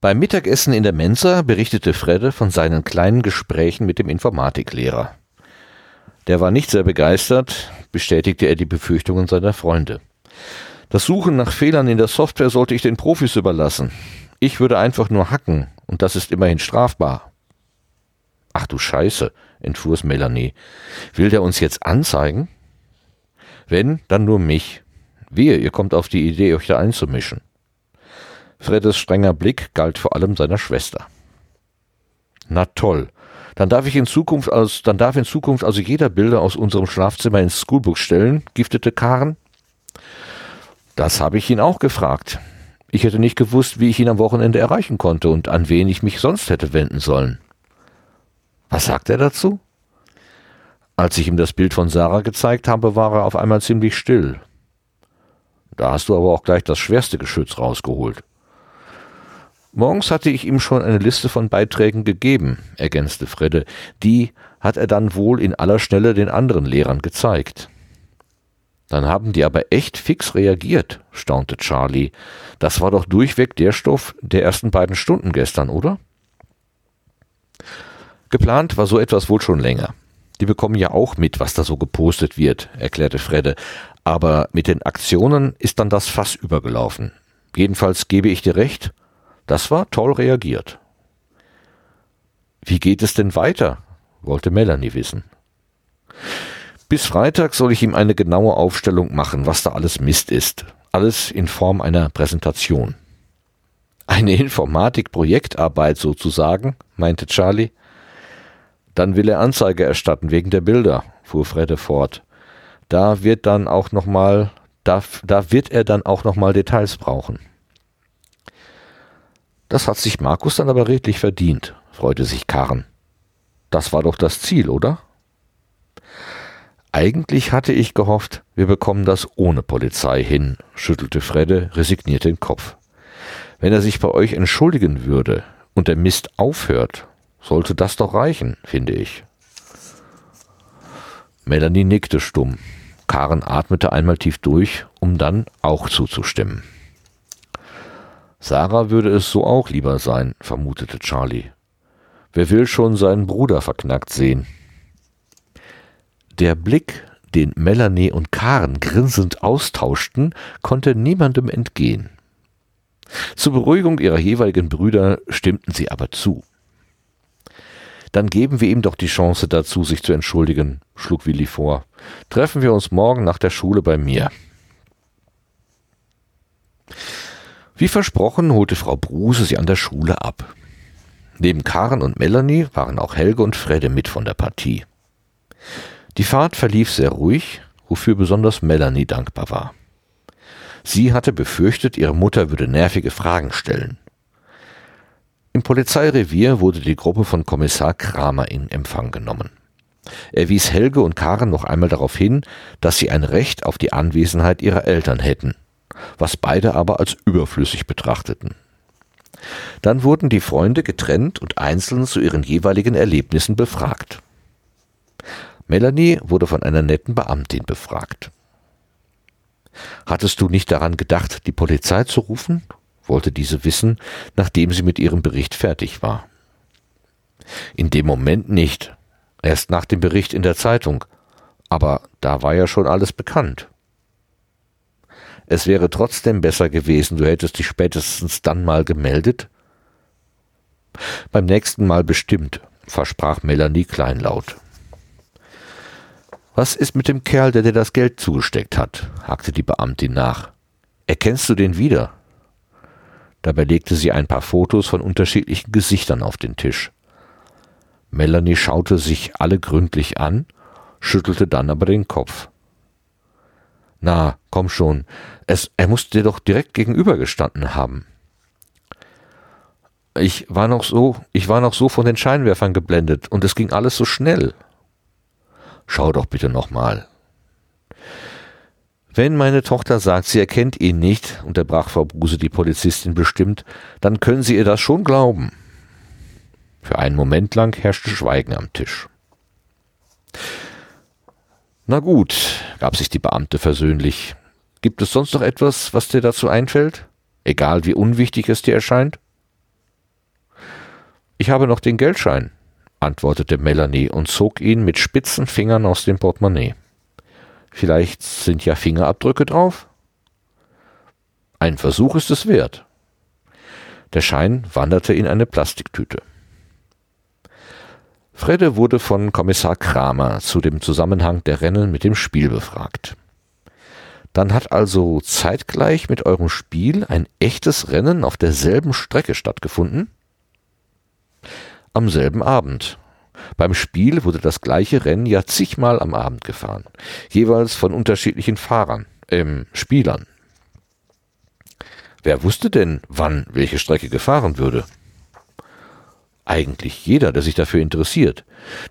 Beim Mittagessen in der Mensa berichtete Fredde von seinen kleinen Gesprächen mit dem Informatiklehrer. Der war nicht sehr begeistert, bestätigte er die Befürchtungen seiner Freunde. Das Suchen nach Fehlern in der Software sollte ich den Profis überlassen. Ich würde einfach nur hacken, und das ist immerhin strafbar. Ach du Scheiße, entfuhr es Melanie. Will der uns jetzt anzeigen? Wenn, dann nur mich. Wehe, ihr kommt auf die Idee, euch da einzumischen. Freddes strenger Blick galt vor allem seiner Schwester. Na toll. Dann darf ich in Zukunft aus, dann darf in Zukunft also jeder Bilder aus unserem Schlafzimmer ins Schoolbook stellen, giftete Karen. Das habe ich ihn auch gefragt. Ich hätte nicht gewusst, wie ich ihn am Wochenende erreichen konnte und an wen ich mich sonst hätte wenden sollen. Was sagt er dazu? Als ich ihm das Bild von Sarah gezeigt habe, war er auf einmal ziemlich still. Da hast du aber auch gleich das schwerste Geschütz rausgeholt. Morgens hatte ich ihm schon eine Liste von Beiträgen gegeben, ergänzte Fredde. Die hat er dann wohl in aller Schnelle den anderen Lehrern gezeigt. Dann haben die aber echt fix reagiert, staunte Charlie. Das war doch durchweg der Stoff der ersten beiden Stunden gestern, oder? Geplant war so etwas wohl schon länger. Die bekommen ja auch mit, was da so gepostet wird, erklärte Fredde. Aber mit den Aktionen ist dann das Fass übergelaufen. Jedenfalls gebe ich dir recht, das war toll reagiert. Wie geht es denn weiter? wollte Melanie wissen. Bis Freitag soll ich ihm eine genaue Aufstellung machen, was da alles Mist ist. Alles in Form einer Präsentation. Eine Informatik-Projektarbeit sozusagen, meinte Charlie. Dann will er Anzeige erstatten wegen der Bilder, fuhr Fredde fort. Da wird dann auch noch mal, da, da wird er dann auch noch mal Details brauchen. Das hat sich Markus dann aber redlich verdient, freute sich Karen. Das war doch das Ziel, oder? Eigentlich hatte ich gehofft, wir bekommen das ohne Polizei hin, schüttelte Fredde resigniert den Kopf. Wenn er sich bei euch entschuldigen würde und der Mist aufhört, sollte das doch reichen, finde ich. Melanie nickte stumm. Karen atmete einmal tief durch, um dann auch zuzustimmen. Sarah würde es so auch lieber sein, vermutete Charlie. Wer will schon seinen Bruder verknackt sehen? Der Blick, den Melanie und Karen grinsend austauschten, konnte niemandem entgehen. Zur Beruhigung ihrer jeweiligen Brüder stimmten sie aber zu. Dann geben wir ihm doch die Chance dazu, sich zu entschuldigen, schlug Willi vor. Treffen wir uns morgen nach der Schule bei mir. Wie versprochen holte Frau Bruse sie an der Schule ab. Neben Karen und Melanie waren auch Helge und Fredde mit von der Partie. Die Fahrt verlief sehr ruhig, wofür besonders Melanie dankbar war. Sie hatte befürchtet, ihre Mutter würde nervige Fragen stellen. Im Polizeirevier wurde die Gruppe von Kommissar Kramer in Empfang genommen. Er wies Helge und Karen noch einmal darauf hin, dass sie ein Recht auf die Anwesenheit ihrer Eltern hätten was beide aber als überflüssig betrachteten. Dann wurden die Freunde getrennt und einzeln zu ihren jeweiligen Erlebnissen befragt. Melanie wurde von einer netten Beamtin befragt. Hattest du nicht daran gedacht, die Polizei zu rufen? wollte diese wissen, nachdem sie mit ihrem Bericht fertig war. In dem Moment nicht, erst nach dem Bericht in der Zeitung, aber da war ja schon alles bekannt. Es wäre trotzdem besser gewesen, du hättest dich spätestens dann mal gemeldet. Beim nächsten Mal bestimmt, versprach Melanie kleinlaut. Was ist mit dem Kerl, der dir das Geld zugesteckt hat? hakte die Beamtin nach. Erkennst du den wieder? Dabei legte sie ein paar Fotos von unterschiedlichen Gesichtern auf den Tisch. Melanie schaute sich alle gründlich an, schüttelte dann aber den Kopf. Na, komm schon, es, er muss dir doch direkt gegenübergestanden haben. Ich war noch so, ich war noch so von den Scheinwerfern geblendet und es ging alles so schnell. Schau doch bitte nochmal. Wenn meine Tochter sagt, sie erkennt ihn nicht, unterbrach Frau Bruse die Polizistin bestimmt, dann können Sie ihr das schon glauben. Für einen Moment lang herrschte Schweigen am Tisch. Na gut, gab sich die Beamte versöhnlich. Gibt es sonst noch etwas, was dir dazu einfällt? Egal wie unwichtig es dir erscheint? Ich habe noch den Geldschein, antwortete Melanie und zog ihn mit spitzen Fingern aus dem Portemonnaie. Vielleicht sind ja Fingerabdrücke drauf? Ein Versuch ist es wert. Der Schein wanderte in eine Plastiktüte. Fredde wurde von Kommissar Kramer zu dem Zusammenhang der Rennen mit dem Spiel befragt. Dann hat also zeitgleich mit eurem Spiel ein echtes Rennen auf derselben Strecke stattgefunden? Am selben Abend. Beim Spiel wurde das gleiche Rennen ja zigmal am Abend gefahren, jeweils von unterschiedlichen Fahrern, ähm, Spielern. Wer wusste denn, wann welche Strecke gefahren würde? Eigentlich jeder, der sich dafür interessiert.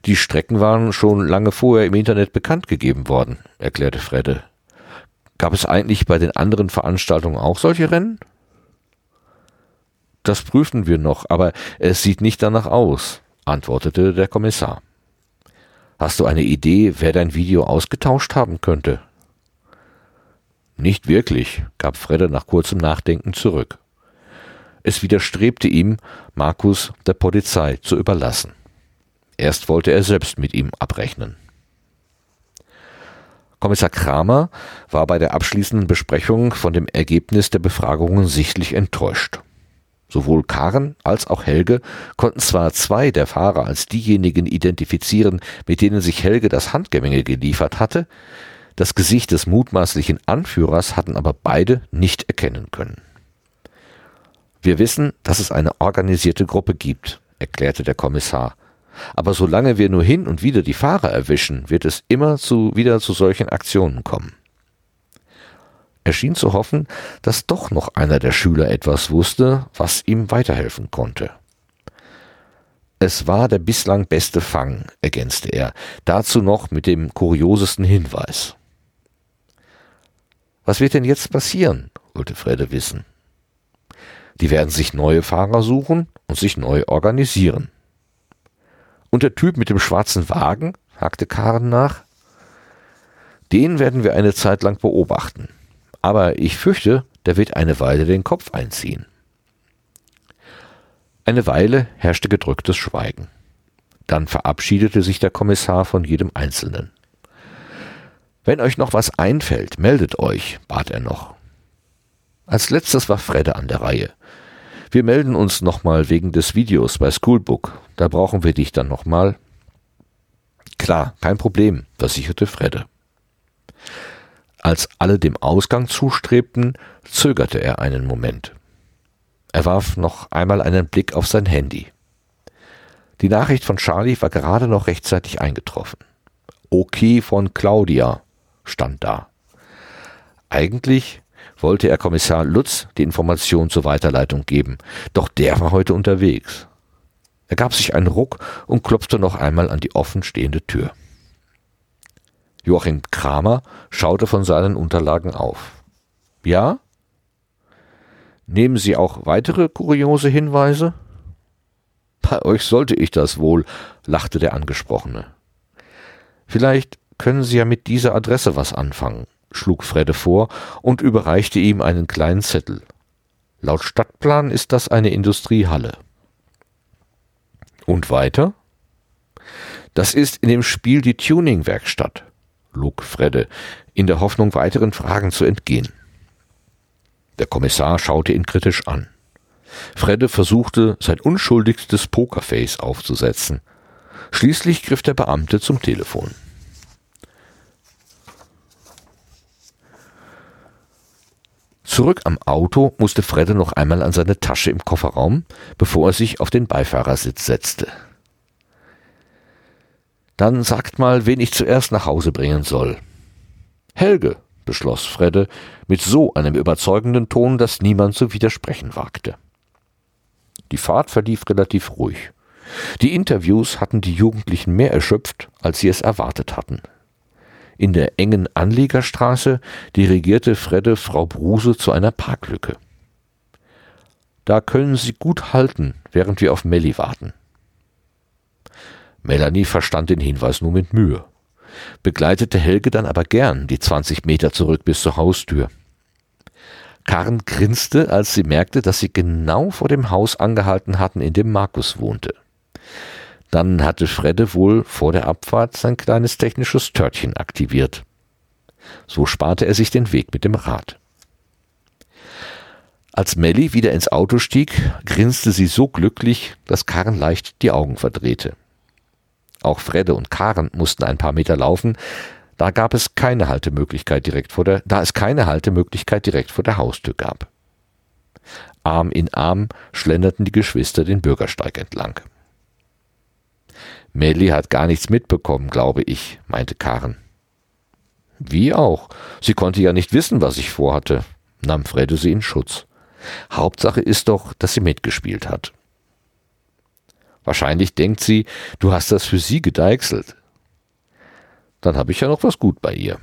Die Strecken waren schon lange vorher im Internet bekannt gegeben worden, erklärte Fredde. Gab es eigentlich bei den anderen Veranstaltungen auch solche Rennen? Das prüfen wir noch, aber es sieht nicht danach aus, antwortete der Kommissar. Hast du eine Idee, wer dein Video ausgetauscht haben könnte? Nicht wirklich, gab Fredde nach kurzem Nachdenken zurück. Es widerstrebte ihm, Markus der Polizei zu überlassen. Erst wollte er selbst mit ihm abrechnen. Kommissar Kramer war bei der abschließenden Besprechung von dem Ergebnis der Befragungen sichtlich enttäuscht. Sowohl Karen als auch Helge konnten zwar zwei der Fahrer als diejenigen identifizieren, mit denen sich Helge das Handgemenge geliefert hatte, das Gesicht des mutmaßlichen Anführers hatten aber beide nicht erkennen können. Wir wissen, dass es eine organisierte Gruppe gibt, erklärte der Kommissar. Aber solange wir nur hin und wieder die Fahrer erwischen, wird es immer zu, wieder zu solchen Aktionen kommen. Er schien zu hoffen, dass doch noch einer der Schüler etwas wusste, was ihm weiterhelfen konnte. Es war der bislang beste Fang, ergänzte er, dazu noch mit dem kuriosesten Hinweis. Was wird denn jetzt passieren? wollte Fredde wissen. Die werden sich neue Fahrer suchen und sich neu organisieren. Und der Typ mit dem schwarzen Wagen? hakte Karen nach. Den werden wir eine Zeit lang beobachten. Aber ich fürchte, der wird eine Weile den Kopf einziehen. Eine Weile herrschte gedrücktes Schweigen. Dann verabschiedete sich der Kommissar von jedem Einzelnen. Wenn euch noch was einfällt, meldet euch, bat er noch. Als letztes war Fredde an der Reihe. Wir melden uns nochmal wegen des Videos bei Schoolbook. Da brauchen wir dich dann nochmal. Klar, kein Problem, versicherte Fredde. Als alle dem Ausgang zustrebten, zögerte er einen Moment. Er warf noch einmal einen Blick auf sein Handy. Die Nachricht von Charlie war gerade noch rechtzeitig eingetroffen. Okay von Claudia stand da. Eigentlich wollte er Kommissar Lutz die Information zur Weiterleitung geben, doch der war heute unterwegs. Er gab sich einen Ruck und klopfte noch einmal an die offen stehende Tür. Joachim Kramer schaute von seinen Unterlagen auf. Ja? Nehmen Sie auch weitere kuriose Hinweise? Bei euch sollte ich das wohl, lachte der Angesprochene. Vielleicht können Sie ja mit dieser Adresse was anfangen schlug Fredde vor und überreichte ihm einen kleinen Zettel. Laut Stadtplan ist das eine Industriehalle. Und weiter? Das ist in dem Spiel die Tuningwerkstatt, log Fredde, in der Hoffnung, weiteren Fragen zu entgehen. Der Kommissar schaute ihn kritisch an. Fredde versuchte, sein unschuldigstes Pokerface aufzusetzen. Schließlich griff der Beamte zum Telefon. Zurück am Auto musste Fredde noch einmal an seine Tasche im Kofferraum, bevor er sich auf den Beifahrersitz setzte. Dann sagt mal, wen ich zuerst nach Hause bringen soll. Helge, beschloss Fredde mit so einem überzeugenden Ton, dass niemand zu widersprechen wagte. Die Fahrt verlief relativ ruhig. Die Interviews hatten die Jugendlichen mehr erschöpft, als sie es erwartet hatten. In der engen Anlegerstraße dirigierte Fredde Frau Bruse zu einer Parklücke. Da können Sie gut halten, während wir auf Melli warten. Melanie verstand den Hinweis nur mit Mühe, begleitete Helge dann aber gern die 20 Meter zurück bis zur Haustür. Karen grinste, als sie merkte, dass sie genau vor dem Haus angehalten hatten, in dem Markus wohnte. Dann hatte Fredde wohl vor der Abfahrt sein kleines technisches Törtchen aktiviert. So sparte er sich den Weg mit dem Rad. Als Melly wieder ins Auto stieg, grinste sie so glücklich, dass Karen leicht die Augen verdrehte. Auch Fredde und Karen mussten ein paar Meter laufen, da gab es keine Haltemöglichkeit direkt vor der, da es keine Haltemöglichkeit direkt vor der Haustür gab. Arm in Arm schlenderten die Geschwister den Bürgersteig entlang. Melly hat gar nichts mitbekommen, glaube ich, meinte Karen. Wie auch. Sie konnte ja nicht wissen, was ich vorhatte, nahm Fredde sie in Schutz. Hauptsache ist doch, dass sie mitgespielt hat. Wahrscheinlich denkt sie, du hast das für sie gedeichselt. Dann habe ich ja noch was gut bei ihr.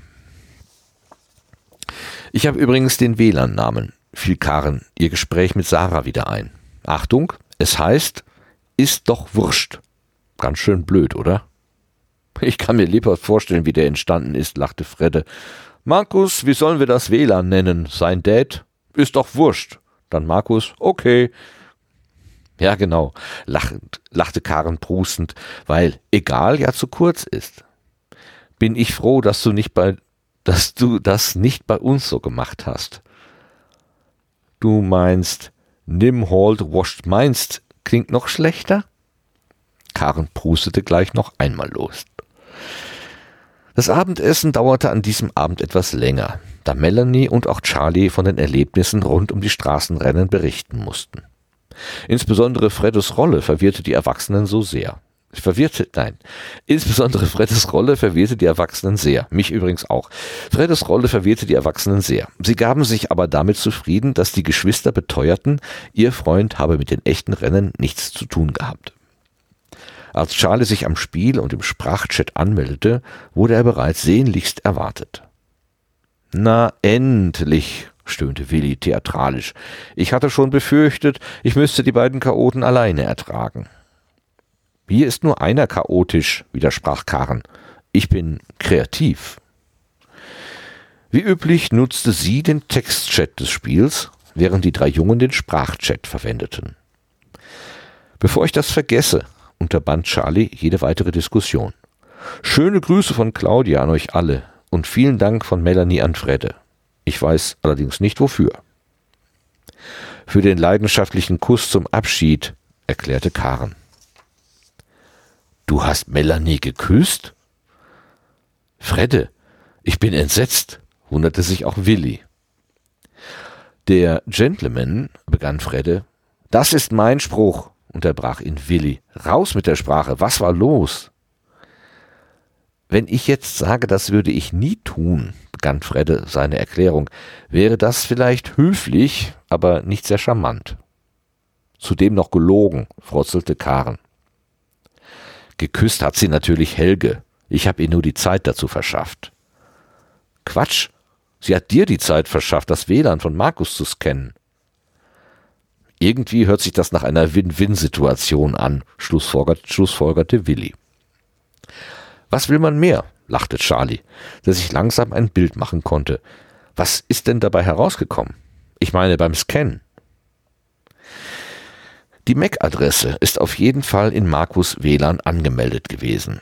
Ich habe übrigens den WLAN-Namen, fiel Karen ihr Gespräch mit Sarah wieder ein. Achtung, es heißt, ist doch wurscht. Ganz schön blöd, oder? Ich kann mir lieber vorstellen, wie der entstanden ist, lachte Fredde. Markus, wie sollen wir das WLAN nennen? Sein Dad? Ist doch wurscht. Dann Markus, okay. Ja, genau, lachend, lachte Karen prustend, weil egal ja zu kurz ist. Bin ich froh, dass du nicht bei, dass du das nicht bei uns so gemacht hast. Du meinst, nimm hold washed meinst, klingt noch schlechter? Karen prustete gleich noch einmal los. Das Abendessen dauerte an diesem Abend etwas länger, da Melanie und auch Charlie von den Erlebnissen rund um die Straßenrennen berichten mussten. Insbesondere Freddes Rolle verwirrte die Erwachsenen so sehr. Verwirrte, nein. Insbesondere Freddes Rolle verwirrte die Erwachsenen sehr. Mich übrigens auch. Freddes Rolle verwirrte die Erwachsenen sehr. Sie gaben sich aber damit zufrieden, dass die Geschwister beteuerten, ihr Freund habe mit den echten Rennen nichts zu tun gehabt. Als Charlie sich am Spiel und im Sprachchat anmeldete, wurde er bereits sehnlichst erwartet. Na endlich, stöhnte Willi theatralisch. Ich hatte schon befürchtet, ich müsste die beiden Chaoten alleine ertragen. Hier ist nur einer chaotisch, widersprach Karen. Ich bin kreativ. Wie üblich nutzte sie den Textchat des Spiels, während die drei Jungen den Sprachchat verwendeten. Bevor ich das vergesse, unterband Charlie jede weitere Diskussion. Schöne Grüße von Claudia an euch alle und vielen Dank von Melanie an Fredde. Ich weiß allerdings nicht wofür. Für den leidenschaftlichen Kuss zum Abschied, erklärte Karen. Du hast Melanie geküsst? Fredde, ich bin entsetzt, wunderte sich auch Willi. Der Gentleman, begann Fredde, das ist mein Spruch, unterbrach ihn Willi. Raus mit der Sprache, was war los? Wenn ich jetzt sage, das würde ich nie tun, begann Fredde seine Erklärung, wäre das vielleicht höflich, aber nicht sehr charmant. Zudem noch gelogen, frotzelte Karen. Geküsst hat sie natürlich Helge. Ich habe ihr nur die Zeit dazu verschafft. Quatsch. Sie hat dir die Zeit verschafft, das WLAN von Markus zu scannen. Irgendwie hört sich das nach einer Win-Win-Situation an, schlussfolgerte, schlussfolgerte Willi. Was will man mehr? lachte Charlie, der sich langsam ein Bild machen konnte. Was ist denn dabei herausgekommen? Ich meine beim Scannen. Die MAC-Adresse ist auf jeden Fall in Markus WLAN angemeldet gewesen.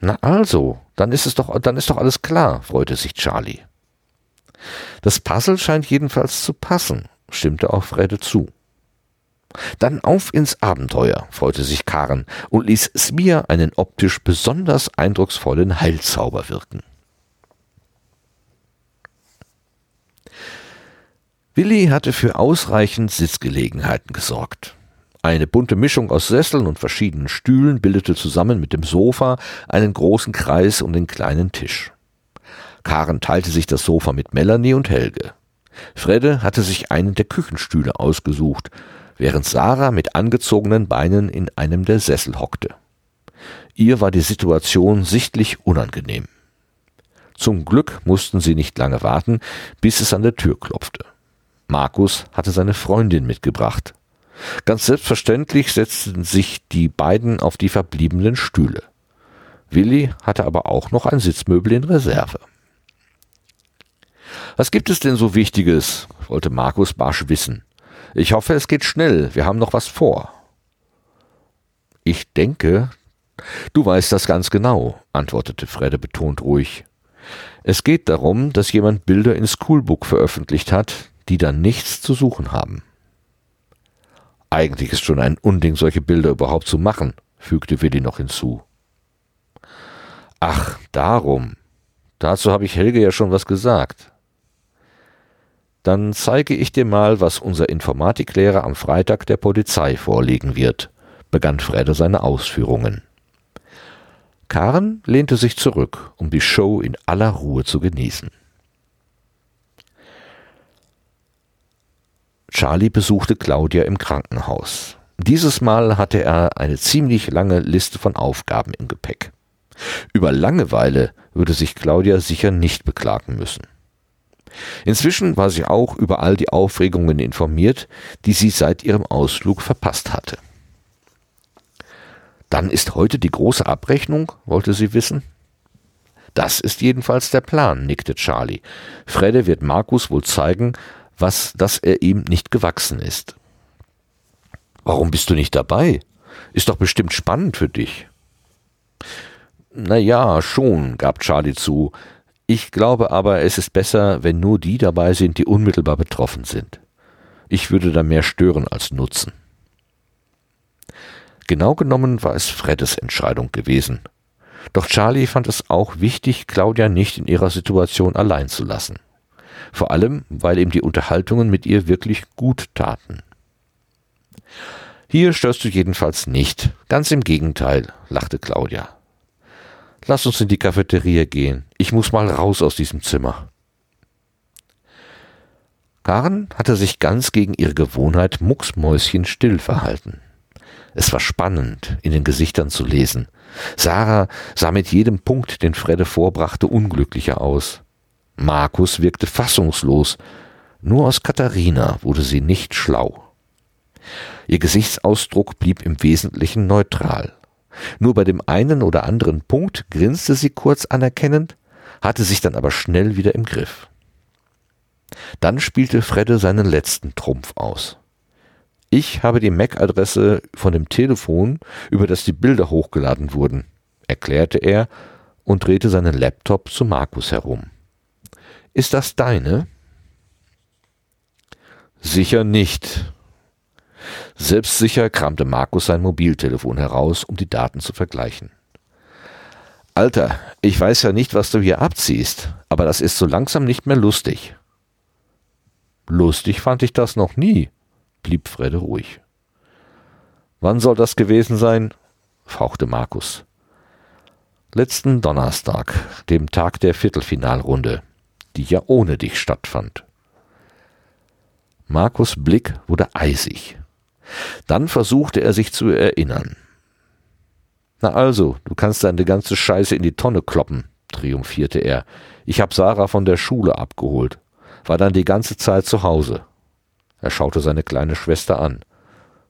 Na also, dann ist es doch, dann ist doch alles klar, freute sich Charlie. Das Puzzle scheint jedenfalls zu passen, stimmte auch Fredde zu. Dann auf ins Abenteuer, freute sich Karen und ließ Smir einen optisch besonders eindrucksvollen Heilzauber wirken. Willi hatte für ausreichend Sitzgelegenheiten gesorgt. Eine bunte Mischung aus Sesseln und verschiedenen Stühlen bildete zusammen mit dem Sofa einen großen Kreis um den kleinen Tisch. Karen teilte sich das Sofa mit Melanie und Helge. Fredde hatte sich einen der Küchenstühle ausgesucht, während Sarah mit angezogenen Beinen in einem der Sessel hockte. Ihr war die Situation sichtlich unangenehm. Zum Glück mussten sie nicht lange warten, bis es an der Tür klopfte. Markus hatte seine Freundin mitgebracht. Ganz selbstverständlich setzten sich die beiden auf die verbliebenen Stühle. Willi hatte aber auch noch ein Sitzmöbel in Reserve. Was gibt es denn so Wichtiges? wollte Markus barsch wissen. Ich hoffe, es geht schnell. Wir haben noch was vor. Ich denke, du weißt das ganz genau, antwortete Fredde betont ruhig. Es geht darum, dass jemand Bilder in Schoolbook veröffentlicht hat, die dann nichts zu suchen haben. Eigentlich ist schon ein Unding, solche Bilder überhaupt zu machen, fügte Willi noch hinzu. Ach, darum. Dazu habe ich Helge ja schon was gesagt. Dann zeige ich dir mal, was unser Informatiklehrer am Freitag der Polizei vorlegen wird, begann Fredde seine Ausführungen. Karen lehnte sich zurück, um die Show in aller Ruhe zu genießen. Charlie besuchte Claudia im Krankenhaus. Dieses Mal hatte er eine ziemlich lange Liste von Aufgaben im Gepäck. Über Langeweile würde sich Claudia sicher nicht beklagen müssen. Inzwischen war sie auch über all die Aufregungen informiert, die sie seit ihrem Ausflug verpasst hatte. Dann ist heute die große Abrechnung, wollte sie wissen. Das ist jedenfalls der Plan, nickte Charlie. Fredde wird Markus wohl zeigen, was, dass er ihm nicht gewachsen ist. Warum bist du nicht dabei? Ist doch bestimmt spannend für dich. Na ja, schon, gab Charlie zu. Ich glaube aber, es ist besser, wenn nur die dabei sind, die unmittelbar betroffen sind. Ich würde da mehr stören als nutzen. Genau genommen war es Freddes Entscheidung gewesen. Doch Charlie fand es auch wichtig, Claudia nicht in ihrer Situation allein zu lassen. Vor allem, weil ihm die Unterhaltungen mit ihr wirklich gut taten. Hier störst du jedenfalls nicht. Ganz im Gegenteil, lachte Claudia. Lass uns in die Cafeteria gehen. Ich muss mal raus aus diesem Zimmer. Karen hatte sich ganz gegen ihre Gewohnheit mucksmäuschenstill verhalten. Es war spannend, in den Gesichtern zu lesen. Sarah sah mit jedem Punkt, den Fredde vorbrachte, unglücklicher aus. Markus wirkte fassungslos. Nur aus Katharina wurde sie nicht schlau. Ihr Gesichtsausdruck blieb im Wesentlichen neutral. Nur bei dem einen oder anderen Punkt grinste sie kurz anerkennend, hatte sich dann aber schnell wieder im Griff. Dann spielte Fredde seinen letzten Trumpf aus. Ich habe die MAC-Adresse von dem Telefon, über das die Bilder hochgeladen wurden, erklärte er und drehte seinen Laptop zu Markus herum. Ist das deine? Sicher nicht. Selbstsicher kramte Markus sein Mobiltelefon heraus, um die Daten zu vergleichen. Alter, ich weiß ja nicht, was du hier abziehst, aber das ist so langsam nicht mehr lustig. Lustig fand ich das noch nie, blieb Fredde ruhig. Wann soll das gewesen sein? fauchte Markus. Letzten Donnerstag, dem Tag der Viertelfinalrunde, die ja ohne dich stattfand. Markus Blick wurde eisig. Dann versuchte er sich zu erinnern. Na also, du kannst deine ganze Scheiße in die Tonne kloppen, triumphierte er. Ich hab Sarah von der Schule abgeholt, war dann die ganze Zeit zu Hause. Er schaute seine kleine Schwester an.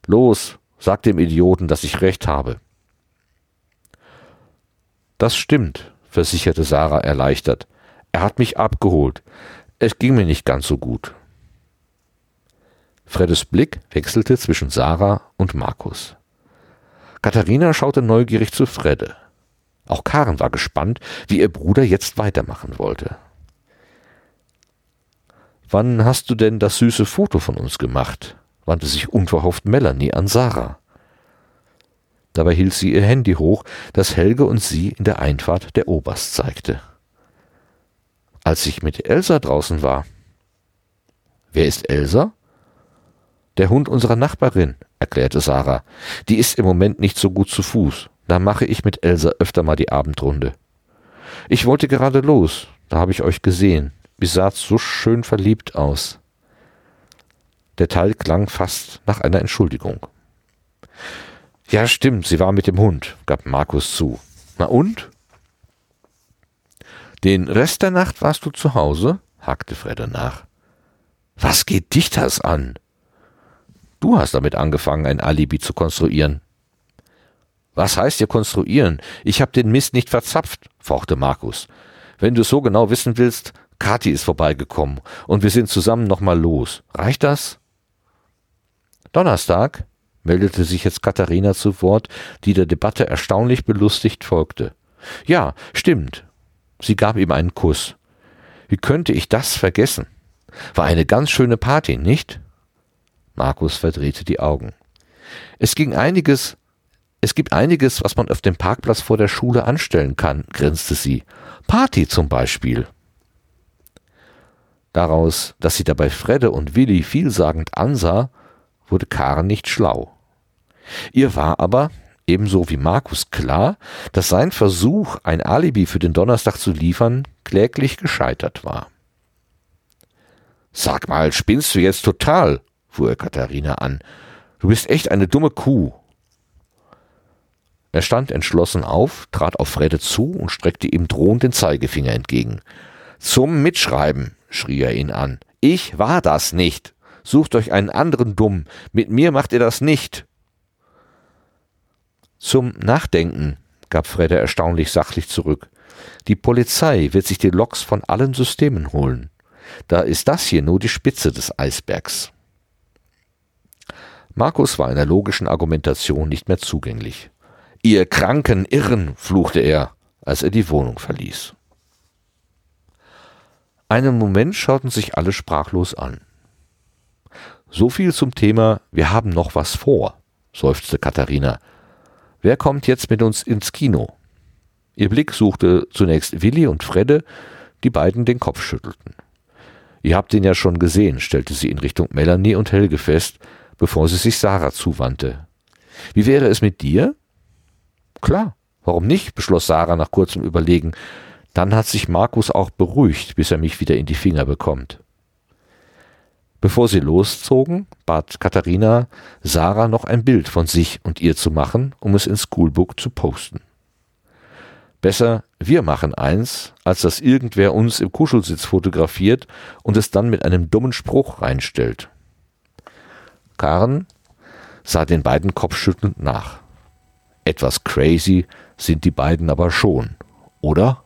Los, sag dem Idioten, dass ich recht habe. Das stimmt, versicherte Sarah erleichtert. Er hat mich abgeholt. Es ging mir nicht ganz so gut. Freddes Blick wechselte zwischen Sarah und Markus. Katharina schaute neugierig zu Fredde. Auch Karen war gespannt, wie ihr Bruder jetzt weitermachen wollte. Wann hast du denn das süße Foto von uns gemacht? wandte sich unverhofft Melanie an Sarah. Dabei hielt sie ihr Handy hoch, das Helge und sie in der Einfahrt der Oberst zeigte. Als ich mit Elsa draußen war. Wer ist Elsa? Der Hund unserer Nachbarin, erklärte Sarah. Die ist im Moment nicht so gut zu Fuß. Da mache ich mit Elsa öfter mal die Abendrunde. Ich wollte gerade los, da habe ich euch gesehen. Ihr saht so schön verliebt aus. Der Teil klang fast nach einer Entschuldigung. Ja, stimmt, sie war mit dem Hund, gab Markus zu. Na und? Den Rest der Nacht warst du zu Hause? hakte Fredde nach. Was geht dich das an? Du hast damit angefangen, ein Alibi zu konstruieren. Was heißt hier konstruieren? Ich hab den Mist nicht verzapft, fauchte Markus. Wenn du so genau wissen willst, Kathi ist vorbeigekommen und wir sind zusammen nochmal los. Reicht das? Donnerstag, meldete sich jetzt Katharina zu Wort, die der Debatte erstaunlich belustigt folgte. Ja, stimmt. Sie gab ihm einen Kuss. Wie könnte ich das vergessen? War eine ganz schöne Party, nicht? Markus verdrehte die Augen. Es ging einiges, es gibt einiges, was man auf dem Parkplatz vor der Schule anstellen kann, grinste sie. Party zum Beispiel. Daraus, dass sie dabei Fredde und Willi vielsagend ansah, wurde Karen nicht schlau. Ihr war aber, ebenso wie Markus, klar, dass sein Versuch, ein Alibi für den Donnerstag zu liefern, kläglich gescheitert war. Sag mal, spinnst du jetzt total? Fuhr er Katharina an. Du bist echt eine dumme Kuh. Er stand entschlossen auf, trat auf Fredde zu und streckte ihm drohend den Zeigefinger entgegen. Zum Mitschreiben, schrie er ihn an. Ich war das nicht. Sucht euch einen anderen Dumm. Mit mir macht ihr das nicht. Zum Nachdenken, gab Fredde erstaunlich sachlich zurück. Die Polizei wird sich die Loks von allen Systemen holen. Da ist das hier nur die Spitze des Eisbergs. Markus war einer logischen Argumentation nicht mehr zugänglich. Ihr kranken Irren, fluchte er, als er die Wohnung verließ. Einen Moment schauten sich alle sprachlos an. So viel zum Thema Wir haben noch was vor, seufzte Katharina. Wer kommt jetzt mit uns ins Kino? Ihr Blick suchte zunächst Willi und Fredde, die beiden den Kopf schüttelten. Ihr habt ihn ja schon gesehen, stellte sie in Richtung Melanie und Helge fest, bevor sie sich Sarah zuwandte. Wie wäre es mit dir? Klar, warum nicht? beschloss Sarah nach kurzem Überlegen. Dann hat sich Markus auch beruhigt, bis er mich wieder in die Finger bekommt. Bevor sie loszogen, bat Katharina, Sarah noch ein Bild von sich und ihr zu machen, um es ins Schoolbook zu posten. Besser, wir machen eins, als dass irgendwer uns im Kuschelsitz fotografiert und es dann mit einem dummen Spruch reinstellt. Karen sah den beiden kopfschüttelnd nach. Etwas crazy sind die beiden aber schon, oder?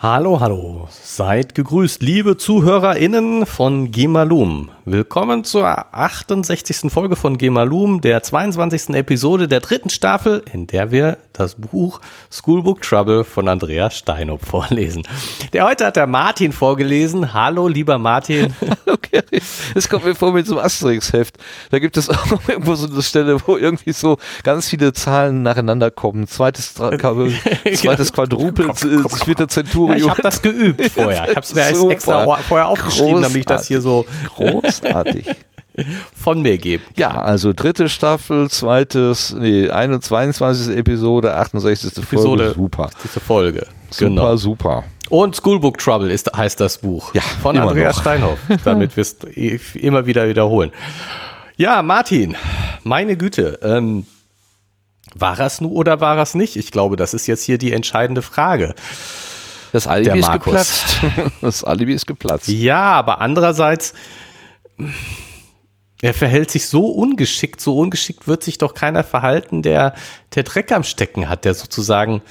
Hallo, hallo. Seid gegrüßt, liebe ZuhörerInnen von Gemalum. Willkommen zur 68. Folge von Gemalum, der 22. Episode der dritten Staffel, in der wir das Buch Schoolbook Trouble von Andreas Steinhoff vorlesen. Der heute hat der Martin vorgelesen. Hallo, lieber Martin. okay. Das kommt mir vor mit so einem Asterix-Heft. Da gibt es auch irgendwo so eine Stelle, wo irgendwie so ganz viele Zahlen nacheinander kommen. Zweites, zweites Quadrupel, vierte Zentur ja, ich habe das geübt vorher. Ich habe es mir Super. extra vorher aufgeschrieben, Großartig. damit ich das hier so großartig von mir gebe. Ja, also dritte Staffel, zweites, nee, 21. Episode, 68. Episode, Folge, super. Diese Folge. Super, genau. super. Und Schoolbook Trouble ist, heißt das Buch. Ja, von Andreas noch. Steinhoff, damit wir es immer wieder wiederholen. Ja, Martin, meine Güte, ähm, war es nur oder war es nicht? Ich glaube, das ist jetzt hier die entscheidende Frage. Das Alibi ist geplatzt. Das Alibi ist geplatzt. Ja, aber andererseits, er verhält sich so ungeschickt, so ungeschickt wird sich doch keiner verhalten, der, der Dreck am Stecken hat, der sozusagen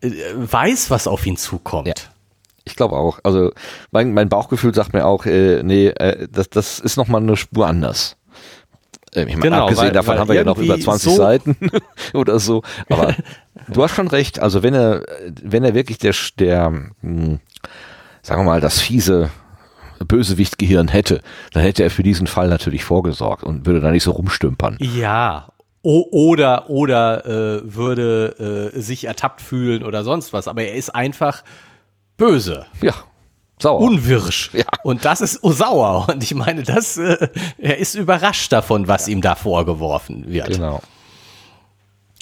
äh, weiß, was auf ihn zukommt. Ja. Ich glaube auch. Also mein, mein Bauchgefühl sagt mir auch, äh, nee, äh, das, das ist nochmal eine Spur anders. Äh, ich meine, genau, abgesehen weil, davon weil haben wir ja noch über 20 so Seiten oder so. Aber du hast schon recht. Also wenn er, wenn er wirklich der, der, mh, hm, sagen wir mal, das fiese Bösewichtgehirn hätte, dann hätte er für diesen Fall natürlich vorgesorgt und würde da nicht so rumstümpern. Ja. O oder oder äh, würde äh, sich ertappt fühlen oder sonst was. Aber er ist einfach böse. Ja. Sauer. Unwirsch. Ja. Und das ist oh, sauer. Und ich meine, das, äh, er ist überrascht davon, was ihm da vorgeworfen wird. Genau.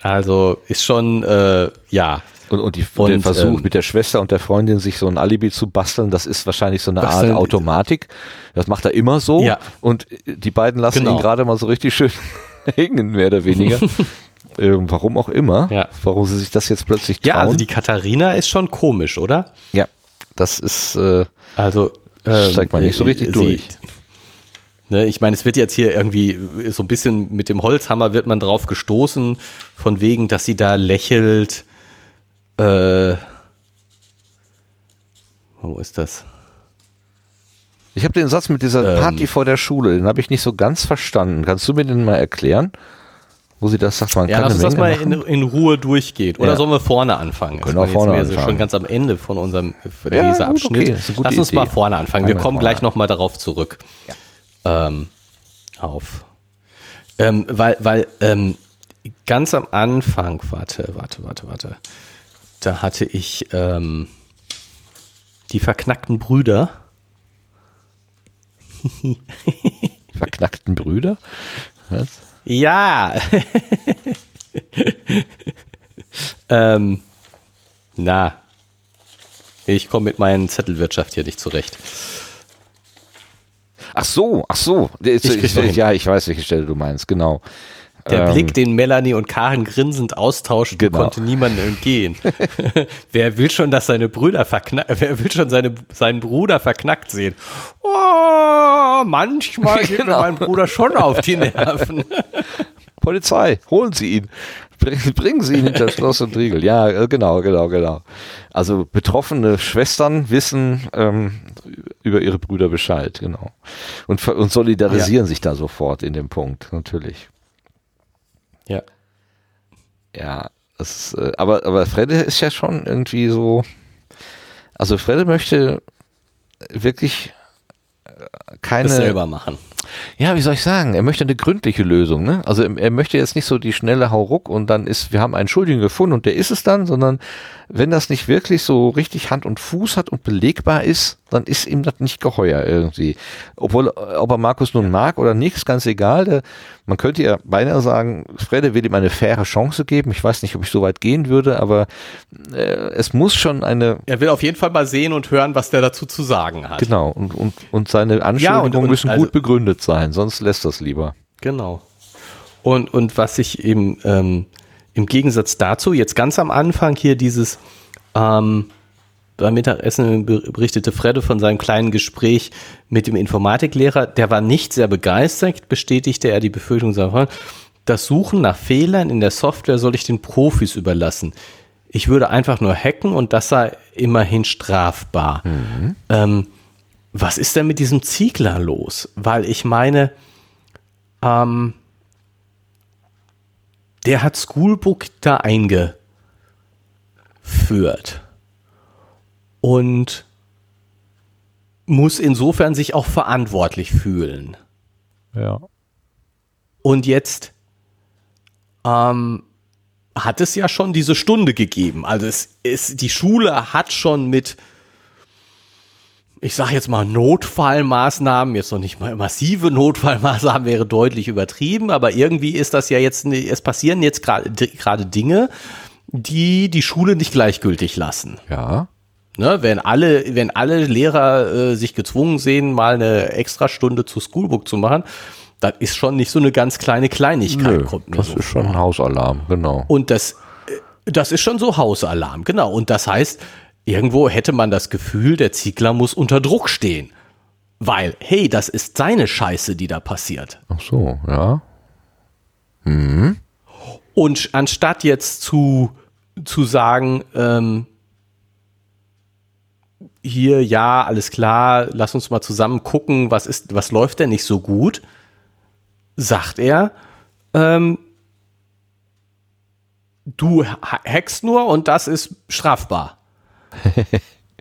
Also ist schon, äh, ja. Und, und, die, und der Versuch ähm, mit der Schwester und der Freundin sich so ein Alibi zu basteln, das ist wahrscheinlich so eine Art Automatik. Das macht er immer so. Ja. Und die beiden lassen genau. ihn gerade mal so richtig schön hängen, mehr oder weniger. Äh, warum auch immer. Ja. Warum sie sich das jetzt plötzlich trauen. Ja, also die Katharina ist schon komisch, oder? ja, das ist, äh, Also ähm, Steigt man nicht so richtig sie- durch. Ne, ich meine, es wird jetzt hier irgendwie so ein bisschen mit dem Holzhammer wird man drauf gestoßen, von wegen, dass sie da lächelt. Äh, wo ist das? ich habe den Satz mit dieser Ähm. Party vor der Schule, den habe ich nicht so ganz verstanden. Kannst du mir den mal erklären? Wo sie das sagt, man Ja, lass uns das mal in, in Ruhe durchgeht. Oder Ja. sollen wir vorne anfangen? Können war vorne jetzt anfangen. schon ganz am Ende von unserem Ja, Leseabschnitt. okay, Lass uns Idee. mal vorne anfangen. Wir Fangen wir kommen vorne gleich nochmal darauf zurück. Ähm, auf. Ähm, weil, weil ähm, ganz am Anfang, warte, warte, warte, warte. Da hatte ich ähm, die verknackten Brüder. Verknackten Brüder? Was? Ja. ähm, na, ich komme mit meinen Zettelwirtschaft hier nicht zurecht. Ach so, ach so. Ich ich, hin. ja, ich weiß, welche Stelle du meinst, genau. Der Ähm, Blick, den Melanie und Karen grinsend austauschten, Genau. konnte niemandem entgehen. wer will schon, dass seine Brüder verknackt, wer will schon seine, seinen Bruder verknackt sehen? Oh, manchmal geht mir Genau. mein Bruder schon auf die Nerven. Polizei, holen Sie ihn. Bring- Bringen Sie ihn hinter Schloss und Riegel. Ja, äh, genau, genau, genau. Also betroffene Schwestern wissen ähm, über ihre Brüder Bescheid, genau. Und, und solidarisieren sich da sofort in dem Punkt, natürlich. Ja. Ja, ist, äh, aber, aber Fredde ist ja schon irgendwie so. Also Fredde möchte wirklich äh, keine. Das selber machen. Ja, wie soll ich sagen? Er möchte eine gründliche Lösung. Ne? Also er möchte jetzt nicht so die schnelle Hauruck und dann ist, wir haben einen Schuldigen gefunden und der ist es dann, sondern wenn das nicht wirklich so richtig Hand und Fuß hat und belegbar ist, dann ist ihm das nicht geheuer irgendwie. Obwohl, ob er Markus nun mag oder nicht, ist ganz egal. Der, man könnte ja beinahe sagen, Fredde will ihm eine faire Chance geben. Ich weiß nicht, ob ich so weit gehen würde, aber äh, es muss schon eine, Er will auf jeden Fall mal sehen und hören, was der dazu zu sagen hat. genau, und, und, und seine Anschuldigungen und müssen also- gut begründet sein, sonst lässt das lieber. Genau. Und, und was ich eben ähm, im Gegensatz dazu, jetzt ganz am Anfang hier dieses ähm, beim Mittagessen ber- berichtete Fredde von seinem kleinen Gespräch mit dem Informatiklehrer, der war nicht sehr begeistert, bestätigte er die Befürchtung seiner Freundin, das Suchen nach Fehlern in der Software soll ich den Profis überlassen. Ich würde einfach nur hacken und das sei immerhin strafbar. Ähm, was ist denn mit diesem Ziegler los? Weil ich meine, ähm, der hat Schoolbook da eingeführt. Und muss insofern sich auch verantwortlich fühlen. Ja. Und jetzt ähm, hat es ja schon diese Stunde gegeben. Also es ist, die Schule hat schon mit, ich sage jetzt mal Notfallmaßnahmen, jetzt noch nicht mal massive Notfallmaßnahmen wäre deutlich übertrieben, aber irgendwie ist das ja jetzt, es passieren jetzt gerade gerade Dinge, die die Schule nicht gleichgültig lassen. Ja. Ne, wenn alle, wenn alle Lehrer äh, sich gezwungen sehen, mal eine Extrastunde zu Schoolbook zu machen, das ist schon nicht so eine ganz kleine Kleinigkeit. Nö, kommt mir das so ist schon ein Hausalarm, genau. und das, äh, das ist schon so Hausalarm, genau. Und das heißt, irgendwo hätte man das Gefühl, der Ziegler muss unter Druck stehen. Weil, hey, das ist seine Scheiße, die da passiert. Ach so, ja. Und anstatt jetzt zu, zu sagen, ähm, hier, ja, alles klar, lass uns mal zusammen gucken, was ist, was läuft denn nicht so gut, sagt er, ähm, du ha- hackst nur und das ist strafbar.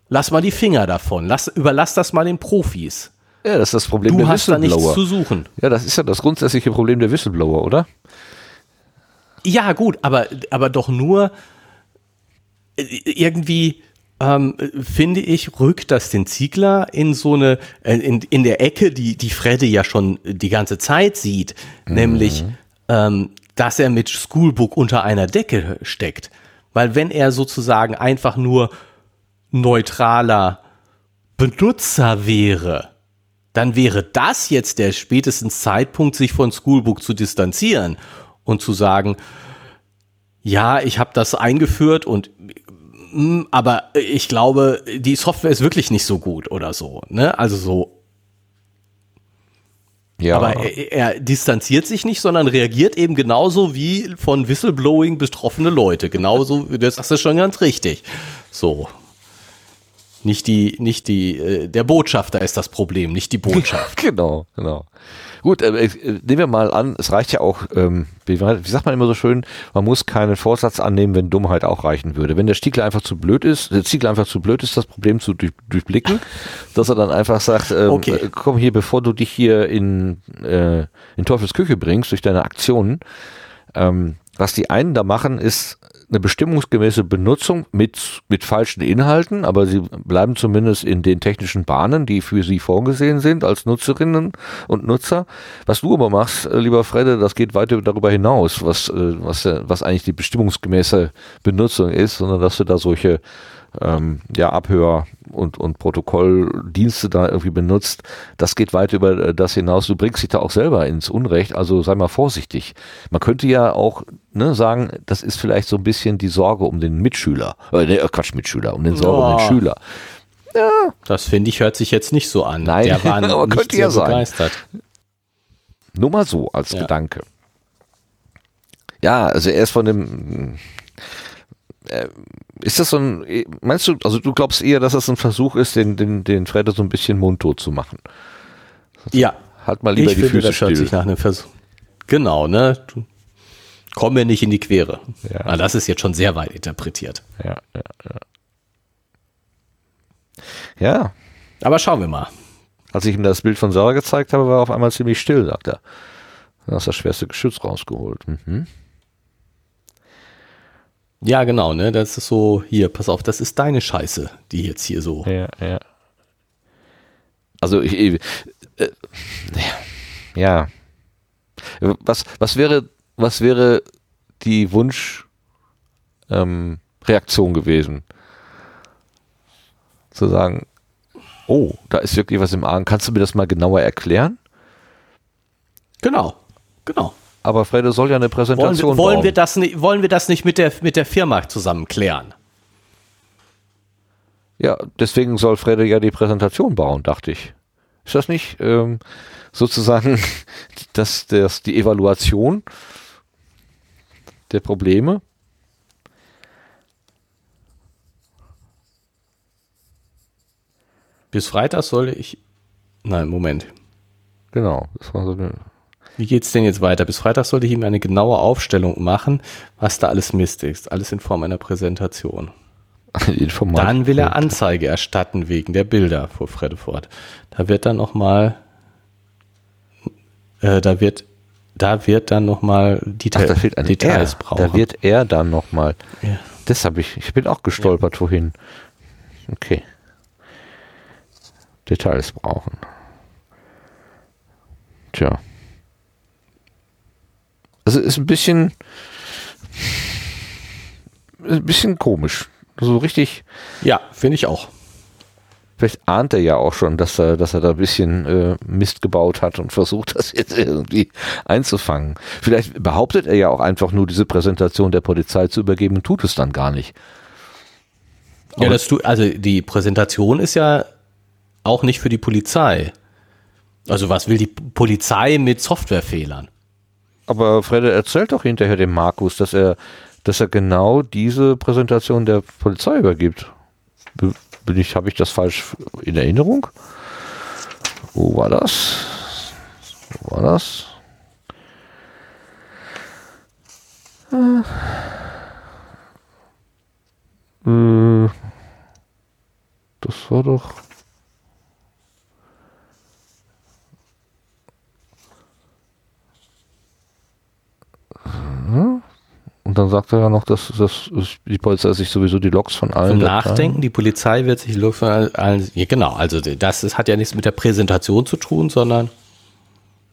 Lass mal die Finger davon. Lass, überlass das mal den Profis. Ja, das ist das Problem Du der hast da nichts zu suchen. Ja, das ist ja das grundsätzliche Problem der Whistleblower, oder? Ja, gut, aber, aber doch nur äh, irgendwie, ähm, finde ich, rückt das den Ziegler in so eine, äh, in, in der Ecke, die, die Fredde ja schon die ganze Zeit sieht, nämlich, ähm, dass er mit Schoolbook unter einer Decke steckt. Weil wenn er sozusagen einfach nur neutraler Benutzer wäre, dann wäre das jetzt der spätestens Zeitpunkt, sich von Schoolbook zu distanzieren und zu sagen, ja, ich habe das eingeführt und mm, aber ich glaube, die Software ist wirklich nicht so gut oder so. Ne? Also so. Ja. Aber er, er distanziert sich nicht, sondern reagiert eben genauso wie von Whistleblowing betroffene Leute. Genauso, das ist schon ganz richtig. So. Nicht die, nicht die, äh, der Botschafter ist das Problem, nicht die Botschaft. genau, genau. Gut, äh, äh, nehmen wir mal an, es reicht ja auch, ähm, wie, wie sagt man immer so schön, man muss keinen Vorsatz annehmen, wenn Dummheit auch reichen würde. Wenn der Stiegler einfach zu blöd ist, der Stiegler einfach zu blöd ist, das Problem zu durch, durchblicken, dass er dann einfach sagt, ähm, Okay. äh, komm hier, bevor du dich hier in, äh, in Teufels Küche bringst durch deine Aktionen, ähm, was die einen da machen, ist eine bestimmungsgemäße Benutzung mit, mit falschen Inhalten, aber sie bleiben zumindest in den technischen Bahnen, die für sie vorgesehen sind als Nutzerinnen und Nutzer. Was du aber machst, äh, lieber Fredde, das geht weiter darüber hinaus, was, äh, was, äh, was eigentlich die bestimmungsgemäße Benutzung ist, sondern dass du da solche ähm, ja, Abhör- und, und Protokolldienste da irgendwie benutzt, das geht weit über äh, das hinaus. Du bringst dich da auch selber ins Unrecht, also sei mal vorsichtig. Man könnte ja auch ne, sagen, das ist vielleicht so ein bisschen die Sorge um den Mitschüler, äh, nee, Quatsch, Mitschüler, um den Sorge um den Oh. Schüler. Das finde ich, hört sich jetzt nicht so an. Nein, Der war aber nicht könnte sehr ja sein. begeistert. Nur mal so als Ja. Gedanke. Ja, also er ist von dem. Äh, ist das so ein. Meinst du, also du glaubst eher, dass das ein Versuch ist, den, den, den Fredde so ein bisschen mundtot zu machen? Ja, Halt mal lieber ich die finde, Füße das hört still. sich nach einem Versuch. Genau, ne? Du, komm mir nicht in die Quere. Ja. Ah, das ist jetzt schon sehr weit interpretiert. Ja, ja, ja. Ja, Aber schauen wir mal. als ich ihm das Bild von Sarah gezeigt habe, war er auf einmal ziemlich still, sagt er. Dann hast du das schwerste Geschütz rausgeholt. Mhm. Ja, genau, ne? Das ist so, hier, pass auf, das ist deine Scheiße, die jetzt hier so. Ja, ja. Also ich, ich äh, ja. Was, was wäre, was wäre die Wunsch ähm, gewesen? Zu sagen, oh, da ist wirklich was im Argen. Kannst du mir das mal genauer erklären? Genau, genau. Aber Frede soll ja eine Wollen, Präsentation wir, wollen, bauen. wir das nicht, wollen wir das nicht mit der, mit der Firma zusammen klären? Ja, deswegen soll Frede ja die Präsentation bauen, dachte ich. Ist das nicht ähm, sozusagen das, das, die Evaluation der Probleme? Bis Freitag soll ich. Nein, Moment. Genau. Das war so eine, Wie geht's denn jetzt weiter? Bis Freitag sollte ich ihm eine genaue Aufstellung machen, was da alles Mist ist. Alles in Form einer Präsentation. Dann will er Anzeige erstatten wegen der Bilder, fuhr Fredde fort. Da wird dann nochmal, äh, da wird, da wird dann nochmal Ach, Detail, da fehlt ein Details R. brauchen. Da wird er dann nochmal. Ja. Das habe ich. Ich bin auch gestolpert vorhin. Okay. Details brauchen. Tja. Also ist ein bisschen. Ein bisschen komisch. So richtig. ja, finde ich auch. Vielleicht ahnt er ja auch schon, dass er, dass er da ein bisschen äh, Mist gebaut hat und versucht, das jetzt irgendwie einzufangen. Vielleicht behauptet er ja auch einfach nur, diese Präsentation der Polizei zu übergeben und tut es dann gar nicht. Ja, Aber- das tu, also die Präsentation ist ja auch nicht für die Polizei. Also was will die Polizei mit Softwarefehlern? Aber Fredde erzählt doch hinterher dem Markus, dass er, dass er genau diese Präsentation der Polizei übergibt. Be- Bin ich, habe ich das falsch in Erinnerung? Wo war das? Wo war das? Äh, das war doch. Und dann sagt er ja noch, dass, dass die Polizei sich sowieso die Logs von allen Zum Nachdenken, die Polizei wird sich Luft von allen, ja, genau, also das ist, hat ja nichts mit der Präsentation zu tun, sondern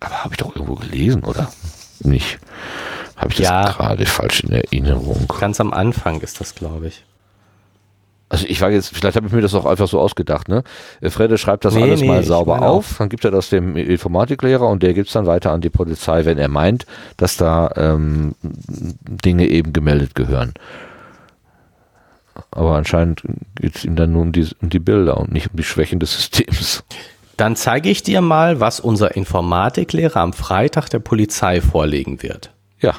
Aber habe ich doch irgendwo gelesen, oder? Nicht. Habe ich das Ja. gerade falsch in Erinnerung? ganz am Anfang ist das, glaube ich. Also ich war jetzt, vielleicht habe ich mir das auch einfach so ausgedacht, ne? Äh, Fredde schreibt das Nee, alles nee, mal sauber auf, dann gibt er das dem Informatiklehrer und der gibt es dann weiter an die Polizei, wenn er meint, dass da ähm, Dinge eben gemeldet gehören. Aber anscheinend geht es ihm dann nur um die, um die Bilder und nicht um die Schwächen des Systems. Dann zeige ich dir mal, was unser Informatiklehrer am Freitag der Polizei vorlegen wird. Ja.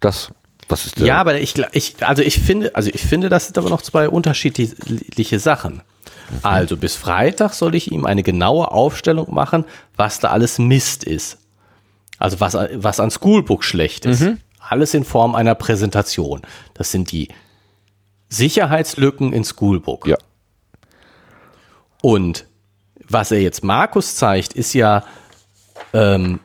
Das, was ist der? Ja, aber ich, ich, also ich finde, also ich finde, das sind aber noch zwei unterschiedliche Sachen. Also bis Freitag soll ich ihm eine genaue Aufstellung machen, was da alles Mist ist. Also was, was an Schoolbook schlecht ist. Alles in Form einer Präsentation. Das sind die Sicherheitslücken in Schoolbook. Ja. Und was er jetzt Markus zeigt, ist ja ähm,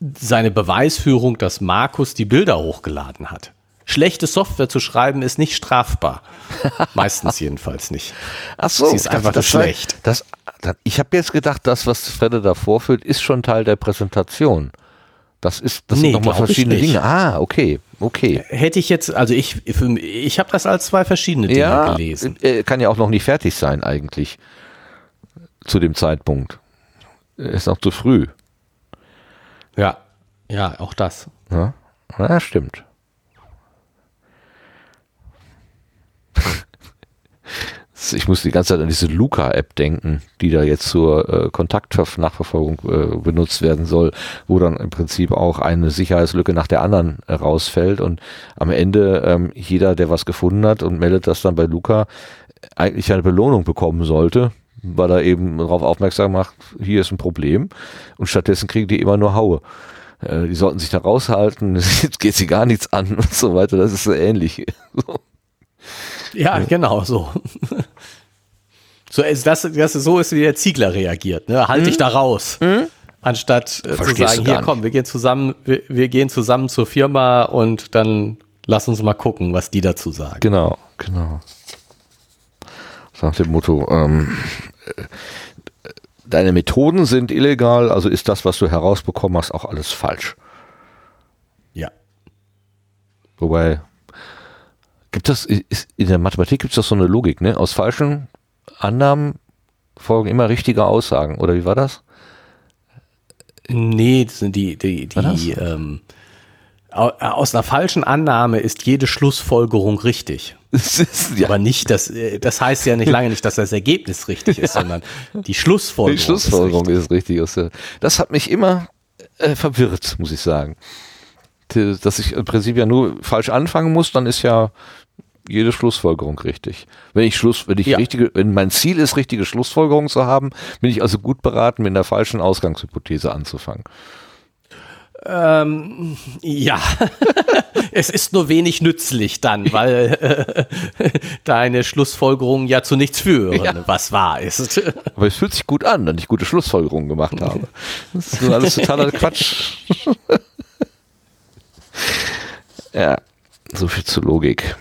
seine Beweisführung, dass Markus die Bilder hochgeladen hat. Schlechte Software zu schreiben ist nicht strafbar. Meistens jedenfalls nicht. Ach so, Sie ist einfach das, schlecht. Das, das, ich habe jetzt gedacht, das, was Fredde da vorführt, ist schon Teil der Präsentation. Das ist, das Nee, sind nochmal verschiedene. Dinge. Ah, okay, okay. Hätte ich jetzt, also ich, ich habe das als zwei verschiedene Dinge Ja, gelesen. äh, kann ja auch noch nicht fertig sein eigentlich zu dem Zeitpunkt. Ist noch zu früh. Ja, ja, auch das. Ja, ja stimmt. Ich muss die ganze Zeit an diese Luca-App denken, die da jetzt zur äh, Kontaktnachverfolgung äh, benutzt werden soll, wo dann im Prinzip auch eine Sicherheitslücke nach der anderen äh, rausfällt und am Ende ähm, jeder, der was gefunden hat und meldet das dann bei Luca, eigentlich eine Belohnung bekommen sollte, weil er eben darauf aufmerksam macht, hier ist ein Problem und stattdessen kriegen die immer nur Haue. Äh, die sollten sich da raushalten, jetzt geht sie gar nichts an und so weiter, das ist so ähnlich. Ja, genau, so. So ist das, das ist, so ist wie der Ziegler reagiert, ne? Halt dich da raus. Anstatt äh, zu sagen, hier komm, wir gehen zusammen, wir, wir gehen zusammen zur Firma und dann lass uns mal gucken, was die dazu sagen. Genau, genau. Nach dem Motto, ähm, äh, deine Methoden sind illegal, also ist das, was du herausbekommen hast, auch alles falsch. Ja. Wobei, gibt das, ist, in der Mathematik gibt es das so eine Logik, ne? Aus falschen Annahmen folgen immer richtige Aussagen, oder wie war das? Nee, das sind die, die, die, ähm, au- aus einer falschen Annahme ist jede Schlussfolgerung richtig. Ist, ja, Aber nicht, dass, äh, das heißt ja nicht lange nicht, dass das Ergebnis richtig ist, sondern die Schlussfolgerung. die Schlussfolgerung Ist richtig. Ist richtig. Das hat mich immer äh, verwirrt, muss ich sagen. Dass ich im Prinzip ja nur falsch anfangen muss, dann ist ja jede Schlussfolgerung richtig. Wenn ich Schluss, wenn ich Ja. richtige, wenn mein Ziel ist, richtige Schlussfolgerungen zu haben, bin ich also gut beraten, mit einer falschen Ausgangshypothese anzufangen. Ähm, ja, es ist nur wenig nützlich dann, weil äh, deine Schlussfolgerungen ja zu nichts führen, Ja. was wahr ist. Aber es fühlt sich gut an, wenn ich gute Schlussfolgerungen gemacht habe. Das ist nur alles totaler Quatsch. ja, so viel zur Logik.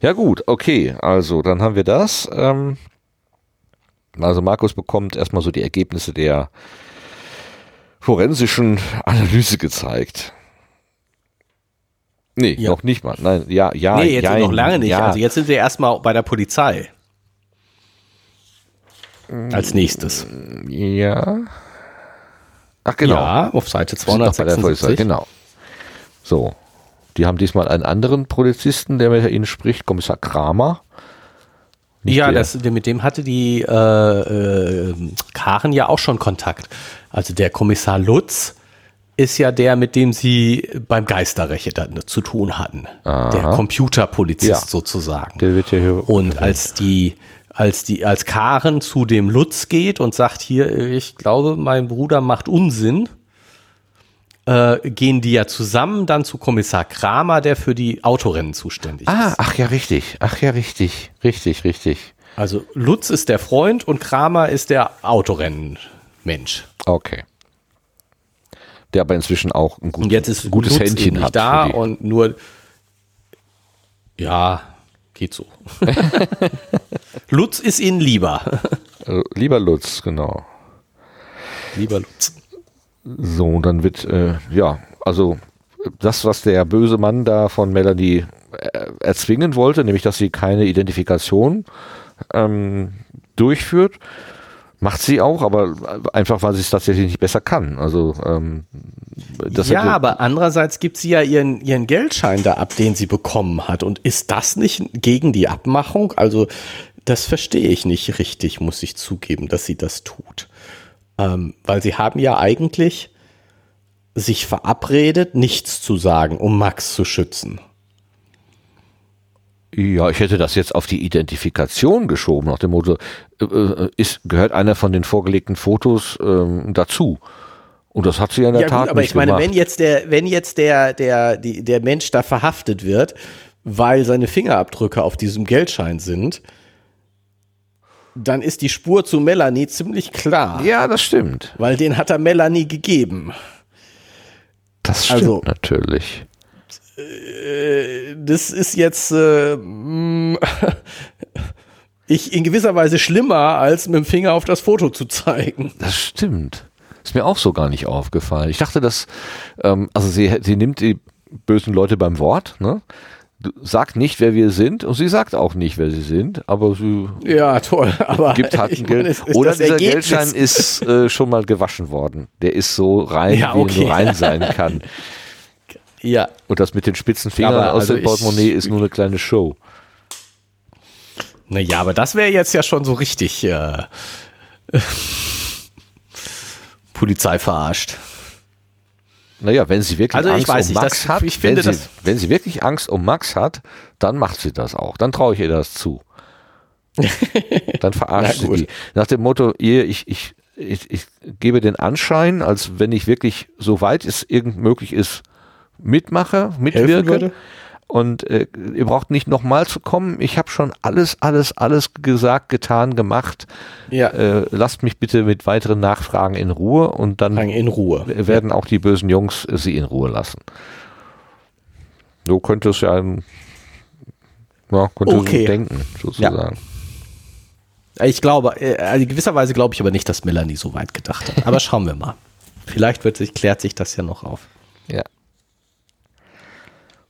Ja gut, okay, also dann haben wir das. Ähm, also Markus bekommt erstmal so die Ergebnisse der forensischen Analyse gezeigt. Nee, Ja. noch nicht mal. Nein, ja, ja, nee, jetzt jein, noch lange nicht. Ja. Also jetzt sind wir erstmal bei der Polizei. Als nächstes. ja. Ach genau. Ja, auf Seite Sind noch bei der Polizei, 276. Genau. So. Die haben diesmal einen anderen Polizisten, der mit ihnen spricht, Kommissar Kramer. Nicht Ja, das, mit dem hatte die äh, äh, Karen ja auch schon Kontakt. Also der Kommissar Lutz ist ja der, mit dem sie beim Geisterreche dann zu tun hatten. Der Computerpolizist Ja. sozusagen. Der wird ja hier. Und als die, als die, als Karen zu dem Lutz geht und sagt, hier, ich glaube, mein Bruder macht Unsinn, äh, gehen die ja zusammen dann zu Kommissar Kramer, der für die Autorennen zuständig ist. Ah, ach ja, richtig. Ach ja, richtig. Richtig, richtig. Also Lutz ist der Freund und Kramer ist der Autorennenmensch. Okay. Der aber inzwischen auch ein, gut, Und jetzt ist gutes Lutz Händchen nicht hat. da und nur ja, geht so. Lutz ist ihnen lieber. Äh, lieber Lutz, genau. Lieber Lutz. So, und dann wird, äh, ja, also das, was der böse Mann da von Melanie äh, erzwingen wollte, nämlich dass sie keine Identifikation ähm, durchführt. Macht sie auch, aber einfach, weil sie es tatsächlich nicht besser kann. Also ähm, das Ja, aber andererseits gibt sie ja ihren, ihren Geldschein da ab, den sie bekommen hat. Und ist das nicht gegen die Abmachung? Also das verstehe ich nicht richtig, muss ich zugeben, dass sie das tut. Ähm, weil sie haben ja eigentlich sich verabredet, nichts zu sagen, um Max zu schützen. Ja, ich hätte das jetzt auf die Identifikation geschoben, nach dem Motto, äh, äh, ist, gehört einer von den vorgelegten Fotos ähm, dazu. Und das hat sie ja in der ja, Tat gut, aber ich meine, wenn jetzt der, wenn jetzt der, der, die, der Mensch da verhaftet wird, weil seine Fingerabdrücke auf diesem Geldschein sind, dann ist die Spur zu Melanie ziemlich klar. Ja, das stimmt. Weil den hat er Melanie gegeben. Das stimmt also, natürlich. Äh, das ist jetzt äh, ich in gewisser Weise schlimmer, als mit dem Finger auf das Foto zu zeigen. Das stimmt. Ist mir auch so gar nicht aufgefallen. Ich dachte, dass, ähm, also sie, sie nimmt die bösen Leute beim Wort, ne? Sagt nicht, wer wir sind und sie sagt auch nicht, wer sie sind, aber sie ja toll, aber gibt halt ein Geld. Meine, Oder dieser Ergebnis. Geldschein ist äh, schon mal gewaschen worden. Der ist so rein, ja, okay. wie er nur rein sein kann. Ja. Und das mit den spitzen Fingern aber aus also dem Portemonnaie ist nur eine kleine Show. Naja, aber das wäre jetzt ja schon so richtig äh, Polizei verarscht. Naja, wenn sie wirklich also Angst um nicht, Max das, hat, ich finde, wenn, sie, wenn sie wirklich Angst um Max hat, dann macht sie das auch. Dann traue ich ihr das zu. dann verarscht sie die. Nach dem Motto, ihr, ich, ich, ich, ich gebe den Anschein, als wenn ich wirklich, so weit es irgend möglich ist, mitmache, mitwirke. Und äh, ihr braucht nicht nochmal zu kommen. Ich habe schon alles, alles, alles gesagt, getan, gemacht. Ja. Äh, lasst mich bitte mit weiteren Nachfragen in Ruhe und dann in Ruhe. werden auch die bösen Jungs äh, sie in Ruhe lassen. So könnte es ja, ja könnte okay. so denken, sozusagen. Ja. Ich glaube, äh, also in gewisser Weise glaube ich aber nicht, dass Melanie so weit gedacht hat. Aber schauen wir mal. Vielleicht wird sich, klärt sich das ja noch auf. Ja.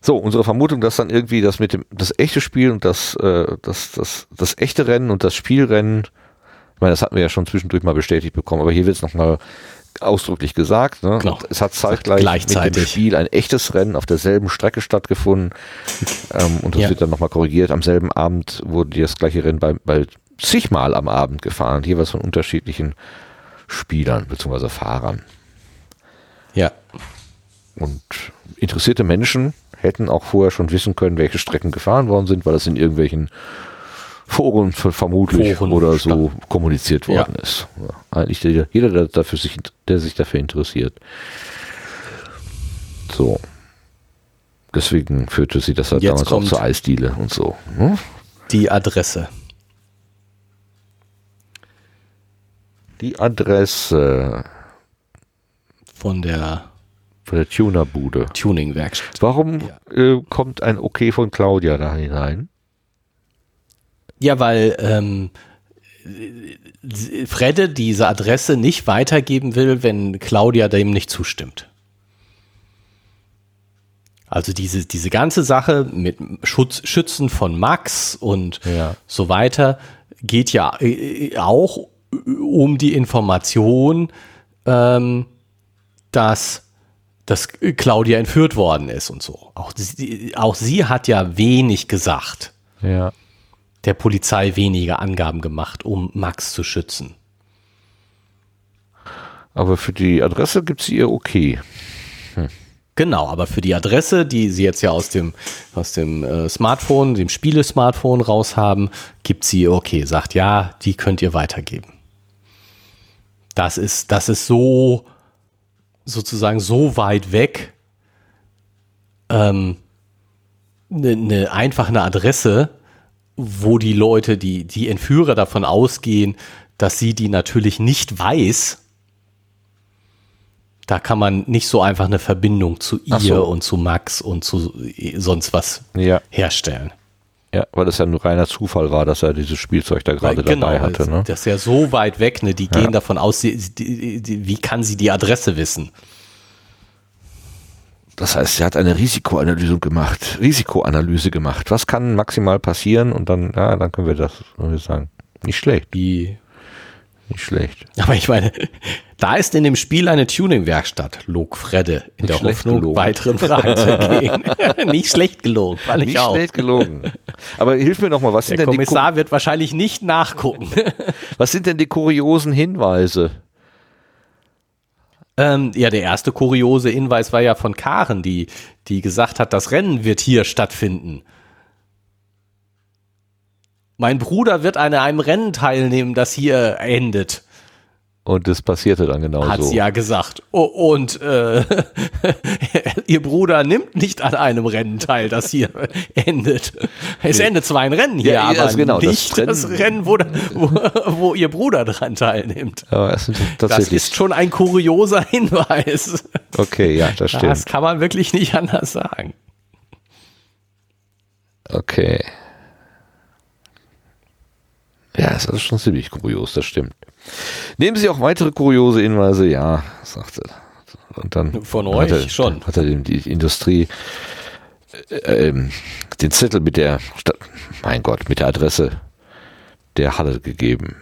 So, unsere Vermutung, dass dann irgendwie das mit dem, das echte Spiel und das, äh, das, das, das echte Rennen und das Spielrennen, ich meine, das hatten wir ja schon zwischendurch mal bestätigt bekommen, aber hier wird es nochmal ausdrücklich gesagt. Ne? Genau. Es hat zeitgleich mit dem Spiel ein echtes Rennen auf derselben Strecke stattgefunden ähm, und das ja. wird dann nochmal korrigiert. Am selben Abend wurde das gleiche Rennen bei, bei zigmal am Abend gefahren, jeweils von unterschiedlichen Spielern bzw. Fahrern. Ja. Und interessierte Menschen hätten auch vorher schon wissen können, welche Strecken gefahren worden sind, weil das in irgendwelchen Foren vermutlich Foren oder so stand. kommuniziert worden ja. ist. Ja, eigentlich jeder, jeder der, dafür sich, der sich dafür interessiert. So. Deswegen führte sie das halt Jetzt damals auch zur Eisdiele und so. Hm? Die Adresse. Die Adresse. Von der von der Tunerbude. Tuning-Werkstatt. Warum ja. äh, kommt ein Okay von Claudia da hinein? Ja, weil ähm, Fredde diese Adresse nicht weitergeben will, wenn Claudia dem nicht zustimmt. Also diese, diese ganze Sache mit Schutz, Schützen von Max und ja. so weiter geht ja äh, auch um die Information, ähm, dass dass Claudia entführt worden ist und so. Auch sie, auch sie hat ja wenig gesagt. Ja. Der Polizei wenige Angaben gemacht, um Max zu schützen. Aber für die Adresse gibt sie ihr okay. Hm. Genau, aber für die Adresse, die sie jetzt ja aus dem, aus dem äh, Smartphone, dem Spiele-Smartphone raushaben, gibt sie ihr okay, sagt ja, die könnt ihr weitergeben. Das ist, das ist so sozusagen so weit weg, ähm, eine, ne, einfach eine Adresse, wo die Leute, die, die Entführer davon ausgehen, dass sie die natürlich nicht weiß. Da kann man nicht so einfach eine Verbindung zu ihr so. und zu Max und zu sonst was ja. herstellen. Ja, weil es ja nur reiner Zufall war, dass er dieses Spielzeug da gerade genau, dabei hatte. Ne? Das ist ja so weit weg, ne? Die ja. gehen davon aus, die, die, die, wie kann sie die Adresse wissen? das heißt, er hat eine Risikoanalyse gemacht, Risikoanalyse gemacht. Was kann maximal passieren? Und dann, ja, dann können wir das können wir sagen. Nicht schlecht. Wie Nicht schlecht. Aber ich meine, da ist in dem Spiel eine Tuning-Werkstatt, log Fredde, in Nicht der Hoffnung, gelogen. weiteren Fragen zu gehen. nicht schlecht gelogen, fand ich Nicht auch. schlecht gelogen. Aber hilf mir noch mal, was sind, Der denn die, Kommissar wird wahrscheinlich nicht nachgucken. Was sind denn die kuriosen Hinweise? ähm, ja, der erste kuriose Hinweis war ja von Karen, die, die gesagt hat, das Rennen wird hier stattfinden. Mein Bruder wird an einem Rennen teilnehmen, das hier endet. Und das passierte dann genau hat so. sie ja gesagt. Oh, und äh, ihr Bruder nimmt nicht an einem Rennen teil, das hier endet. Es endet zwar ein Rennen hier, Ja, aber also genau, das nicht Rennen- das Rennen, wo, wo, wo ihr Bruder dran teilnimmt. Aber es sind Das ist schon ein kurioser Hinweis. okay, ja, das Das stimmt. kann man wirklich nicht anders sagen. Okay. Ja, ist also schon ziemlich kurios, das stimmt. Nehmen Sie auch weitere kuriose Hinweise? Ja, sagte er. Und dann Von hat euch er, schon. Hat er dem die Industrie äh, ähm, den Zettel mit der, Sta- mein Gott, mit der Adresse der Halle gegeben.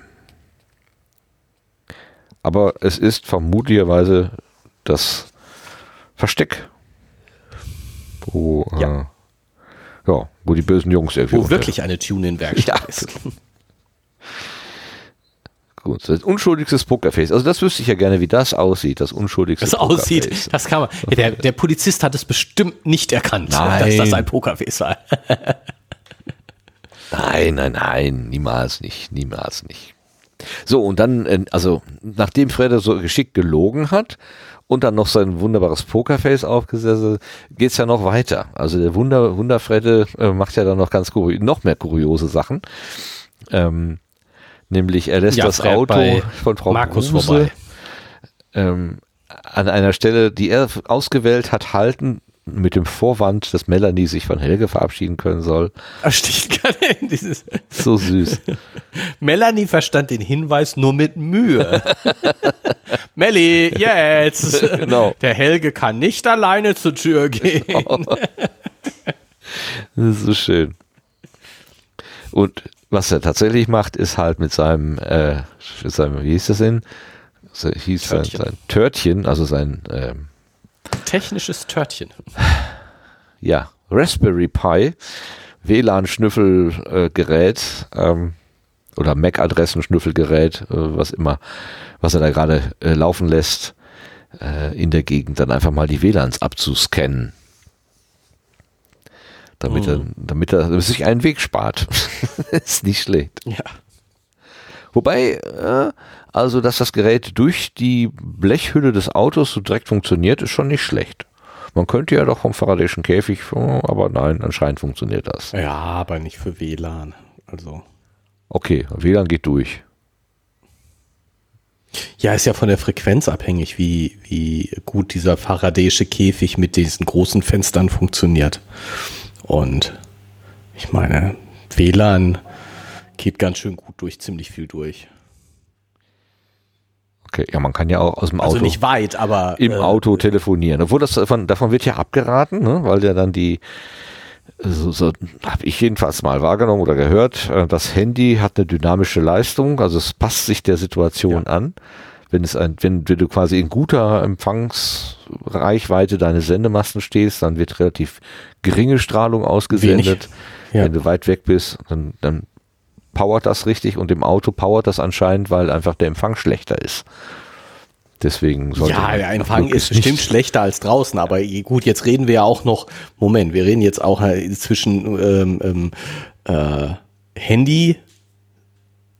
Aber es ist vermutlicherweise das Versteck, wo, Ja. äh, ja, wo die bösen Jungs irgendwie Wo wirklich eine Tune-in-Werkstatt Ja. ist. Gut, das unschuldigstes Pokerface. Also das wüsste ich ja gerne, wie das aussieht, das unschuldigste Das aussieht, das kann man. Der, der Polizist hat es bestimmt nicht erkannt, Nein. dass das ein Pokerface war. Nein, nein, nein, niemals nicht, niemals nicht. So, und dann, äh, also nachdem Fredde so geschickt gelogen hat und dann noch sein wunderbares Pokerface aufgesetzt hat, geht's ja noch weiter. Also der Wunder, Wunderfredde äh, macht ja dann noch ganz noch mehr kuriose Sachen. Ähm, nämlich er lässt Ja, das Auto von Frau Markus Kruse, vorbei. ähm, an einer Stelle, die er ausgewählt hat, halten mit dem Vorwand, dass Melanie sich von Helge verabschieden können soll. Da steht gerade dieses. So süß. Melanie verstand den Hinweis nur mit Mühe. Melli, jetzt. Genau. Der Helge kann nicht alleine zur Tür gehen. Das ist so schön. Und was er tatsächlich macht, ist halt mit seinem, äh, mit seinem wie hieß das denn? So hieß sein, Törtchen. sein Törtchen, also sein, ähm, Technisches Törtchen. ja, Raspberry Pi, WLAN-Schnüffelgerät ähm, oder MAC-Adressen-Schnüffelgerät, äh, was immer, was er da gerade äh, laufen lässt, äh, in der Gegend, dann einfach mal die WLANs abzuscannen. Damit, er, damit er sich einen Weg spart. ist nicht schlecht. Ja. Wobei, äh, also, dass das Gerät durch die Blechhülle des Autos so direkt funktioniert, ist schon nicht schlecht. Man könnte ja doch vom Faradayschen Käfig, oh, aber nein, anscheinend funktioniert das. Ja, aber nicht für WLAN. Also. Okay, WLAN geht durch. Ja, ist ja von der Frequenz abhängig, wie, wie gut dieser Faradayische Käfig mit diesen großen Fenstern funktioniert. Und ich meine, WLAN geht ganz schön gut durch, ziemlich viel durch. Okay, ja, man kann ja auch aus dem Auto Also nicht weit, aber im äh, Auto telefonieren. Obwohl das davon, davon wird ja abgeraten, ne? weil ja dann die, so, so habe ich jedenfalls mal wahrgenommen oder gehört, äh, das Handy hat eine dynamische Leistung, also es passt sich der Situation an. Wenn es ein, wenn, wenn du quasi in guter Empfangsreichweite deine Sendemasten stehst, dann wird relativ geringe Strahlung ausgesendet. Ja. Wenn du weit weg bist, dann, dann powert das richtig und im Auto powert das anscheinend, weil einfach der Empfang schlechter ist. Deswegen sollte Ja, der Empfang ist bestimmt schlechter als draußen, aber gut, jetzt reden wir ja auch noch, Moment, wir reden jetzt auch äh, zwischen ähm, ähm, äh, Handy,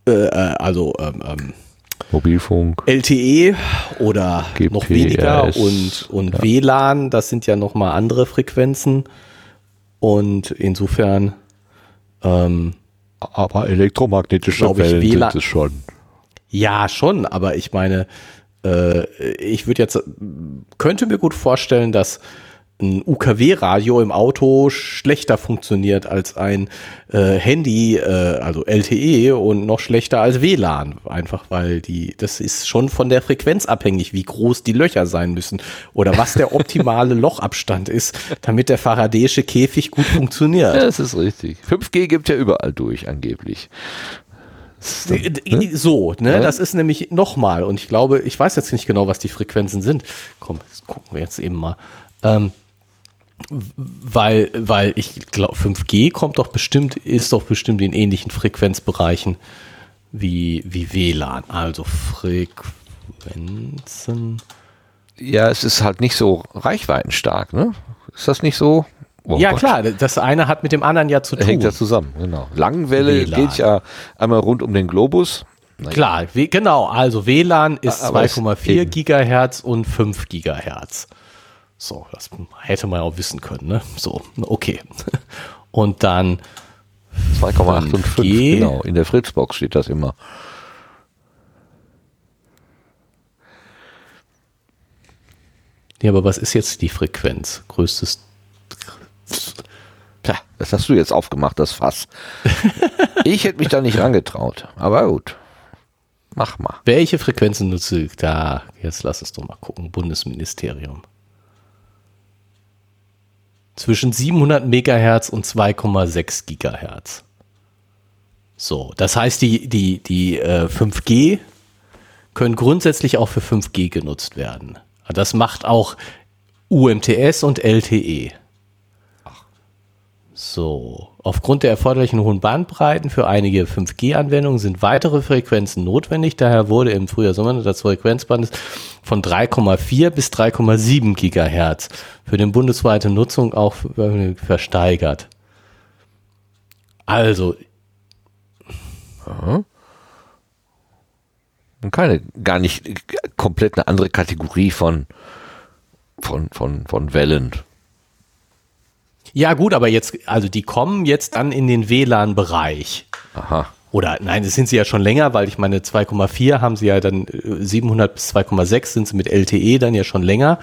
äh, äh, also ähm, ähm, Mobilfunk. LTE oder noch GPS, weniger und, und WLAN, das sind ja nochmal andere Frequenzen und insofern ähm, Aber elektromagnetische ich, Wellen WLAN sind es schon. Ja, schon, aber ich meine, äh, ich würde jetzt, könnte mir gut vorstellen, dass ein UKW-Radio im Auto schlechter funktioniert als ein äh, Handy, äh, also LTE und noch schlechter als WLAN. Einfach weil die, das ist schon von der Frequenz abhängig, wie groß die Löcher sein müssen oder was der optimale Lochabstand ist, damit der faradäische Käfig gut funktioniert. Ja, das ist richtig. 5G gibt ja überall durch, angeblich. Ne? So, ne? Ja. Das ist nämlich nochmal, und ich glaube, ich weiß jetzt nicht genau, was die Frequenzen sind. Komm, das gucken wir jetzt eben mal. Ähm, weil, weil ich glaube, 5G kommt doch bestimmt, ist doch bestimmt in ähnlichen Frequenzbereichen wie, wie WLAN. Also Frequenzen. Ja, es ist halt nicht so reichweitenstark, ne? Ist das nicht so? Oh ja, Gott. klar, das eine hat mit dem anderen ja zu tun. Hängt ja zusammen, genau. Langwelle WLAN. geht ja einmal rund um den Globus. Naja. Klar, genau. Also WLAN ist 2,4 Gigahertz und 5 Gigahertz. So, das hätte man auch wissen können, ne? So, okay. Und dann 2,8 und 5, genau. In der Fritzbox steht das immer. Ja, aber was ist jetzt die Frequenz? Größtes. Tja, das hast du jetzt aufgemacht, das Fass. ich hätte mich da nicht rangetraut, aber gut. Mach mal. Welche Frequenzen nutze ich da? Jetzt lass es doch mal gucken. Bundesministerium zwischen 700 Megahertz und 2,6 Gigahertz. So, das heißt, die, die, die äh, 5G können grundsätzlich auch für 5G genutzt werden. Das macht auch UMTS und LTE. So, aufgrund der erforderlichen hohen Bandbreiten für einige 5G-Anwendungen sind weitere Frequenzen notwendig. Daher wurde im Frühjahr Sommer das Frequenzband von 3,4 bis 3,7 Gigahertz für die bundesweite Nutzung auch versteigert. Also. Keine, gar nicht komplett eine andere Kategorie von, von, von, von Wellen. Ja, gut, aber jetzt, also die kommen jetzt dann in den WLAN-Bereich. Aha. Oder nein, das sind sie ja schon länger, weil ich meine 2,4 haben sie ja dann 700 äh, bis 2,6 sind sie mit LTE dann ja schon länger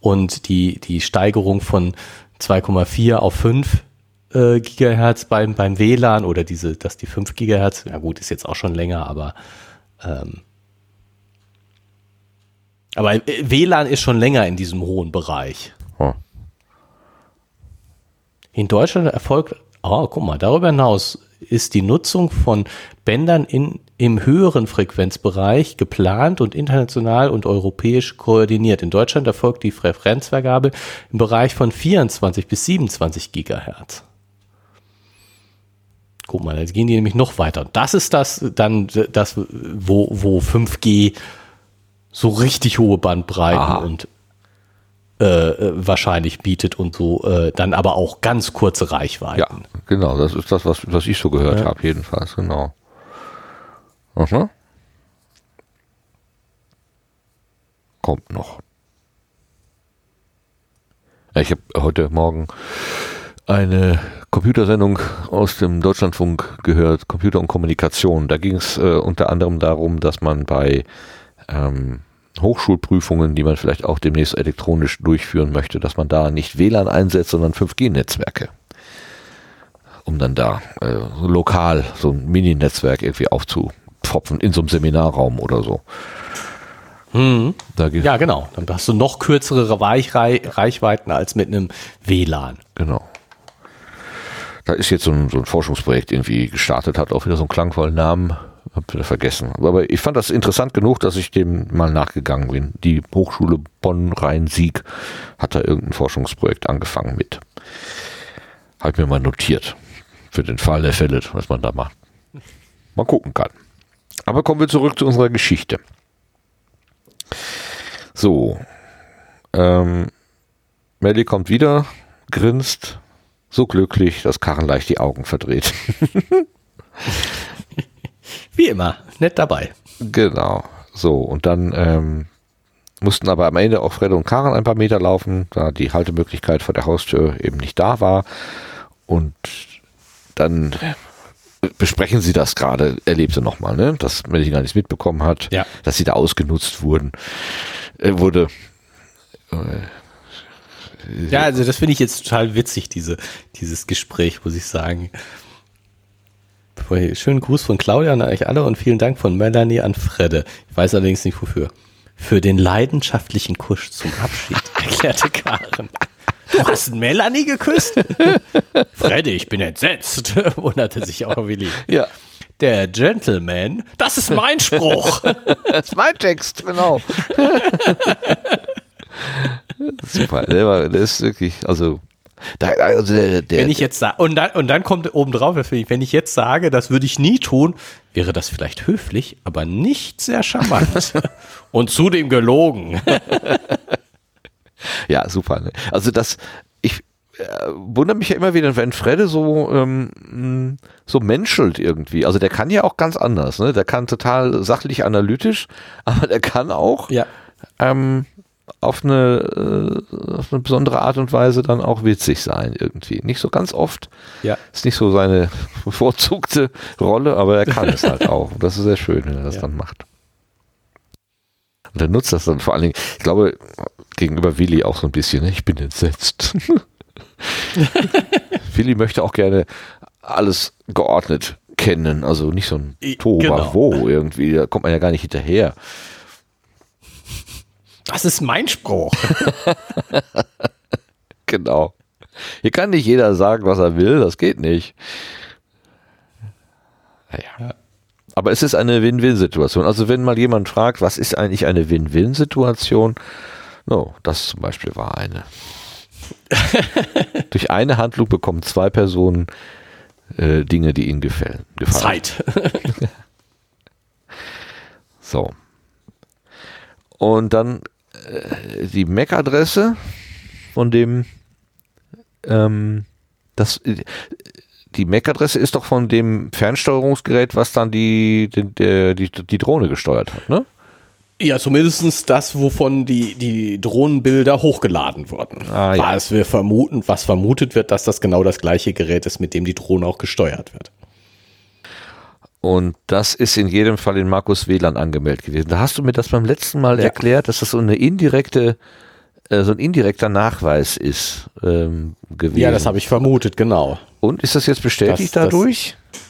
und die die Steigerung von 2,4 auf 5 äh, Gigahertz beim beim WLAN oder diese, dass die 5 Gigahertz, ja gut, ist jetzt auch schon länger, aber ähm, aber äh, WLAN ist schon länger in diesem hohen Bereich. Oh. In Deutschland erfolgt, oh, guck mal, darüber hinaus ist die Nutzung von Bändern in, im höheren Frequenzbereich geplant und international und europäisch koordiniert. In Deutschland erfolgt die Frequenzvergabe im Bereich von 24 bis 27 Gigahertz. Guck mal, jetzt gehen die nämlich noch weiter. Das ist das dann das, wo, wo 5G so richtig hohe Bandbreiten Aha. und äh, wahrscheinlich bietet und so, äh, dann aber auch ganz kurze Reichweiten. Ja, genau, das ist das, was, was ich so gehört ja. habe, jedenfalls, genau. Aha. Kommt noch. Ich habe heute Morgen eine Computersendung aus dem Deutschlandfunk gehört, Computer und Kommunikation. Da ging es äh, unter anderem darum, dass man bei ähm, Hochschulprüfungen, die man vielleicht auch demnächst elektronisch durchführen möchte, dass man da nicht WLAN einsetzt, sondern 5G-Netzwerke. Um dann da äh, lokal so ein Mini-Netzwerk irgendwie aufzupfropfen in so einem Seminarraum oder so. Mhm. ja, genau. Dann hast du noch kürzere Reichweiten als mit einem WLAN. Genau. Da ist jetzt so ein, so ein Forschungsprojekt irgendwie gestartet, hat auch wieder so einen klangvollen Namen hab wieder vergessen. Aber ich fand das interessant genug, dass ich dem mal nachgegangen bin. Die Hochschule Bonn-Rhein-Sieg hat da irgendein Forschungsprojekt angefangen mit. Halt mir mal notiert. Für den Fall der Fälle, was man da macht. Mal gucken kann. Aber kommen wir zurück zu unserer Geschichte. So. Ähm, Melly kommt wieder, grinst, so glücklich, dass Karen leicht die Augen verdreht. Wie immer, nett dabei. Genau. So, und dann ähm, mussten aber am Ende auch Fred und Karen ein paar Meter laufen, da die Haltemöglichkeit vor der Haustür eben nicht da war. Und dann besprechen sie das gerade, erlebte nochmal, ne? dass Melanie gar nichts mitbekommen hat, ja. dass sie da ausgenutzt wurden, äh, wurde. Äh, Ja, also das finde ich jetzt total witzig, diese, dieses Gespräch, muss ich sagen. Schönen Gruß von Claudia an euch alle und vielen Dank von Melanie an Fredde. Ich weiß allerdings nicht wofür. Für den leidenschaftlichen Kusch zum Abschied, erklärte Karen. Du hast Melanie geküsst? Freddy, ich bin entsetzt, wunderte sich auch Willi. Ja. Der Gentleman, das ist mein Spruch. das ist mein Text, genau. Super, der, war, der ist wirklich, also da, also der, der, wenn ich jetzt sage, und dann, und dann kommt oben drauf, wenn ich jetzt sage, das würde ich nie tun, wäre das vielleicht höflich, aber nicht sehr charmant. und zudem gelogen. ja, super. Ne? Also das, ich äh, wundere mich ja immer wieder, wenn Fredde so, ähm, so menschelt irgendwie. Also der kann ja auch ganz anders, ne? Der kann total sachlich analytisch, aber der kann auch ja. ähm, auf eine, äh, auf eine besondere Art und Weise dann auch witzig sein irgendwie. Nicht so ganz oft. Ja. Ist nicht so seine bevorzugte Rolle, aber er kann es halt auch. Und das ist sehr schön, wenn er das ja. dann macht. Und er nutzt das dann vor allen Dingen, ich glaube, gegenüber Willi auch so ein bisschen. Ne? Ich bin entsetzt. Willi möchte auch gerne alles geordnet kennen. Also nicht so ein Tohuwabohu genau. irgendwie. Da kommt man ja gar nicht hinterher. Das ist mein Spruch. genau. Hier kann nicht jeder sagen, was er will. Das geht nicht. Naja. Aber es ist eine Win-Win-Situation. Also wenn mal jemand fragt, was ist eigentlich eine Win-Win-Situation? No, das zum Beispiel war eine. Durch eine Handlung bekommen zwei Personen äh, Dinge, die ihnen gefallen. gefallen. Zeit. so. Und dann äh, die MAC-Adresse von dem, ähm, das, die MAC-Adresse ist doch von dem Fernsteuerungsgerät, was dann die, die, die, die Drohne gesteuert hat, ne? Ja, zumindest das, wovon die, die Drohnenbilder hochgeladen wurden. Ah, ja. Was wir vermuten, was vermutet wird, dass das genau das gleiche Gerät ist, mit dem die Drohne auch gesteuert wird. Und das ist in jedem Fall in Markus WLAN angemeldet gewesen. Da hast du mir das beim letzten Mal ja. erklärt, dass das so eine indirekte, äh, so ein indirekter Nachweis ist ähm, gewesen. Ja, das habe ich vermutet, genau. Und ist das jetzt bestätigt das, dadurch? Das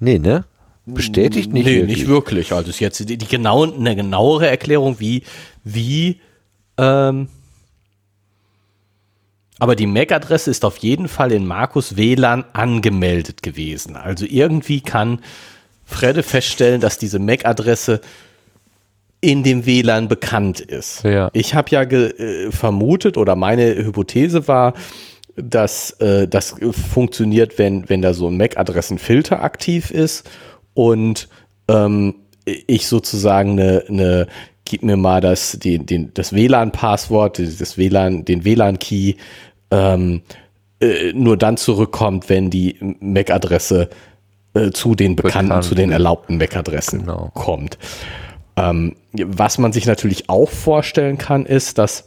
nee, ne? Bestätigt nicht? Nee, wirklich. nicht wirklich. Also ist jetzt die, die genau, eine genauere Erklärung, wie, wie, ähm, aber die MAC-Adresse ist auf jeden Fall in Markus WLAN angemeldet gewesen. Also irgendwie kann Fredde feststellen, dass diese MAC-Adresse in dem WLAN bekannt ist. Ja. Ich habe ja äh, vermutet oder meine Hypothese war, dass äh, das funktioniert, wenn, wenn da so ein MAC-Adressenfilter aktiv ist und ähm, ich sozusagen eine, eine gib mir mal das, den, den, das WLAN-Passwort, das WLAN, den WLAN-Key ähm, äh, nur dann zurückkommt, wenn die MAC-Adresse äh, zu den bekannten, Bekannt. zu den erlaubten MAC-Adressen genau. kommt. Ähm, was man sich natürlich auch vorstellen kann, ist, dass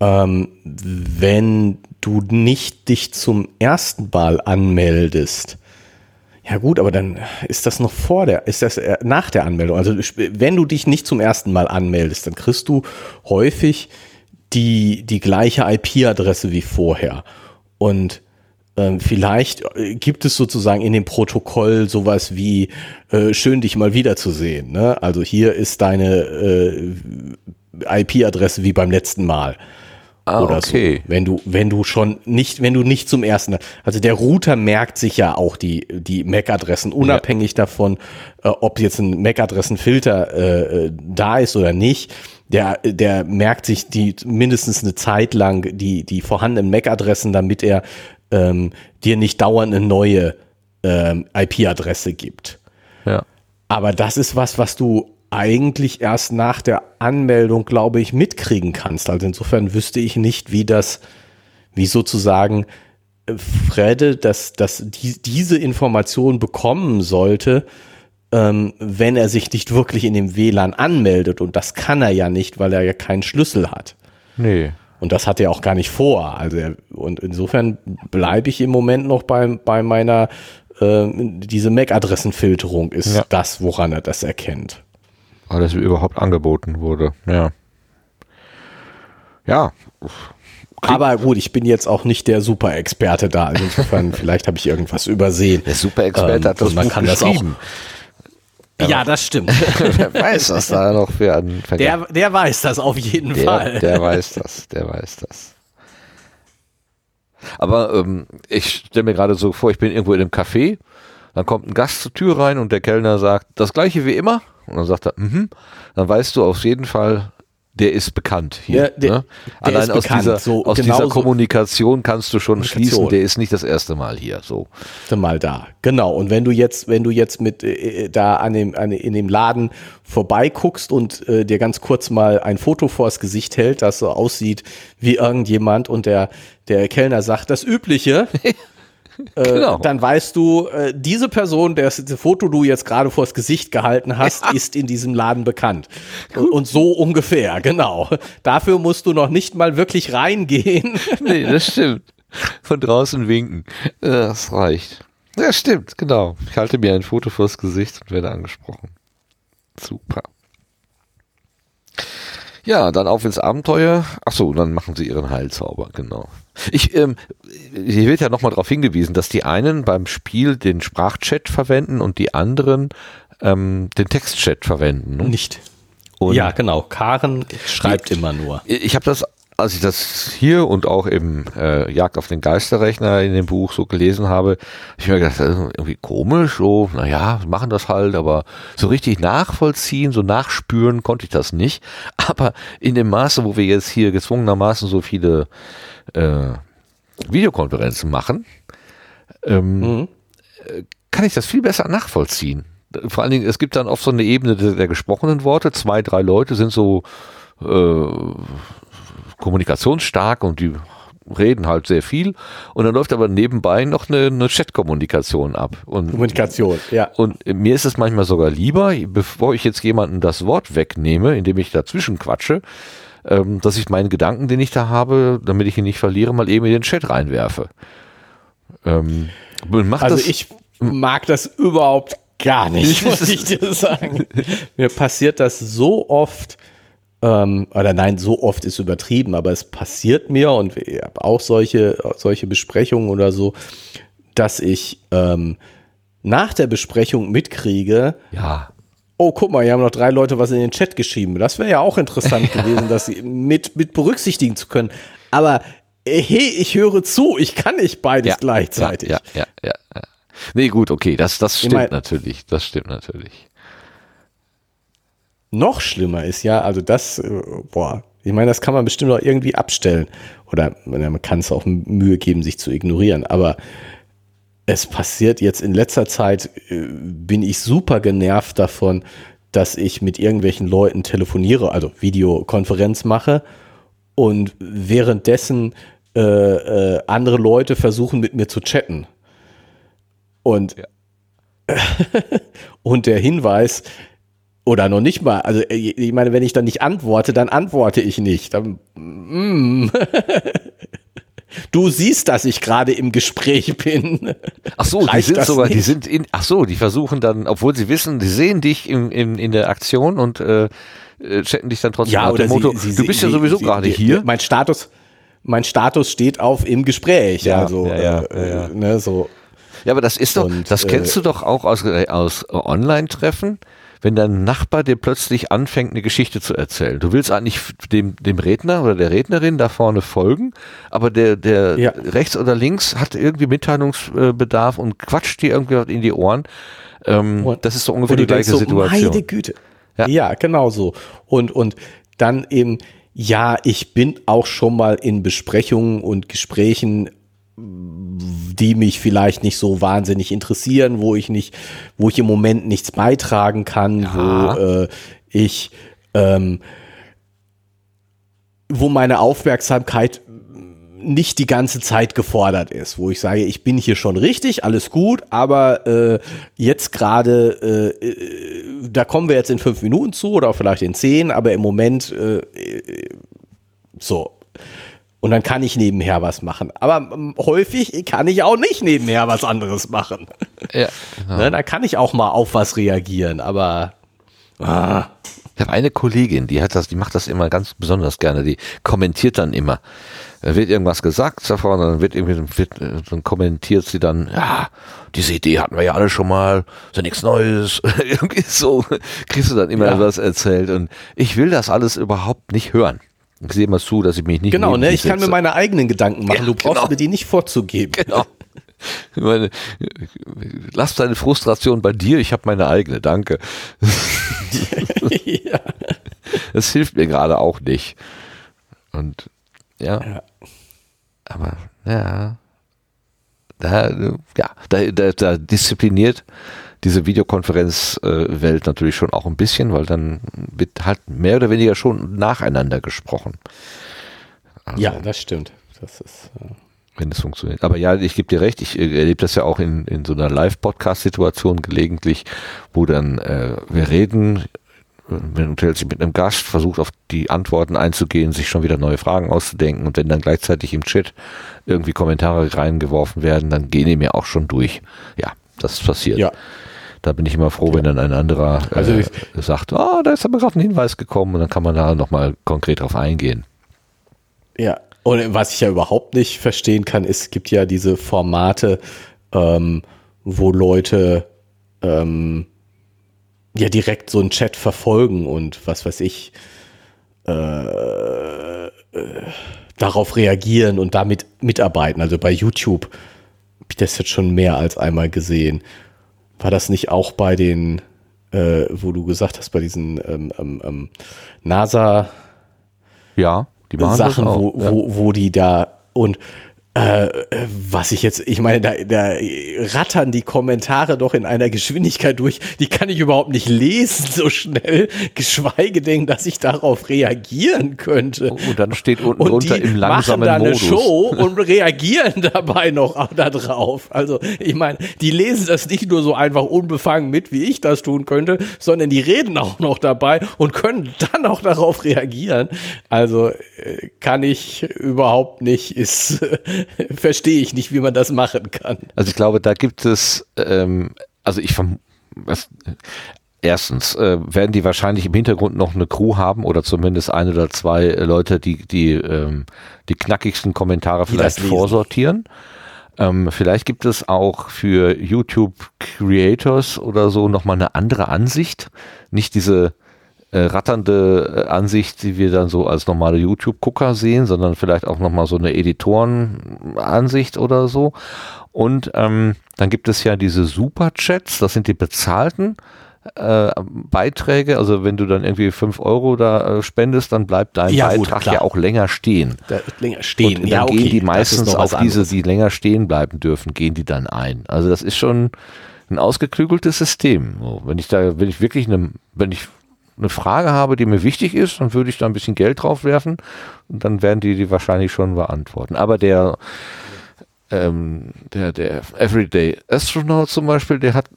ähm, wenn du nicht dich zum ersten Mal anmeldest, ja gut, aber dann ist das noch vor der, ist das äh, nach der Anmeldung. Also wenn du dich nicht zum ersten Mal anmeldest, dann kriegst du häufig die, die gleiche IP-Adresse wie vorher. Und vielleicht äh, gibt es sozusagen in dem Protokoll sowas wie äh, schön dich mal wiederzusehen. Ne? Also hier ist deine äh, IP-Adresse wie beim letzten Mal. Ah, oder okay. so. Wenn du, wenn du schon nicht, wenn du nicht zum ersten, also der Router merkt sich ja auch die, die MAC-Adressen, unabhängig ja. davon, äh, ob jetzt ein MAC-Adressenfilter äh, da ist oder nicht. Der, der merkt sich die mindestens eine Zeit lang die, die vorhandenen MAC-Adressen, damit er ähm, dir nicht dauernd eine neue ähm, IP-Adresse gibt. Ja. Aber das ist was, was du eigentlich erst nach der Anmeldung, glaube ich, mitkriegen kannst. Also insofern wüsste ich nicht, wie das, wie sozusagen äh, Fredde, dass, dass die, diese Information bekommen sollte, ähm, wenn er sich nicht wirklich in dem WLAN anmeldet. Und das kann er ja nicht, weil er ja keinen Schlüssel hat. Nee. Und das hat er auch gar nicht vor. Also er, und insofern bleibe ich im Moment noch bei, bei meiner, äh, diese MAC-Adressenfilterung ist ja. das, woran er das erkennt weil das überhaupt angeboten wurde. Ja. Ja. Aber gut, ich bin jetzt auch nicht der Super-Experte da. Also insofern, vielleicht habe ich irgendwas übersehen. Der Super-Experte Ähm, hat das und man Buch kann das auch- geschrieben. Ja, das stimmt. Wer weiß, was da noch für ein Der, der weiß das auf jeden der, Fall. der weiß das, der weiß das. Aber ähm, ich stelle mir gerade so vor, ich bin irgendwo in einem Café, dann kommt ein Gast zur Tür rein und der Kellner sagt, das gleiche wie immer. Und dann sagt er, mhm. Dann weißt du auf jeden Fall, der ist bekannt hier. Der- der- ne? der Allein aus, bekannt, dieser, so aus genau dieser so- Kommunikation kannst du schon schließen, der ist nicht das erste Mal hier. So. mal da. Genau. Und wenn du jetzt, wenn du jetzt mit äh, da an dem, an, in dem Laden vorbeiguckst und äh, dir ganz kurz mal ein Foto vors Gesicht hält, das so aussieht wie irgendjemand und der, der Kellner sagt das Übliche, äh, Genau. dann weißt du, äh, diese Person, der das Foto du jetzt gerade vors Gesicht gehalten hast, ist in diesem Laden bekannt. Und, und so ungefähr, genau. Dafür musst du noch nicht mal wirklich reingehen. Nee, das stimmt. Von draußen winken. Das reicht. Ja, stimmt, genau. Ich halte mir ein Foto vors Gesicht und werde angesprochen. Super. Ja, dann auf ins Abenteuer. Ach so, dann machen sie ihren Heilzauber, genau. Ich, ähm, hier wird ja nochmal darauf hingewiesen, dass die einen beim Spiel den Sprachchat verwenden und die anderen ähm, den Textchat verwenden. Ne? Nicht. Und ja, genau. Karen schreibt immer nur. ich habe das, als ich das hier und auch im äh, Jagd auf den Geisterrechner in dem Buch so gelesen habe, hab ich mir gedacht, das ist irgendwie komisch, so, naja, machen das halt, aber so richtig nachvollziehen, so nachspüren konnte ich das nicht. Aber in dem Maße, wo wir jetzt hier gezwungenermaßen so viele äh, Videokonferenzen machen, ähm, äh, kann ich das viel besser nachvollziehen. Vor allen Dingen, es gibt dann oft so eine Ebene der, der gesprochenen Worte. Zwei, drei Leute sind so äh, kommunikationsstark und die reden halt sehr viel. Und dann läuft aber nebenbei noch eine, eine Chat-Kommunikation ab. Und, Kommunikation, ja. und mir ist es manchmal sogar lieber, bevor ich jetzt jemanden das Wort wegnehme, indem ich dazwischen quatsche, ähm, dass ich meinen Gedanken, den ich da habe, damit ich ihn nicht verliere, mal eben in den Chat reinwerfe. Ähm, Also ich mag das überhaupt gar nicht, muss ich dir sagen. Mir passiert das so oft, ähm, oder nein, so oft ist übertrieben, aber es passiert mir und ich habe auch solche, solche Besprechungen oder so, dass ich ähm, nach der Besprechung mitkriege, ja, oh, guck mal, hier haben noch drei Leute was in den Chat geschrieben. Das wäre ja auch interessant gewesen, das mit, mit berücksichtigen zu können. Aber hey, ich höre zu, ich kann nicht beides gleichzeitig. Ja, ja, ja, ja. Nee, gut, okay, das, das stimmt mein- natürlich. Das stimmt natürlich. Noch schlimmer ist ja, also das, äh, boah, ich meine, das kann man bestimmt auch irgendwie abstellen. Oder man kann es auch Mühe geben, sich zu ignorieren. Aber es passiert jetzt in letzter Zeit, äh, bin ich super genervt davon, dass ich mit irgendwelchen Leuten telefoniere, also Videokonferenz mache und währenddessen äh, äh, andere Leute versuchen mit mir zu chatten. Und, und der Hinweis, oder noch nicht mal, also äh, ich meine, wenn ich dann nicht antworte, dann antworte ich nicht. Dann, mm. Du siehst, dass ich gerade im Gespräch bin. Ach so, die sind sogar, die nicht? sind in, ach so, die versuchen dann, obwohl sie wissen, die sehen dich in, in, in der Aktion und äh, äh, chatten dich dann trotzdem nach dem Motto, du bist ja sie- sowieso sie- gerade die- hier. Mein Status, mein Status steht auf im Gespräch. Ja, also, ja, ja, äh, ja, ja. Ne, so. Ja, aber das ist doch, Und, das äh, kennst du doch auch aus, äh, aus Online-Treffen, wenn dein Nachbar dir plötzlich anfängt, eine Geschichte zu erzählen. Du willst eigentlich dem, dem Redner oder der Rednerin da vorne folgen, aber der, der Ja. rechts oder links hat irgendwie Mitteilungsbedarf und quatscht dir irgendwie was in die Ohren. Ähm, Und- das ist so ungefähr die gleiche so, Situation. Meine Güte. Ja. Ja, genau so. Und, und dann eben, ja, ich bin auch schon mal in Besprechungen und Gesprächen, die mich vielleicht nicht so wahnsinnig interessieren, wo ich nicht, wo ich im Moment nichts beitragen kann, Ja. wo äh, ich, ähm, wo meine Aufmerksamkeit nicht die ganze Zeit gefordert ist, wo ich sage, ich bin hier schon richtig, alles gut, aber äh, jetzt gerade, äh, äh, da kommen wir jetzt in fünf Minuten zu oder vielleicht in zehn, aber im Moment äh, äh, so. Und dann kann ich nebenher was machen. Aber ähm, häufig kann ich auch nicht nebenher was anderes machen. Ja, genau. Ne, da kann ich auch mal auf was reagieren, aber ah, Ich habe eine Kollegin, die hat das, die macht das immer ganz besonders gerne. Die kommentiert dann immer. Da wird irgendwas gesagt davon, dann wird irgendwie, wird, dann kommentiert sie dann, ja, diese Idee hatten wir ja alle schon mal, ist ja nichts Neues. irgendwie so kriegst du dann immer ja. was erzählt. Und ich will das alles überhaupt nicht hören. Ich sehe mal zu, dass ich mich nicht. Genau, ne? Ich kann mir meine eigenen Gedanken machen. Ja, du brauchst genau. mir die nicht vorzugeben. Genau. Ich meine, lass deine Frustration bei dir, ich habe meine eigene, danke. ja. Das hilft mir gerade auch nicht. Und ja. ja. Aber ja. Da, ja, da, da, da diszipliniert diese Videokonferenzwelt natürlich schon auch ein bisschen, weil dann wird halt mehr oder weniger schon nacheinander gesprochen. Also, ja, das stimmt. Das ist. Äh wenn es funktioniert. Aber ja, ich gebe dir recht, ich äh, erlebe das ja auch in, in so einer Live-Podcast-Situation gelegentlich, wo dann äh, wir reden, wenn unterhält sich mit einem Gast, versucht auf die Antworten einzugehen, sich schon wieder neue Fragen auszudenken und wenn dann gleichzeitig im Chat irgendwie Kommentare reingeworfen werden, dann gehen die mir auch schon durch. Ja, das passiert. Ja. Da bin ich immer froh, wenn dann ein anderer äh, also sagt, oh, da ist aber gerade ein Hinweis gekommen und dann kann man da nochmal konkret drauf eingehen. Ja, und was ich ja überhaupt nicht verstehen kann, ist, es gibt ja diese Formate, ähm, wo Leute ähm, ja direkt so einen Chat verfolgen und was weiß ich, äh, äh, darauf reagieren und damit mitarbeiten. Also bei YouTube habe ich das jetzt schon mehr als einmal gesehen. War das nicht auch bei den, äh, wo du gesagt hast, bei diesen ähm, ähm, ähm NASA? Ja. Die Sachen, wo, wo, wo die da und äh, was ich jetzt, ich meine, da, da rattern die Kommentare doch in einer Geschwindigkeit durch, die kann ich überhaupt nicht lesen so schnell, geschweige denn, dass ich darauf reagieren könnte. Und dann steht unten und drunter im langsamen machen da Modus. eine Show und reagieren dabei noch da drauf. Also ich meine, die lesen das nicht nur so einfach unbefangen mit, wie ich das tun könnte, sondern die reden auch noch dabei und können dann auch darauf reagieren. Also äh, kann ich überhaupt nicht, ist verstehe ich nicht, wie man das machen kann. Also ich glaube, da gibt es, ähm, also ich was, Erstens äh, werden die wahrscheinlich im Hintergrund noch eine Crew haben oder zumindest ein oder zwei Leute, die die ähm, die knackigsten Kommentare die vielleicht vorsortieren. Ähm, vielleicht gibt es auch für YouTube Creators oder so nochmal eine andere Ansicht, nicht diese äh, ratternde äh, Ansicht, die wir dann so als normale YouTube-Gucker sehen, sondern vielleicht auch nochmal so eine Editoren-Ansicht oder so. Und ähm, dann gibt es ja diese Super-Chats, das sind die bezahlten äh, Beiträge. Also wenn du dann irgendwie fünf Euro da äh, spendest, dann bleibt dein ja, Beitrag gut, ja auch länger stehen. Da, länger stehen, Und dann ja, okay. gehen die meistens auf diese, die länger stehen bleiben dürfen, gehen die dann ein. Also das ist schon ein ausgeklügeltes System. Wenn ich da, wenn ich wirklich eine, wenn ich eine Frage habe, die mir wichtig ist, dann würde ich da ein bisschen Geld drauf werfen und dann werden die die wahrscheinlich schon beantworten. Aber der, ähm, der, der Everyday Astronaut zum Beispiel, der hat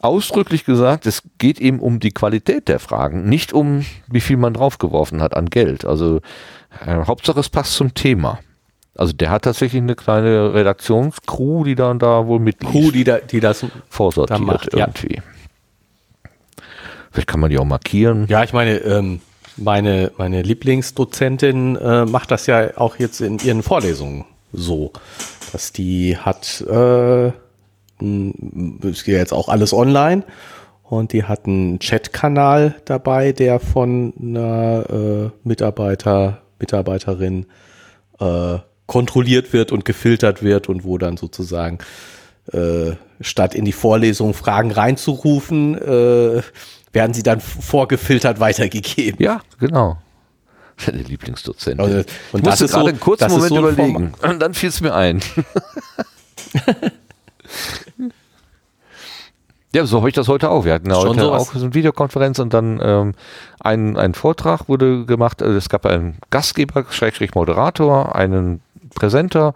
ausdrücklich gesagt, es geht ihm um die Qualität der Fragen, nicht um wie viel man draufgeworfen hat an Geld. Also äh, Hauptsache es passt zum Thema. Also der hat tatsächlich eine kleine Redaktionscrew, die dann da wohl mit Crew, die, da, die das vorsortiert da macht, irgendwie. Ja. Vielleicht kann man die auch markieren. Ja, ich meine, ähm, meine, meine Lieblingsdozentin äh, macht das ja auch jetzt in ihren Vorlesungen so, dass die hat, äh, es geht jetzt auch alles online und die hat einen Chatkanal dabei, der von einer äh, Mitarbeiter, Mitarbeiterin äh, kontrolliert wird und gefiltert wird und wo dann sozusagen äh, statt in die Vorlesung Fragen reinzurufen, äh, werden sie dann vorgefiltert weitergegeben. Ja, genau. Deine Lieblingsdozentin. Also, und das ist gerade so, einen kurzen Moment so ein überlegen. Format. Und dann fiel es mir ein. ja, so habe ich das heute auch. Wir hatten heute sowas. auch so eine Videokonferenz und dann ähm, ein, ein Vortrag wurde gemacht. Also es gab einen Gastgeber, Schrägstrich Moderator, einen Präsenter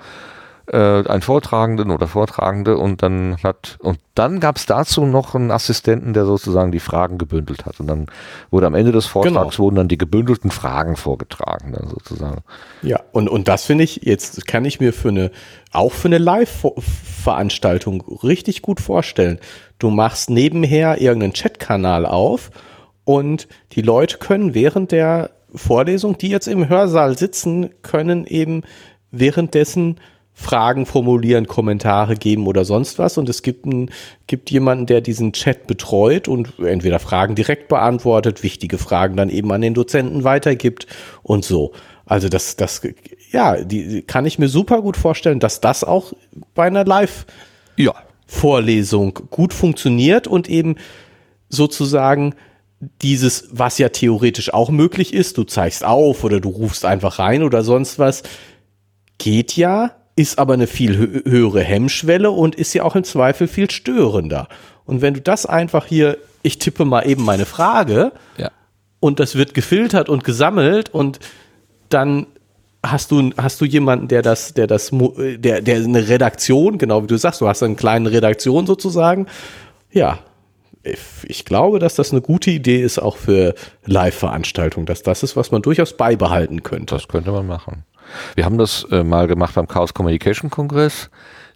äh, einen Vortragenden oder Vortragende und dann hat und dann gab es dazu noch einen Assistenten, der sozusagen die Fragen gebündelt hat und dann wurde am Ende des Vortrags genau. wurden dann die gebündelten Fragen vorgetragen dann sozusagen. Ja und und das finde ich jetzt kann ich mir für eine auch für eine Live-Veranstaltung richtig gut vorstellen. Du machst nebenher irgendeinen Chatkanal auf Und die Leute können während der Vorlesung, die jetzt im Hörsaal sitzen, können eben währenddessen Fragen formulieren, Kommentare geben oder sonst was. Und es gibt, einen, gibt jemanden, der diesen Chat betreut und entweder Fragen direkt beantwortet, wichtige Fragen dann eben an den Dozenten weitergibt und so. Also das, das, ja, die kann ich mir super gut vorstellen, dass das auch bei einer Live-Vorlesung ja. gut funktioniert und eben sozusagen dieses, was ja theoretisch auch möglich ist, du zeigst auf oder du rufst einfach rein oder sonst was, geht ja, ist aber eine viel höhere Hemmschwelle und ist ja auch im Zweifel viel störender. Und wenn du das einfach hier, ich tippe mal eben meine Frage ja. und das wird gefiltert und gesammelt und dann hast du, hast du jemanden, der das, der das, der, der eine Redaktion, genau wie du sagst, du hast eine kleine Redaktion sozusagen. Ja, ich glaube, dass das eine gute Idee ist, auch für Live-Veranstaltungen, dass das ist, was man durchaus beibehalten könnte. Das könnte man machen. Wir haben das äh, mal gemacht beim Chaos Communication Kongress.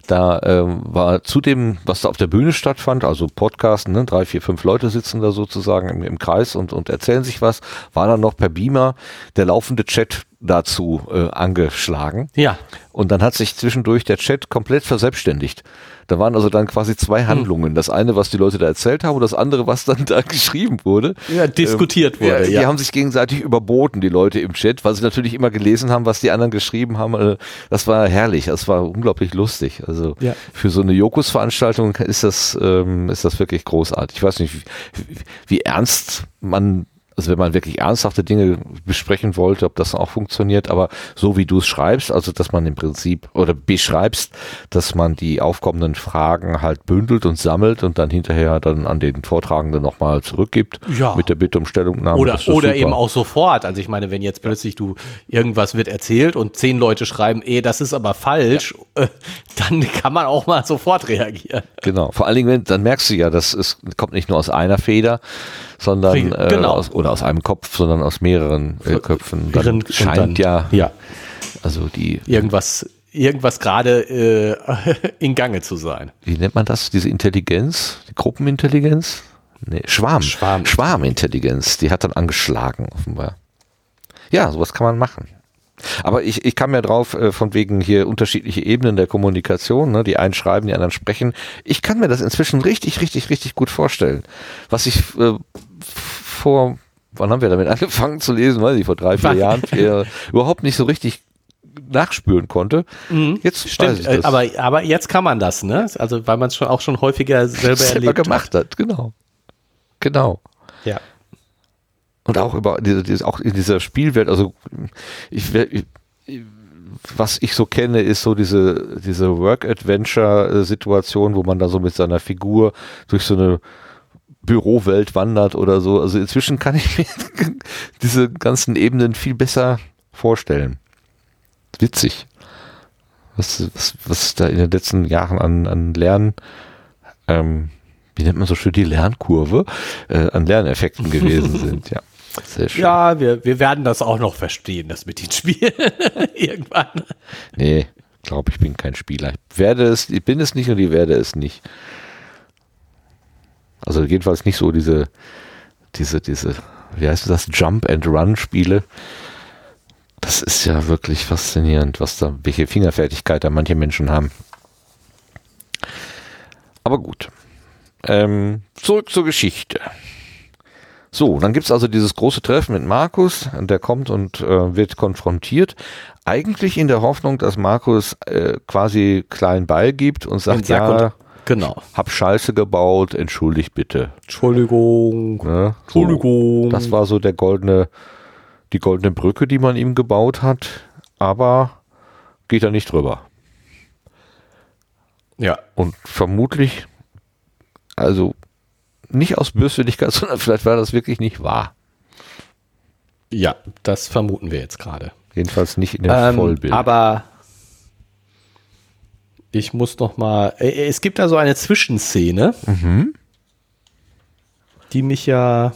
Da ähm, war zu dem, was da auf der Bühne stattfand, also Podcasten, ne, drei, vier, fünf Leute sitzen da sozusagen im, im Kreis und, und erzählen sich was, war dann noch per Beamer der laufende Chat dazu äh, angeschlagen. Ja. Und dann hat sich zwischendurch der Chat komplett verselbstständigt. Da waren also dann quasi zwei hm. Handlungen. Das eine, was die Leute da erzählt haben, und das andere, was dann da geschrieben wurde. Ja, diskutiert ähm, wurde. Ja, die haben sich gegenseitig überboten, die Leute im Chat, weil sie natürlich immer gelesen haben, was die anderen geschrieben haben. Äh, das war herrlich, das war unglaublich lustig. Also ja. für so eine Jokus-Veranstaltung ist das, ähm, ist das wirklich großartig. Ich weiß nicht, wie, wie ernst man also wenn man wirklich ernsthafte Dinge besprechen wollte, ob das auch funktioniert, aber so wie du es schreibst, also dass man im Prinzip oder beschreibst, dass man die aufkommenden Fragen halt bündelt und sammelt und dann hinterher dann an den Vortragenden nochmal zurückgibt ja. mit der Bitte um Stellungnahme. Oder, oder eben auch sofort. Also ich meine, wenn jetzt plötzlich du irgendwas wird erzählt und zehn Leute schreiben, eh, das ist aber falsch, ja. dann kann man auch mal sofort reagieren. Genau. Vor allen Dingen, dann merkst du ja, das ist, kommt nicht nur aus einer Feder, sondern äh, genau. aus, oder aus einem Kopf, sondern aus mehreren äh, Köpfen. Dann scheint dann, ja, ja, also die irgendwas irgendwas gerade äh, in Gange zu sein. Wie nennt man das? Diese Intelligenz, die Gruppenintelligenz? Nee, Schwarm. Schwarm. Schwarmintelligenz, die hat dann angeschlagen, offenbar. Ja, sowas kann man machen. Aber ich, ich kam ja drauf, äh, von wegen hier unterschiedliche Ebenen der Kommunikation, ne? die einen schreiben, die anderen sprechen. Ich kann mir das inzwischen richtig, richtig, richtig gut vorstellen. Was ich äh, vor, wann haben wir damit angefangen zu lesen, weiß ich, vor drei, vier Jahren, vier, überhaupt nicht so richtig nachspüren konnte. Mhm. Jetzt stimmt, aber aber jetzt kann man das, ne? Also weil man es schon auch schon häufiger selber, selber gemacht hat. hat. Genau, genau. Ja. Und auch über auch in dieser Spielwelt, also ich, ich was ich so kenne, ist so diese, diese Work-Adventure-Situation, wo man da so mit seiner Figur durch so eine Bürowelt wandert oder so. Also inzwischen kann ich mir diese ganzen Ebenen viel besser vorstellen. Witzig. Was, was, was da in den letzten Jahren an, an Lernen ähm, wie nennt man so schön die Lernkurve, äh, an Lerneffekten gewesen sind, ja. Ja, wir, wir werden das auch noch verstehen, das mit den Spielen. Irgendwann. Nee, glaube ich bin kein Spieler. Ich werde es, ich bin es nicht und ich werde es nicht. Also jedenfalls nicht so diese, diese, diese, wie heißt das, Jump and Run Spiele. Das ist ja wirklich faszinierend, was da, welche Fingerfertigkeit da manche Menschen haben. Aber gut. Ähm, zurück zur Geschichte. So, dann gibt's also dieses große Treffen mit Markus, der kommt und äh, wird konfrontiert. Eigentlich in der Hoffnung, dass Markus äh, quasi klein beigibt und sagt, ja, und, genau. hab Scheiße gebaut, entschuldigt bitte. Entschuldigung. Ne? So, Entschuldigung. Das war so der goldene, die goldene Brücke, die man ihm gebaut hat, aber geht er nicht drüber. Ja. Und vermutlich, also nicht aus Böswilligkeit, sondern vielleicht war das wirklich nicht wahr. Ja, das vermuten wir jetzt gerade. Jedenfalls nicht in der ähm, Vollbild. Aber ich muss noch mal. Äh, äh, es gibt da so eine Zwischenszene, mhm. die mich ja.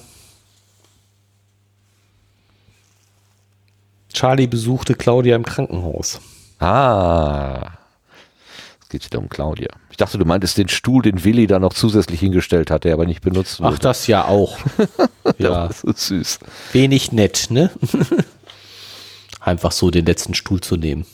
Charlie besuchte Claudia im Krankenhaus. Ah. Es geht wieder um Claudia. Ich dachte, du meintest den Stuhl, den Willi da noch zusätzlich hingestellt hat, der aber nicht benutzt wurde. Ach, das ja auch. ja, das ist süß. wenig nett, ne? Einfach so den letzten Stuhl zu nehmen.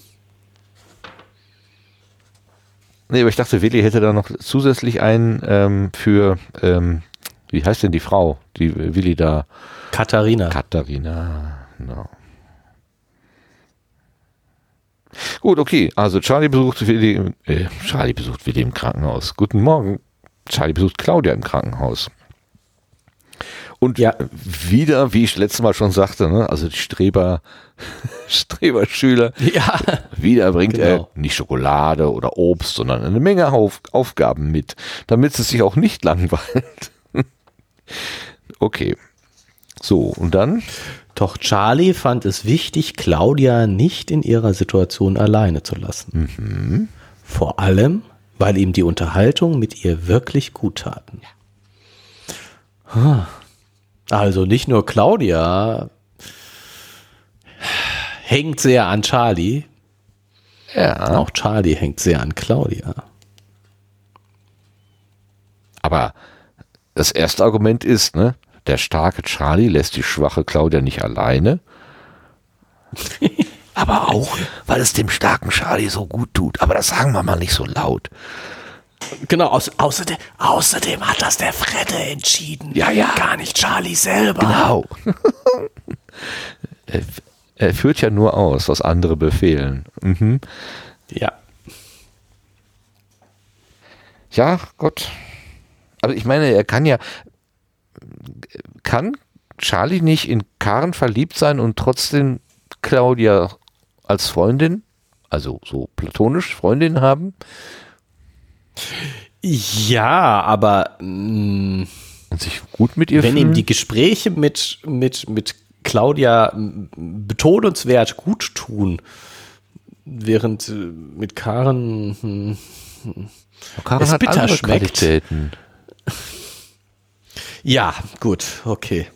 Nee, aber ich dachte, Willi hätte da noch zusätzlich einen ähm, für, ähm, wie heißt denn die Frau, die Willi da, Katharina. Katharina, genau. Gut, okay, also Charlie besucht Willi, im- äh, Charlie besucht Willi im Krankenhaus. Guten Morgen. Charlie besucht Claudia im Krankenhaus. Und Ja. wieder, wie ich letztes Mal schon sagte, ne, also die Streber, Streberschüler, ja. wieder bringt Genau. er nicht Schokolade oder Obst, sondern eine Menge Auf Aufgaben mit, damit es sich auch nicht langweilt. okay. So, und dann? Doch Charlie fand es wichtig, Claudia nicht in ihrer Situation alleine zu lassen. Vor allem, weil ihm die Unterhaltung mit ihr wirklich gut taten. Ah. Also nicht nur Claudia hängt sehr an Charlie, Ja. auch Charlie hängt sehr an Claudia. Aber das erste Argument ist, ne, der starke Charlie lässt die schwache Claudia nicht alleine. Aber auch, weil es dem starken Charlie so gut tut. Aber das sagen wir mal nicht so laut. Genau, auß außerdem, außerdem hat das der Fredde entschieden. Ja, ja. Gar nicht Charlie selber. Genau. er, führt ja nur aus, was andere befehlen. Mhm. Ja. Ja, Gott. Aber ich meine, er kann ja. Kann Charlie nicht in Karen verliebt sein und trotzdem Claudia als Freundin, also so platonisch Freundin haben Ja, aber mh, und sich gut mit ihr wenn fühlen? ihm die Gespräche mit, mit, mit Claudia betonenswert gut tun, während äh, mit Karen hm, Karen es hat bitter andere schmeckt. Qualitäten. Ja, gut, okay.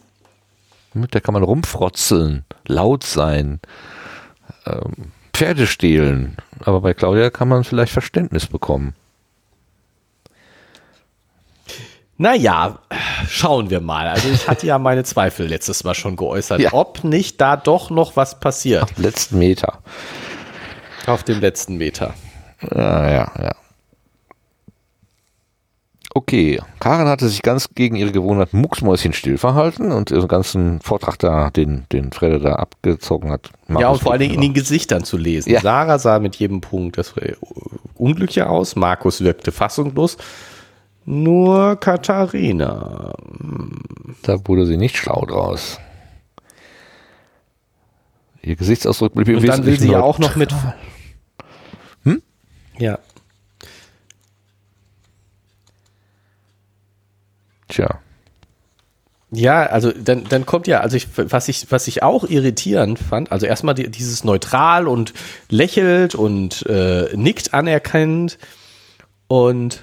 Mit der kann man rumfrotzeln, laut sein, ähm, Pferde stehlen. Aber bei Claudia kann man vielleicht Verständnis bekommen. Naja, schauen wir mal. Also ich hatte ja meine Zweifel letztes Mal schon geäußert, Ja. ob nicht da doch noch was passiert Letzten Meter. auf dem letzten Meter. Ja, ja, ja. Okay, Karen hatte sich ganz gegen ihre Gewohnheit mucksmäuschenstill verhalten und ihren ganzen Vortrag da, den, den Fredde da abgezogen hat. ja, Markus und vor allen Dingen in den Gesichtern zu lesen. Ja. Sarah sah mit jedem Punkt das äh, unglücklich aus, Markus wirkte fassungslos. Nur Katharina. Da wurde sie nicht schlau draus. Ihr Gesichtsausdruck blieb im Und dann will sie ja auch noch mit. Hm? Ja. Tja. Ja, also dann, dann kommt ja, also ich, was ich, was ich auch irritierend fand, also erstmal die, dieses neutral und lächelt und äh, nickt anerkennend und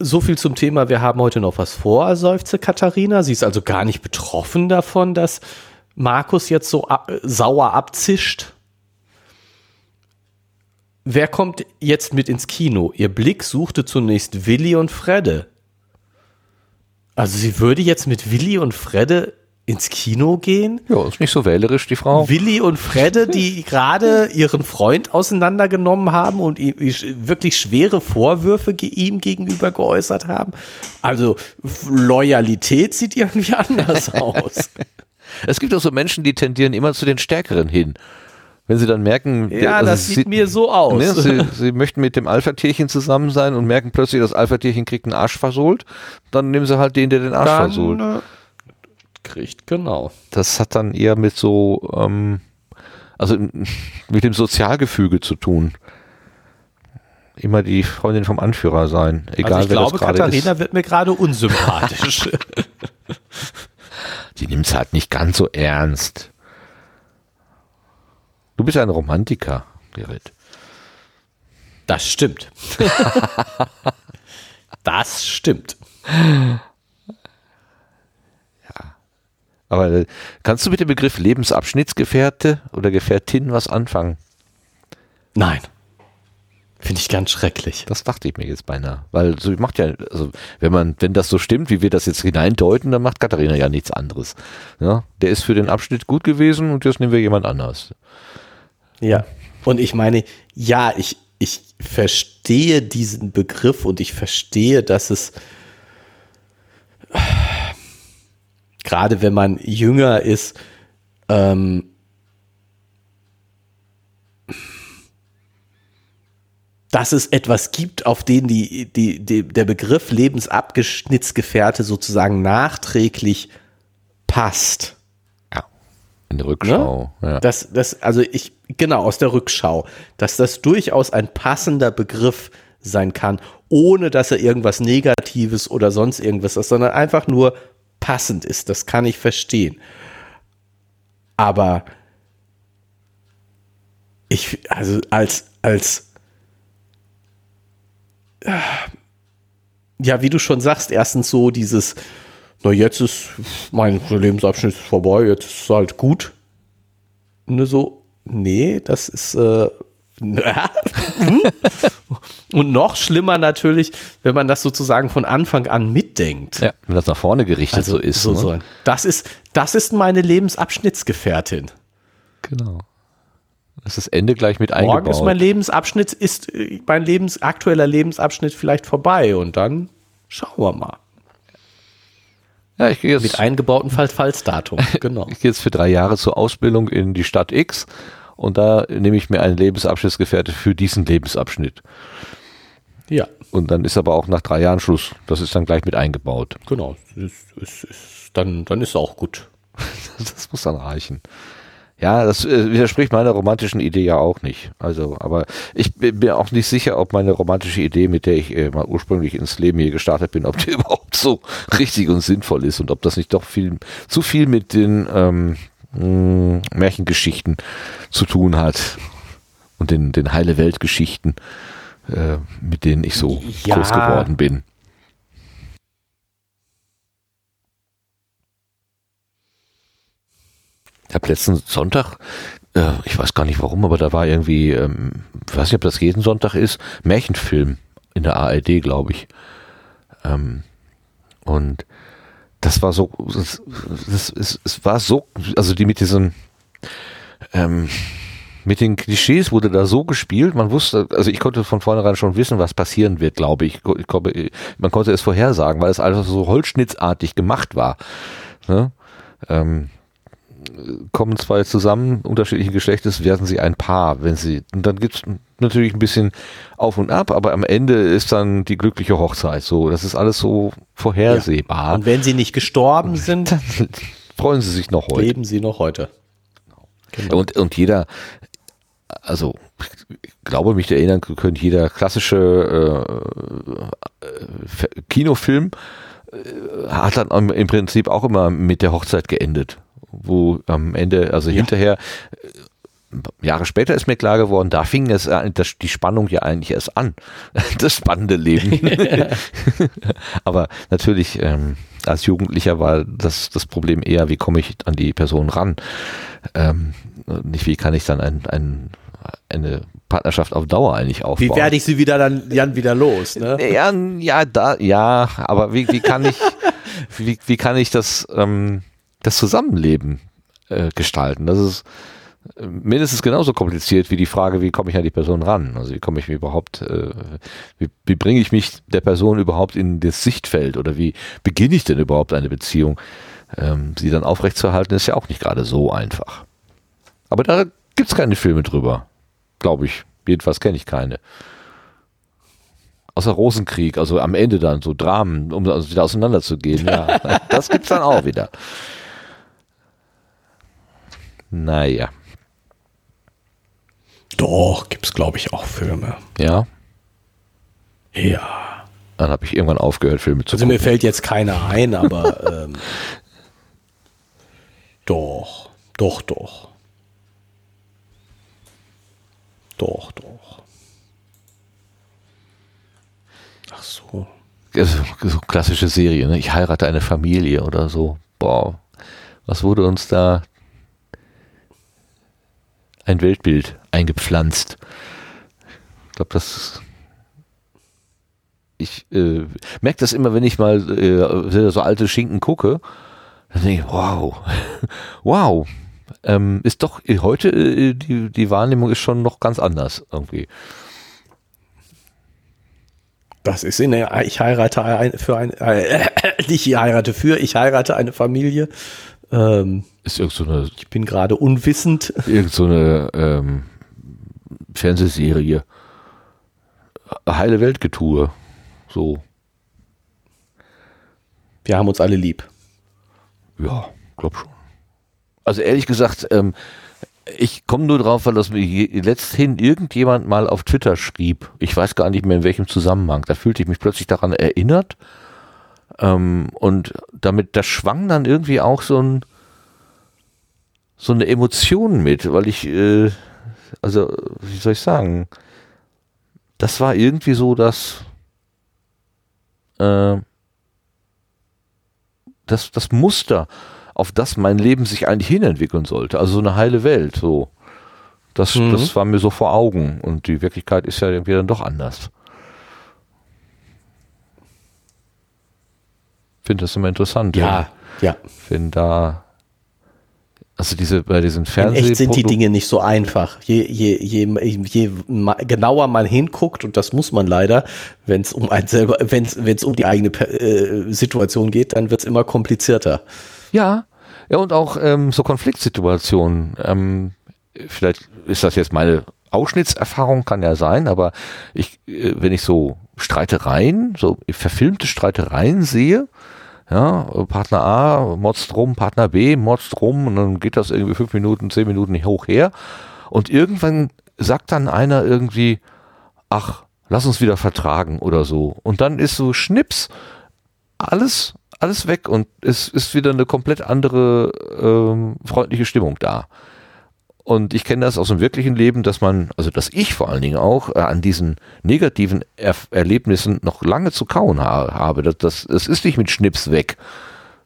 so viel zum Thema, wir haben heute noch was vor, seufzte Katharina. Sie ist also gar nicht betroffen davon, dass Markus jetzt so ab, sauer abzischt. Wer kommt jetzt mit ins Kino? Ihr Blick suchte zunächst Willi und Fredde. Also sie würde jetzt mit Willi und Fredde ins Kino gehen? Ja, ist nicht so wählerisch, die Frau. Willi und Fredde, die gerade ihren Freund auseinandergenommen haben und ihm wirklich schwere Vorwürfe ihm gegenüber geäußert haben. Also Loyalität sieht irgendwie anders aus. Es gibt auch so Menschen, die tendieren immer zu den Stärkeren hin. Wenn sie dann merken, Ja, also das sie- sieht mir so aus. Ne, sie, sie möchten mit dem Alpha-Tierchen zusammen sein und merken plötzlich, das Alpha-Tierchen kriegt einen Arsch versohlt, dann nehmen sie halt den, der den Arsch versohlt. Dann äh, kriegt, genau. Das hat dann eher mit so, ähm, also mit dem Sozialgefüge zu tun. Immer die Freundin vom Anführer sein, egal also ich wer glaube, das gerade Katharina ist. wird mir gerade unsympathisch. Die nimmt es halt nicht ganz so ernst. Du bist ein Romantiker, Gerrit. Das stimmt. das stimmt. Aber äh, kannst du mit dem Begriff Lebensabschnittsgefährte oder Gefährtin was anfangen? Nein. Finde ich ganz schrecklich. Das dachte ich mir jetzt beinahe. Weil so macht ja, also wenn man, wenn das so stimmt, wie wir das jetzt hineindeuten, dann macht Katharina ja nichts anderes. Ja, der ist für den Abschnitt gut gewesen und jetzt nehmen wir jemand anders. Ja. Und ich meine, ja, ich, ich verstehe diesen Begriff und ich verstehe, dass es gerade wenn man jünger ist, ähm, dass es etwas gibt, auf den die, die, die, der Begriff Lebensabschnittsgefährte sozusagen nachträglich passt. Ja. In der Rückschau. Ne? Ja. Das, das, also ich, genau, aus der Rückschau, dass das durchaus ein passender Begriff sein kann, ohne dass er irgendwas Negatives oder sonst irgendwas ist, sondern einfach nur passend ist. Das kann ich verstehen. Aber ich, also als, als ja, wie du schon sagst, erstens so dieses, na jetzt ist mein Lebensabschnitt vorbei, jetzt ist es halt gut. Ne, so, nee, das ist, äh, und noch schlimmer natürlich, wenn man das sozusagen von Anfang an mitdenkt. Ja, wenn das nach vorne gerichtet also, so ist. So, ne? so. Das ist. Das ist meine Lebensabschnittsgefährtin. Genau. Das ist das Ende gleich mit eingebaut. Morgen ist mein Lebensabschnitt, ist äh, mein Lebens, aktueller Lebensabschnitt vielleicht vorbei und dann schauen wir mal. Ja, ich gehe jetzt. Mit eingebauten Fall-Falls-Datum, genau. ich gehe jetzt für drei Jahre zur Ausbildung in die Stadt X und da nehme ich mir einen Lebensabschnittsgefährte für diesen Lebensabschnitt. Ja. Und dann ist aber auch nach drei Jahren Schluss. Das ist dann gleich mit eingebaut. Genau. Ist, ist, ist, dann, dann ist es auch gut. das muss dann reichen. Ja, das äh, widerspricht meiner romantischen Idee ja auch nicht. Also, aber ich bin mir auch nicht sicher, ob meine romantische Idee, mit der ich äh, mal ursprünglich ins Leben hier gestartet bin, ob die überhaupt so richtig und sinnvoll ist und ob das nicht doch viel zu viel mit den ähm, mh, hm, Märchengeschichten zu tun hat und den, den heile Weltgeschichten, äh, mit denen ich so ja. groß geworden bin. Ich habe letzten Sonntag, äh, ich weiß gar nicht warum, aber da war irgendwie, ähm, ich weiß nicht, ob das jeden Sonntag ist, Märchenfilm in der ARD, glaube ich. Ähm, und das war so, das, das, es, es war so, also die mit diesen, ähm, mit den Klischees wurde da so gespielt, man wusste, also ich konnte von vornherein schon wissen, was passieren wird, glaube ich. ich glaube, man konnte es vorhersagen, weil es einfach so holzschnittsartig gemacht war. Ne? Ähm, kommen zwei zusammen, unterschiedlichen Geschlechtes, werden sie ein Paar. Wenn sie, und dann gibt's natürlich ein bisschen auf und ab, aber am Ende ist dann die glückliche Hochzeit. So, das ist alles so vorhersehbar. Ja. Und wenn sie nicht gestorben sind, dann freuen sie sich noch heute. Leben sie noch heute. Genau. Und, und jeder, also ich glaube mich erinnern können, jeder klassische äh, äh, Kinofilm äh, hat dann im Prinzip auch immer mit der Hochzeit geendet wo am Ende, also ja. hinterher, äh, Jahre später ist mir klar geworden, da fing es das, die Spannung ja eigentlich erst an. Das spannende Leben. Aber natürlich, ähm, als Jugendlicher war das, das Problem eher, wie komme ich an die Person ran? Ähm, nicht, wie kann ich dann ein, ein, eine Partnerschaft auf Dauer eigentlich aufbauen? Wie werde ich sie wieder dann, dann wieder los? Ne? Ja, ja, da, ja, aber wie, wie kann ich, wie, wie kann ich das, ähm, das Zusammenleben äh, gestalten. Das ist mindestens genauso kompliziert wie die Frage, wie komme ich an die Person ran? Also wie komme ich mir überhaupt, äh, wie, wie bringe ich mich der Person überhaupt in das Sichtfeld oder wie beginne ich denn überhaupt eine Beziehung? Ähm, sie dann aufrechtzuerhalten, ist ja auch nicht gerade so einfach. Aber da gibt es keine Filme drüber, glaube ich. Jedenfalls kenne ich keine. Außer Rosenkrieg, also am Ende dann so Dramen, um also wieder auseinanderzugehen. Ja, das gibt's dann auch wieder. Naja. Doch, gibt's glaube ich auch Filme. Ja. Ja. Dann habe ich irgendwann aufgehört, Filme zu also gucken. Also mir fällt jetzt keiner ein, aber ähm, doch, doch, doch. Doch, doch. Ach so. Also, so klassische Serie, ne? Ich heirate eine Familie oder so. Boah. Was wurde uns da ein Weltbild eingepflanzt. Ich glaube, das ich äh, merke das immer, wenn ich mal äh, so alte Schinken gucke, dann denke ich, wow, wow, ähm, ist doch heute äh, die, die Wahrnehmung ist schon noch ganz anders irgendwie. Das ist in der Ich heirate ein, für ein, äh, nicht ich heirate für, ich heirate eine Familie. Ähm, ist irgend so eine, ich bin gerade unwissend. Irgend so eine ähm, Fernsehserie. Heile Weltgetue. So. Wir haben uns alle lieb. Ja, glaub schon. Also ehrlich gesagt, ähm, ich komme nur drauf, weil das mir letzthin irgendjemand mal auf Twitter schrieb. Ich weiß gar nicht mehr in welchem Zusammenhang. Da fühlte ich mich plötzlich daran erinnert. Ähm, und damit, da schwang dann irgendwie auch so ein, so eine Emotion mit, weil ich, äh, also, wie soll ich sagen, das war irgendwie so, dass, äh, das, das Muster, auf das mein Leben sich eigentlich hinentwickeln sollte. Also so eine heile Welt, so. Das, mhm. das war mir so vor Augen und die Wirklichkeit ist ja irgendwie dann doch anders. Finde das immer interessant. Ja, wenn, ja. Wenn da also diese bei diesen Fernseh In echt sind die Dinge nicht so einfach. Je, je, je, je genauer man hinguckt, und das muss man leider, wenn es um ein selber, wenn es um die eigene äh, Situation geht, dann wird es immer komplizierter. Ja, ja, und auch ähm, so Konfliktsituationen. Ähm, vielleicht ist das jetzt meine Ausschnittserfahrung, kann ja sein, aber ich, äh, wenn ich so Streitereien, so verfilmte Streitereien sehe, ja, Partner A motzt rum, Partner B motzt rum und dann geht das irgendwie fünf Minuten, zehn Minuten hoch her. Und irgendwann sagt dann einer irgendwie, ach, lass uns wieder vertragen oder so. Und dann ist so Schnips, alles alles weg und es ist wieder eine komplett andere ähm, freundliche Stimmung da. Und ich kenne das aus dem wirklichen Leben, dass man, also dass ich vor allen Dingen auch äh, an diesen negativen er Erlebnissen noch lange zu kauen ha habe. Das, das, das ist nicht mit Schnips weg.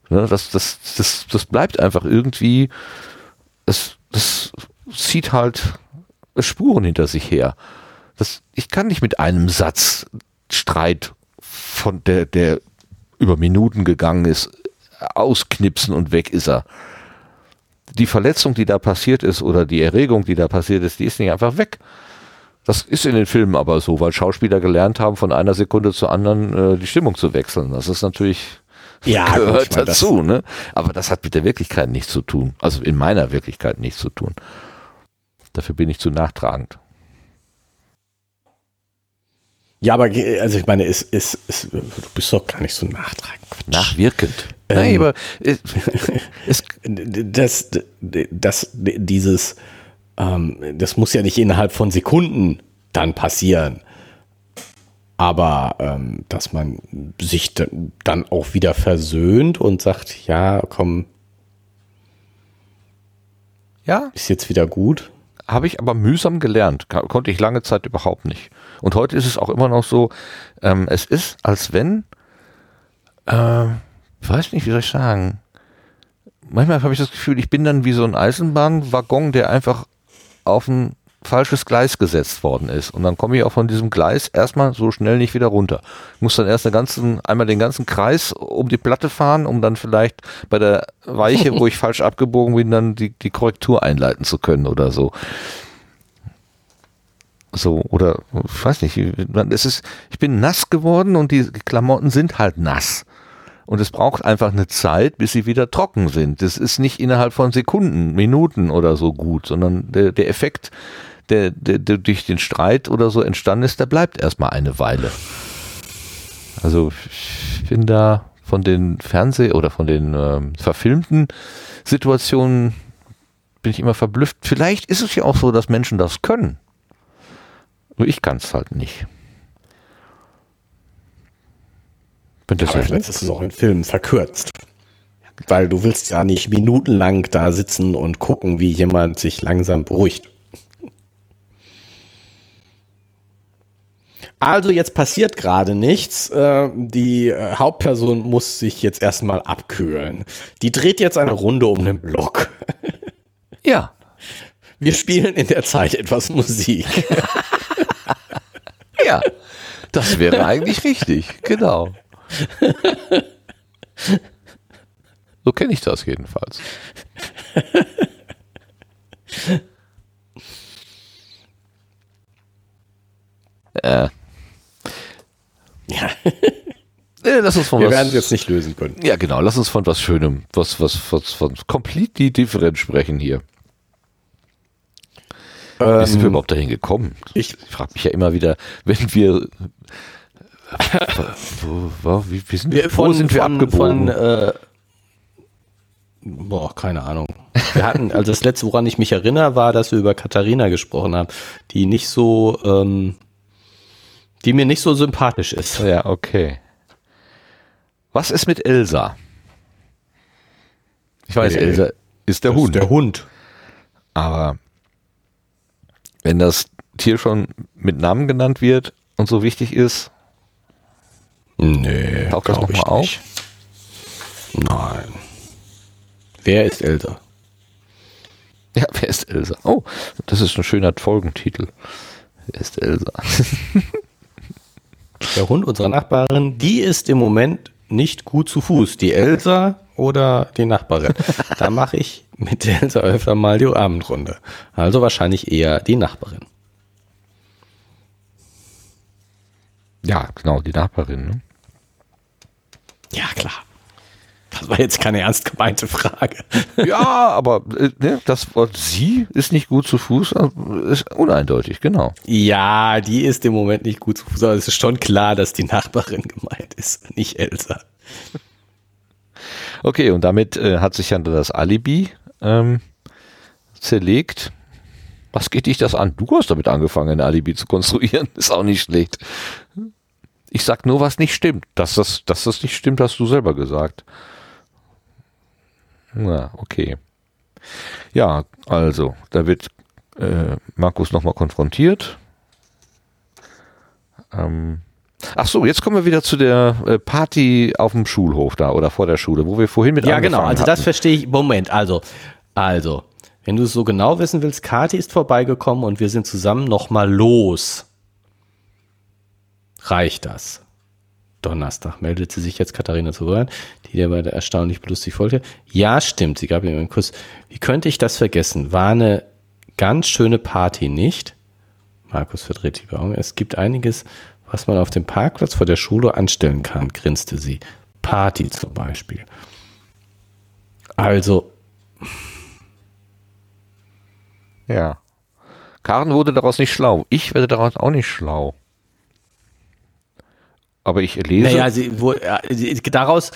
Ne, das, das, das, das bleibt einfach irgendwie, das, das zieht halt Spuren hinter sich her. Das, ich kann nicht mit einem Satz Streit von der, der über Minuten gegangen ist, ausknipsen und weg ist er. Die Verletzung, die da passiert ist oder die Erregung, die da passiert ist, die ist nicht einfach weg. Das ist in den Filmen aber so, weil Schauspieler gelernt haben, von einer Sekunde zur anderen äh, die Stimmung zu wechseln. Das ist natürlich ja, gehört gut, dazu, ne? Aber das hat mit der Wirklichkeit nichts zu tun. Also in meiner Wirklichkeit nichts zu tun. Dafür bin ich zu nachtragend. Ja, aber also ich meine, es, es, es, du bist doch gar nicht so nachtragend. Nachwirkend. Ähm, Nein, aber es, es, das, das, dieses, ähm, das muss ja nicht innerhalb von Sekunden dann passieren. Aber ähm, dass man sich dann auch wieder versöhnt und sagt, ja, komm, ja, ist jetzt wieder gut. Habe ich aber mühsam gelernt, konnte ich lange Zeit überhaupt nicht. Und heute ist es auch immer noch so, ähm, es ist, als wenn, äh, weiß nicht, wie soll ich sagen, manchmal habe ich das Gefühl, ich bin dann wie so ein Eisenbahnwaggon, der einfach auf ein falsches Gleis gesetzt worden ist. Und dann komme ich auch von diesem Gleis erstmal so schnell nicht wieder runter. Ich muss dann erst ganzen, einmal den ganzen Kreis um die Platte fahren, um dann vielleicht bei der Weiche, wo ich falsch abgebogen bin, dann die, die Korrektur einleiten zu können oder so. So, oder ich weiß nicht, es ist, ich bin nass geworden und die Klamotten sind halt nass. Und es braucht einfach eine Zeit, bis sie wieder trocken sind. Das ist nicht innerhalb von Sekunden, Minuten oder so gut, sondern der, der Effekt, der, der, der durch den Streit oder so entstanden ist, der bleibt erstmal eine Weile. Also ich bin da von den Fernseh- oder von den ähm, verfilmten Situationen bin ich immer verblüfft. Vielleicht ist es ja auch so, dass Menschen das können. Nur ich kann es halt nicht. Das Aber vielleicht ist es auch in Filmen verkürzt. Weil du willst ja nicht minutenlang da sitzen und gucken, wie jemand sich langsam beruhigt. Also jetzt passiert gerade nichts. Äh, die äh, Hauptperson muss sich jetzt erstmal abkühlen. Die dreht jetzt eine Runde um den Block. Ja. Wir spielen in der Zeit etwas Musik. ja. Das wäre eigentlich richtig, genau. So kenne ich das jedenfalls. äh. Ja. Lass uns von Wir werden es jetzt nicht lösen können. Ja, genau. Lass uns von was Schönem, was, was, was von completely different sprechen hier. Wie sind wir überhaupt dahin gekommen? ich- ich frage mich ja immer wieder, wenn wir. Wo, wo, wie, wie sind, Wir, wo sind wir abgebogen? Von, äh, boah, keine Ahnung. Wir hatten, also das letzte, woran ich mich erinnere, war, dass wir über Katharina gesprochen haben, die nicht so, ähm, die mir nicht so sympathisch ist. ja, okay. Was ist mit Elsa? Ich weiß, Nee. Elsa ist der Das ist Hund. Der Hund. Aber wenn das Tier schon mit Namen genannt wird und so wichtig ist, Nee, Taucht das glaub noch ich mal auf? nicht. Nein. Wer ist Elsa? ja, wer ist Elsa? Oh, das ist ein schöner Folgentitel. Wer ist Elsa? Der Hund unserer Nachbarin, die ist im Moment nicht gut zu Fuß. Die Elsa oder die Nachbarin. Da mache ich mit der Elsa öfter mal die Abendrunde. Also wahrscheinlich eher die Nachbarin. Ja, genau, die Nachbarin. Ne? Ja, klar. Das war jetzt keine ernst gemeinte Frage. Ja, aber äh, ne, das Wort sie ist nicht gut zu Fuß, äh, ist uneindeutig, genau. Ja, die ist im Moment nicht gut zu Fuß, aber es ist schon klar, dass die Nachbarin gemeint ist, nicht Elsa. Okay, und damit äh, hat sich dann das Alibi ähm, zerlegt. Was geht dich das an? Du hast damit angefangen, ein Alibi zu konstruieren. Ist auch nicht schlecht. Ich sag nur, was nicht stimmt. Dass das, dass das nicht stimmt, hast du selber gesagt. Na, okay. Ja, also, da wird äh, Markus nochmal konfrontiert. Ähm, ach so, jetzt kommen wir wieder zu der äh, Party auf dem Schulhof da oder vor der Schule, wo wir vorhin mit Ja, genau. angefangen Also das hatten. verstehe ich. Moment, also, also, wenn du es so genau wissen willst, Kati ist vorbeigekommen und wir sind zusammen nochmal los. Reicht das? Donnerstag meldet sie sich jetzt Katharina zu Wort, die der erstaunlich lustig folgte. Ja, stimmt, sie gab ihm einen Kuss. Wie könnte ich das vergessen? War eine ganz schöne Party, nicht? Markus verdreht die Augen. Es gibt einiges, was man auf dem Parkplatz vor der Schule anstellen kann, grinste sie. Party zum Beispiel. Also, Ja. Karen wurde daraus nicht schlau. Ich werde daraus auch nicht schlau. Aber ich lese. naja, sie, wo, äh, sie- daraus,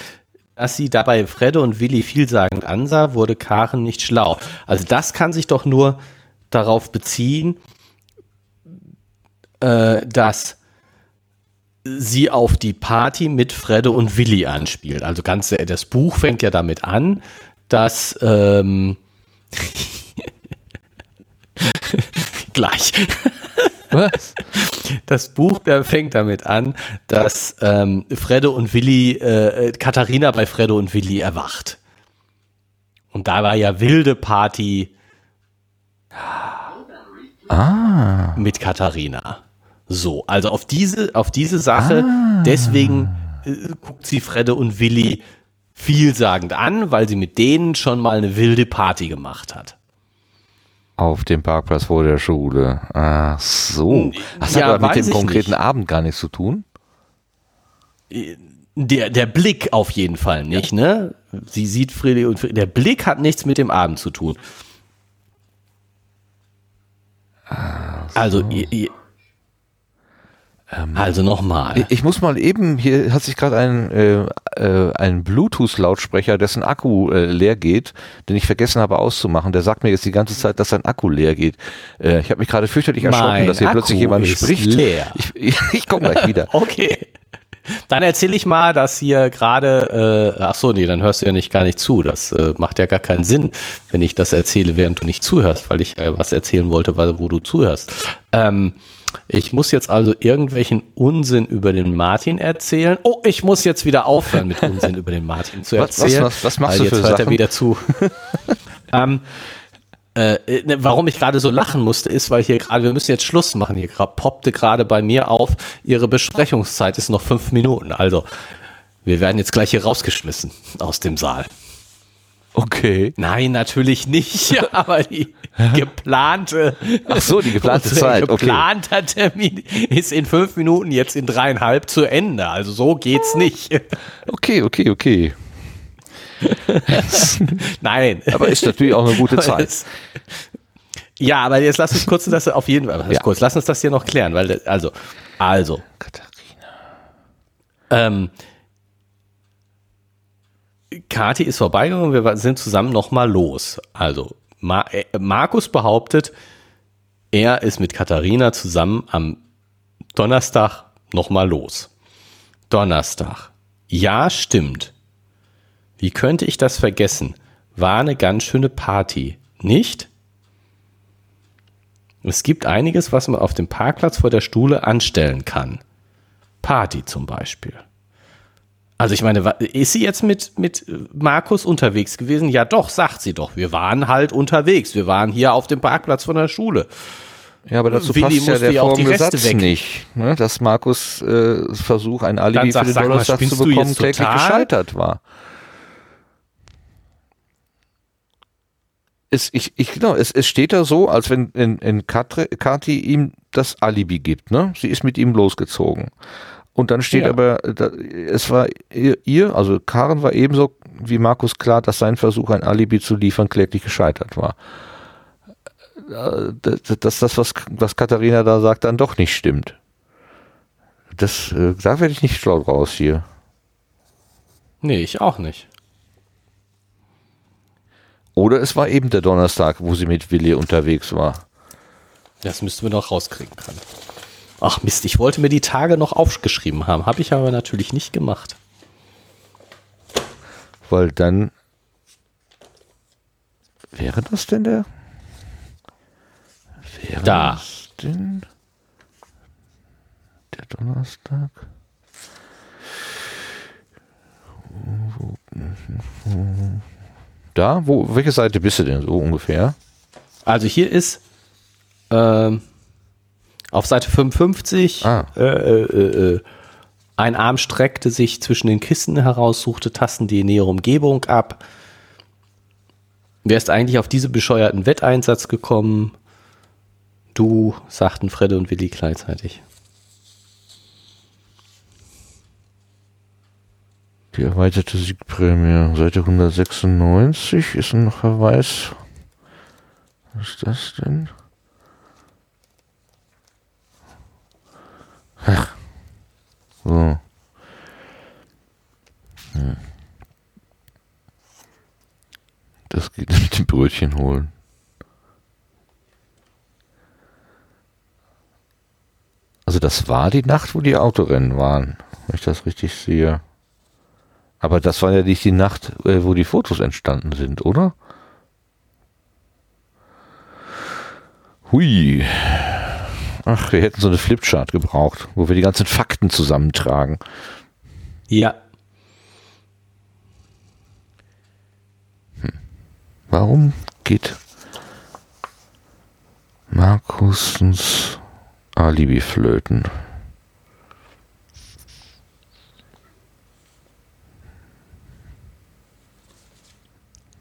dass sie dabei Fredde und Willi vielsagend ansah, wurde Karen nicht schlau. Also das kann sich doch nur darauf beziehen, äh, dass sie auf die Party mit Fredde und Willi anspielt. Also ganz, äh, das Buch fängt ja damit an, dass ähm, gleich. Was? Das Buch der fängt damit an, dass ähm, Fredde und Willi, äh, äh, Katharina bei Fredde und Willi erwacht. Und da war ja wilde Party mit Katharina. So, also auf diese, auf diese Sache, deswegen äh, guckt sie Fredde und Willi vielsagend an, weil sie mit denen schon mal eine wilde Party gemacht hat. Auf dem Parkplatz vor der Schule. Ach so. Das hat Ja, aber mit dem konkreten nicht. Abend gar nichts zu tun. Der, der Blick auf jeden Fall nicht, ne? Sie sieht Freddy und Freddy. Der Blick hat nichts mit dem Abend zu tun. Also, ihr, ihr, also nochmal. Ich, ich muss mal eben, hier hat sich gerade ein, äh, äh, ein Bluetooth-Lautsprecher, dessen Akku äh, leer geht, den ich vergessen habe auszumachen. Der sagt mir jetzt die ganze Zeit, dass sein Akku leer geht. Äh, ich habe mich gerade fürchterlich erschrocken, Mein dass hier plötzlich Akku jemand ist spricht. leer. Ich, ich, ich komme gleich wieder. Okay. Dann erzähle ich mal, dass hier gerade, äh, ach so, nee, dann hörst du ja nicht gar nicht zu. Das äh, macht ja gar keinen Sinn, wenn ich das erzähle, während du nicht zuhörst, weil ich äh, was erzählen wollte, weil, wo du zuhörst. Ähm, ich muss jetzt also irgendwelchen Unsinn über den Martin erzählen. Oh, ich muss jetzt wieder aufhören, mit Unsinn über den Martin zu Was- was- erzählen. was- was machst du für jetzt hört er wieder zu. ähm, Äh, ne, warum ich gerade so lachen musste, ist, weil hier gerade, wir müssen jetzt Schluss machen. Hier poppte gerade bei mir auf, Ihre Besprechungszeit ist noch fünf Minuten. Also, wir werden jetzt gleich hier rausgeschmissen aus dem Saal. Okay. Nein, natürlich nicht, aber die geplante. Ach so, die geplante Zeit. Okay. Geplanter Termin ist in fünf Minuten, jetzt in dreieinhalb zu Ende. Also so geht's nicht. Okay, okay, okay. Nein. Aber ist natürlich auch eine gute Zeit. Ja, aber jetzt lass uns kurz das auf jeden Fall, Ja. kurz, lass uns das hier noch klären, weil also, also, ähm, Kati ist vorbeigegangen, wir sind zusammen nochmal los. Also, Ma äh, Markus behauptet, er ist mit Katharina zusammen am Donnerstag nochmal los. Donnerstag. Ja, stimmt. Wie könnte ich das vergessen? War eine ganz schöne Party, nicht? Es gibt einiges, was man auf dem Parkplatz vor der Stuhle anstellen kann. Party zum Beispiel. Also ich meine, ist sie jetzt mit, mit Markus unterwegs gewesen? Ja doch, sagt sie doch. Wir waren halt unterwegs. Wir waren hier auf dem Parkplatz von der Schule. Ja, aber dazu Willi passt ja der folgende Satz weg. nicht, ne? dass Markus äh, Versuch, ein Alibi sag- für den Donnerstag zu bekommen, kläglich gescheitert war. Es, ich, ich, genau, es, es steht da so, als wenn in, in Katre, Kati ihm das Alibi gibt. Ne? Sie ist mit ihm losgezogen. Und dann steht Ja. aber, es war ihr, ihr, also Karen war ebenso wie Markus klar, dass sein Versuch, ein Alibi zu liefern, kläglich gescheitert war. Äh, Dass das, was, was Katharina da sagt, dann doch nicht stimmt. Das, äh, da werde ich nicht schlau draus hier. Nee, ich auch nicht. Oder es war eben der Donnerstag, wo sie mit Willi unterwegs war. Das müssten wir noch rauskriegen können. Ach Mist, ich wollte mir die Tage noch aufgeschrieben haben. Habe ich aber natürlich nicht gemacht. Weil dann wäre das denn der? Wäre Da. das denn der Donnerstag? Da? Wo, welche Seite bist du denn so ungefähr? Also hier ist ähm, auf Seite 55 Ah. äh, äh, äh, äh, ein Arm streckte sich zwischen den Kissen heraus, suchte Tasten die nähere Umgebung ab. Wer ist eigentlich auf diese bescheuerten Wetteinsatz gekommen? Du, sagten Fredde und Willi gleichzeitig. Die erweiterte Siegprämie, Seite 196 ist ein Verweis. Was ist das denn? Ach. So. Hm. Das geht mit dem Brötchen holen. Also das war die Nacht, wo die Autorennen waren, wenn ich das richtig sehe. Aber das war ja nicht die Nacht, äh, wo die Fotos entstanden sind, oder? Hui. Ach, wir hätten so eine Flipchart gebraucht, wo wir die ganzen Fakten zusammentragen. Ja. Warum geht Markusens Alibi flöten?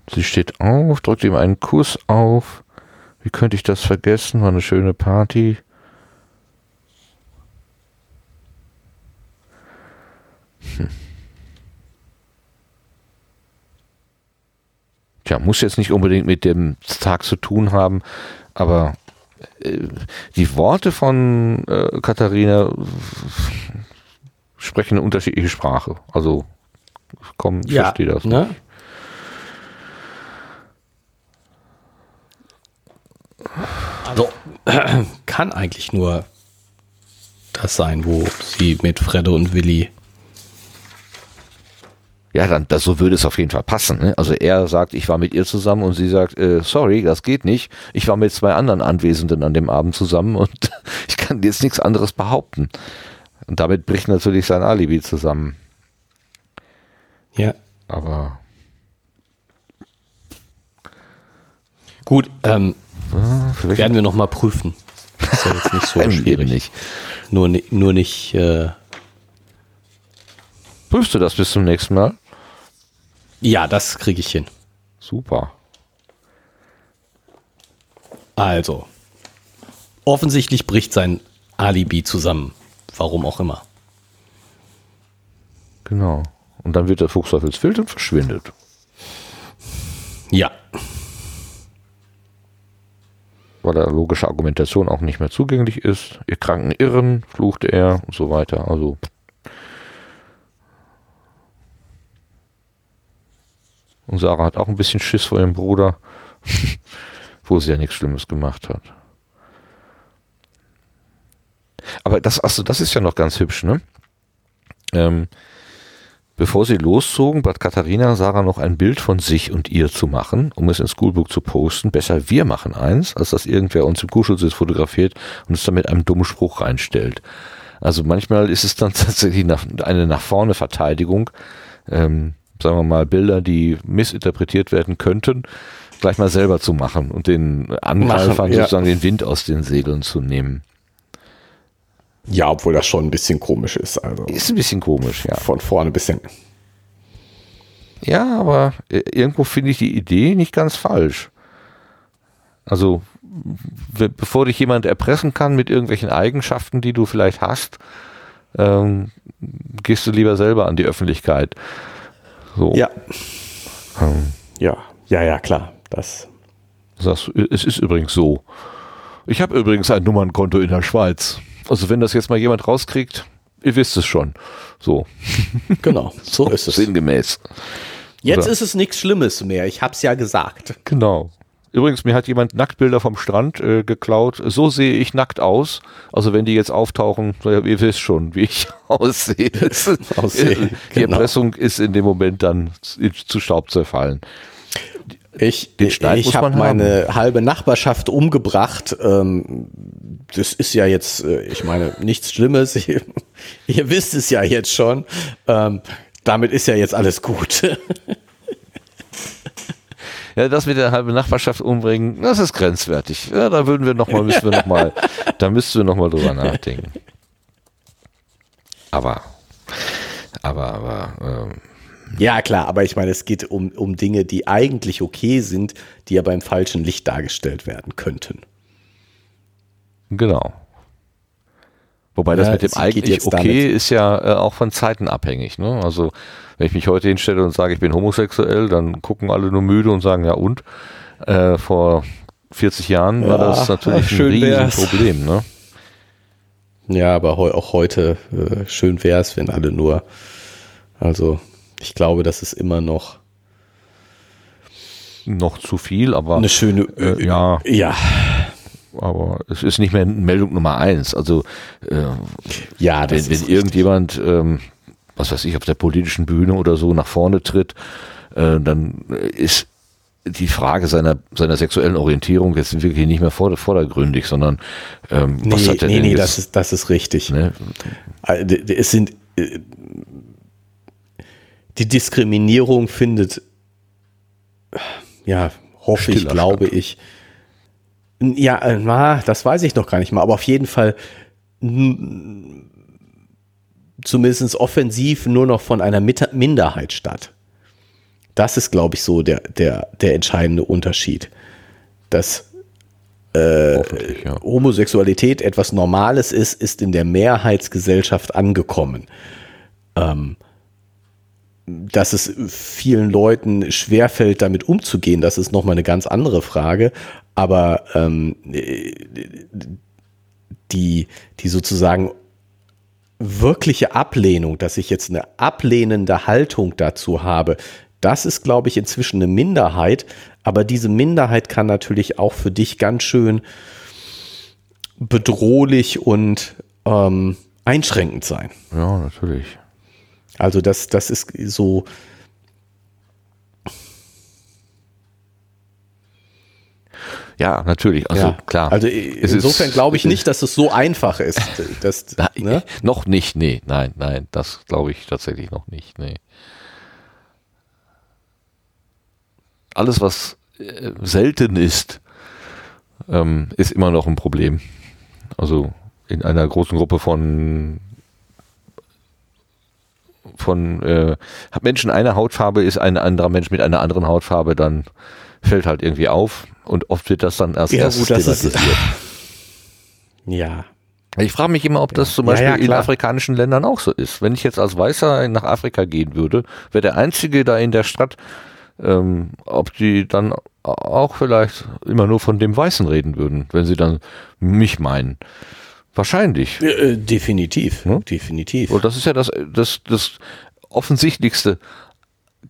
Sie steht auf, drückt ihm einen Kuss auf. Wie könnte ich das vergessen? War eine schöne Party. Hm. Tja, muss jetzt nicht unbedingt mit dem Tag zu tun haben, aber äh, die Worte von äh, Katharina sprechen eine unterschiedliche Sprache. Also, komm, ich ja, verstehe das. Ne? Also kann eigentlich nur das sein, wo sie mit Fredde und Willi. Ja, dann das, so würde es auf jeden Fall passen. Ne? Also er sagt, ich war mit ihr zusammen und sie sagt, äh, sorry, das geht nicht. Ich war mit zwei anderen Anwesenden an dem Abend zusammen und ich kann jetzt nichts anderes behaupten. Und damit bricht natürlich sein Alibi zusammen. Ja. Aber Gut, ähm, werden wir nochmal prüfen. Ist ja jetzt nicht so schwierig. nicht. Nur, nur nicht, äh, Prüfst du das bis zum nächsten Mal? Ja, das kriege ich hin. Super. Also, offensichtlich bricht sein Alibi zusammen. Warum auch immer. Genau. Und dann wird der Fuchs Feld und verschwindet. Ja, Weil er logische Argumentation auch nicht mehr zugänglich ist. Ihr kranken Irren, fluchte er und so weiter. Also. Und Sarah hat auch ein bisschen Schiss vor ihrem Bruder, wo sie ja nichts Schlimmes gemacht hat. Aber das, achso, das ist ja noch ganz hübsch, ne? Ähm, bevor sie loszogen, bat Katharina Sarah noch ein Bild von sich und ihr zu machen, um es ins Schoolbook zu posten. Besser wir machen eins, als dass irgendwer uns im Kuschelsitz fotografiert und es dann mit einem dummen Spruch reinstellt. Also manchmal ist es dann tatsächlich eine nach vorne Verteidigung, ähm, sagen wir mal Bilder, die missinterpretiert werden könnten, gleich mal selber zu machen und den Angreifern ja. sozusagen den Wind aus den Segeln zu nehmen. Ja, obwohl das schon ein bisschen komisch ist. Also Ist ein bisschen komisch, ja. von vorne bis hinten. Ja, aber irgendwo finde ich die Idee nicht ganz falsch. Also, bevor dich jemand erpressen kann mit irgendwelchen Eigenschaften, die du vielleicht hast, ähm, gehst du lieber selber an die Öffentlichkeit. So, Ja, ähm, ja, ja, ja, klar. Das. du, es ist übrigens so. Ich habe übrigens ein Nummernkonto in der Schweiz. Also, wenn das jetzt mal jemand rauskriegt, ihr wisst es schon. So, Genau, so ist es. sinngemäß. jetzt Oder- ist es nichts Schlimmes mehr. Ich hab's ja gesagt. Genau. Übrigens, mir hat jemand Nacktbilder vom Strand äh, geklaut. So sehe ich nackt aus. Also wenn die jetzt auftauchen, ja, ihr wisst schon, wie ich aussehe. Aussehe, die genau. Erpressung ist in dem Moment dann zu Staub zerfallen. Ich, Den Schneid ich habe meine halbe Nachbarschaft umgebracht. Ähm, das ist ja jetzt, äh, ich meine, nichts Schlimmes. ihr, ihr wisst es ja jetzt schon. Ähm, damit ist ja jetzt alles gut. Ja, das mit der halben Nachbarschaft umbringen, das ist grenzwertig. Ja, da würden wir noch mal, müssen wir noch mal, da müssten wir noch mal drüber nachdenken. Aber, aber, aber, ähm, ja, klar, aber ich meine, es geht um, um Dinge, die eigentlich okay sind, die ja beim falschen Licht dargestellt werden könnten. Genau. Wobei das Ja, mit dem eigentlich okay damit- ist ja äh, auch von Zeiten abhängig. Ne? Also wenn ich mich heute hinstelle und sage, ich bin homosexuell, dann gucken alle nur müde und sagen, ja und? Äh, vor 40 Jahren war Ja, das natürlich ein schön wär's. Riesenproblem. Ne? Ja, aber heu, auch heute äh, schön wäre es, wenn alle nur. Also, ich glaube, das ist immer noch Noch zu viel, aber eine schöne. äh, ja, ja, aber es ist nicht mehr Meldung Nummer eins. Also äh, ja, wenn, wenn irgendjemand, ähm, was weiß ich, auf der politischen Bühne oder so nach vorne tritt, äh, dann ist die Frage seiner, seiner sexuellen Orientierung jetzt wirklich nicht mehr vor, vordergründig, sondern ähm, was Nee, hat er nee, denn nee, jetzt, das ist, das ist richtig. ne? Äh, Es sind. äh, Die Diskriminierung findet. Ja, hoffe ich, Stiller glaube ich. Ja, äh, na, das weiß ich noch gar nicht mal, aber auf jeden Fall zumindest offensiv nur noch von einer Mit- Minderheit statt. Das ist, glaube ich, so der, der, der entscheidende Unterschied. Dass Hoffentlich, ja. Homosexualität etwas Normales ist, ist in der Mehrheitsgesellschaft angekommen. Ähm, dass es vielen Leuten schwerfällt, damit umzugehen, das ist nochmal eine ganz andere Frage. Aber ähm, die, die sozusagen wirkliche Ablehnung, dass ich jetzt eine ablehnende Haltung dazu habe, das ist, glaube ich, inzwischen eine Minderheit. Aber diese Minderheit kann natürlich auch für dich ganz schön bedrohlich und ähm, einschränkend sein. ja, natürlich. Also das, das ist so. Ja, natürlich. Also ja, klar. Also Es insofern glaube ich nicht, dass es so einfach ist. Dass, Nein, ne? Noch nicht, nee, nein, nein, das glaube ich tatsächlich noch nicht, nee. Alles, was äh, selten ist, ähm, ist immer noch ein Problem. Also in einer großen Gruppe von von äh, Menschen einer Hautfarbe ist ein anderer Mensch mit einer anderen Hautfarbe, dann fällt halt irgendwie auf und oft wird das dann erst Ja, erst gut, ist- thematisiert. Ja. Ich frage mich immer, ob das zum Ja, Beispiel ja, in klar. afrikanischen Ländern auch so ist. Wenn ich jetzt als Weißer nach Afrika gehen würde, wäre der Einzige da in der Stadt, ähm, ob die dann auch vielleicht immer nur von dem Weißen reden würden, wenn sie dann mich meinen. Wahrscheinlich. Äh, äh, definitiv. Ne? Definitiv. Und das ist ja das, das, das offensichtlichste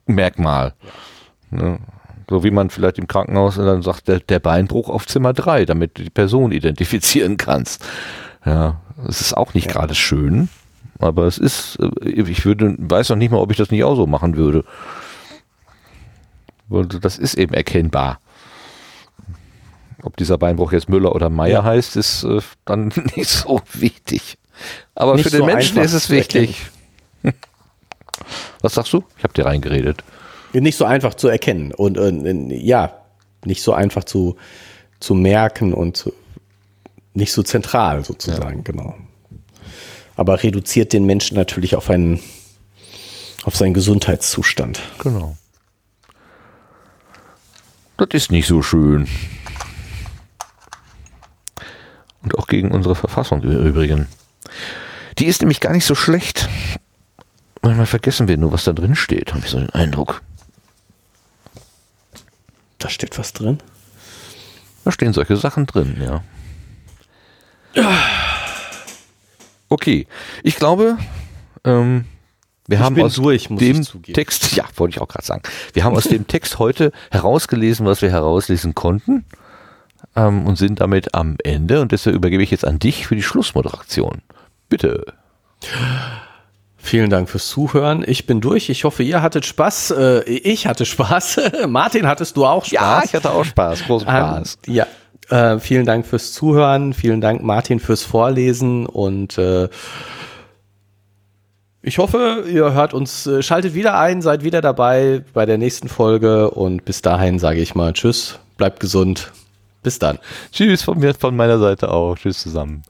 Merkmal. Ne? So wie man vielleicht im Krankenhaus dann sagt, der, der Beinbruch auf Zimmer 3, damit du die Person identifizieren kannst. Ja, es ist auch nicht gerade schön, aber es ist, äh, ich würde, weiß noch nicht mal, ob ich das nicht auch so machen würde. Das ist eben erkennbar. Ob dieser Beinbruch jetzt Müller oder Meier Ja. heißt, ist äh, dann nicht so wichtig. Aber Nicht für den so Menschen ist es wichtig. Was sagst du? Ich habe dir reingeredet. Nicht so einfach zu erkennen und äh, ja, nicht so einfach zu, zu merken und zu, nicht so zentral sozusagen, genau. Aber reduziert den Menschen natürlich auf einen, auf seinen Gesundheitszustand. Genau. Das ist nicht so schön. Und auch gegen unsere Verfassung im Übrigen. Die ist nämlich gar nicht so schlecht. Manchmal vergessen wir nur, was da drin steht, habe ich so den Eindruck. Da steht was drin. Da stehen solche Sachen drin, ja. Okay, ich glaube, ähm, wir haben bin aus durch, ich dem. Text, ja, wollte ich auch gerade sagen, wir haben aus dem Text heute herausgelesen, was wir herauslesen konnten ähm, und sind damit am Ende und deshalb übergebe ich jetzt an dich für die Schlussmoderation. Bitte. Vielen Dank fürs Zuhören. Ich bin durch. Ich hoffe, ihr hattet Spaß. Äh, ich hatte Spaß. Martin, hattest du auch Spaß? hatte auch Spaß, großen Ähm, ja. Äh, vielen Dank fürs Zuhören. Vielen Dank, Martin, fürs Vorlesen. Und äh, ich hoffe, ihr hört uns, äh, schaltet wieder ein, seid wieder dabei bei der nächsten Folge. Und bis dahin sage ich mal Tschüss, bleibt gesund. Bis dann. Tschüss von mir, von meiner Seite auch. Tschüss zusammen.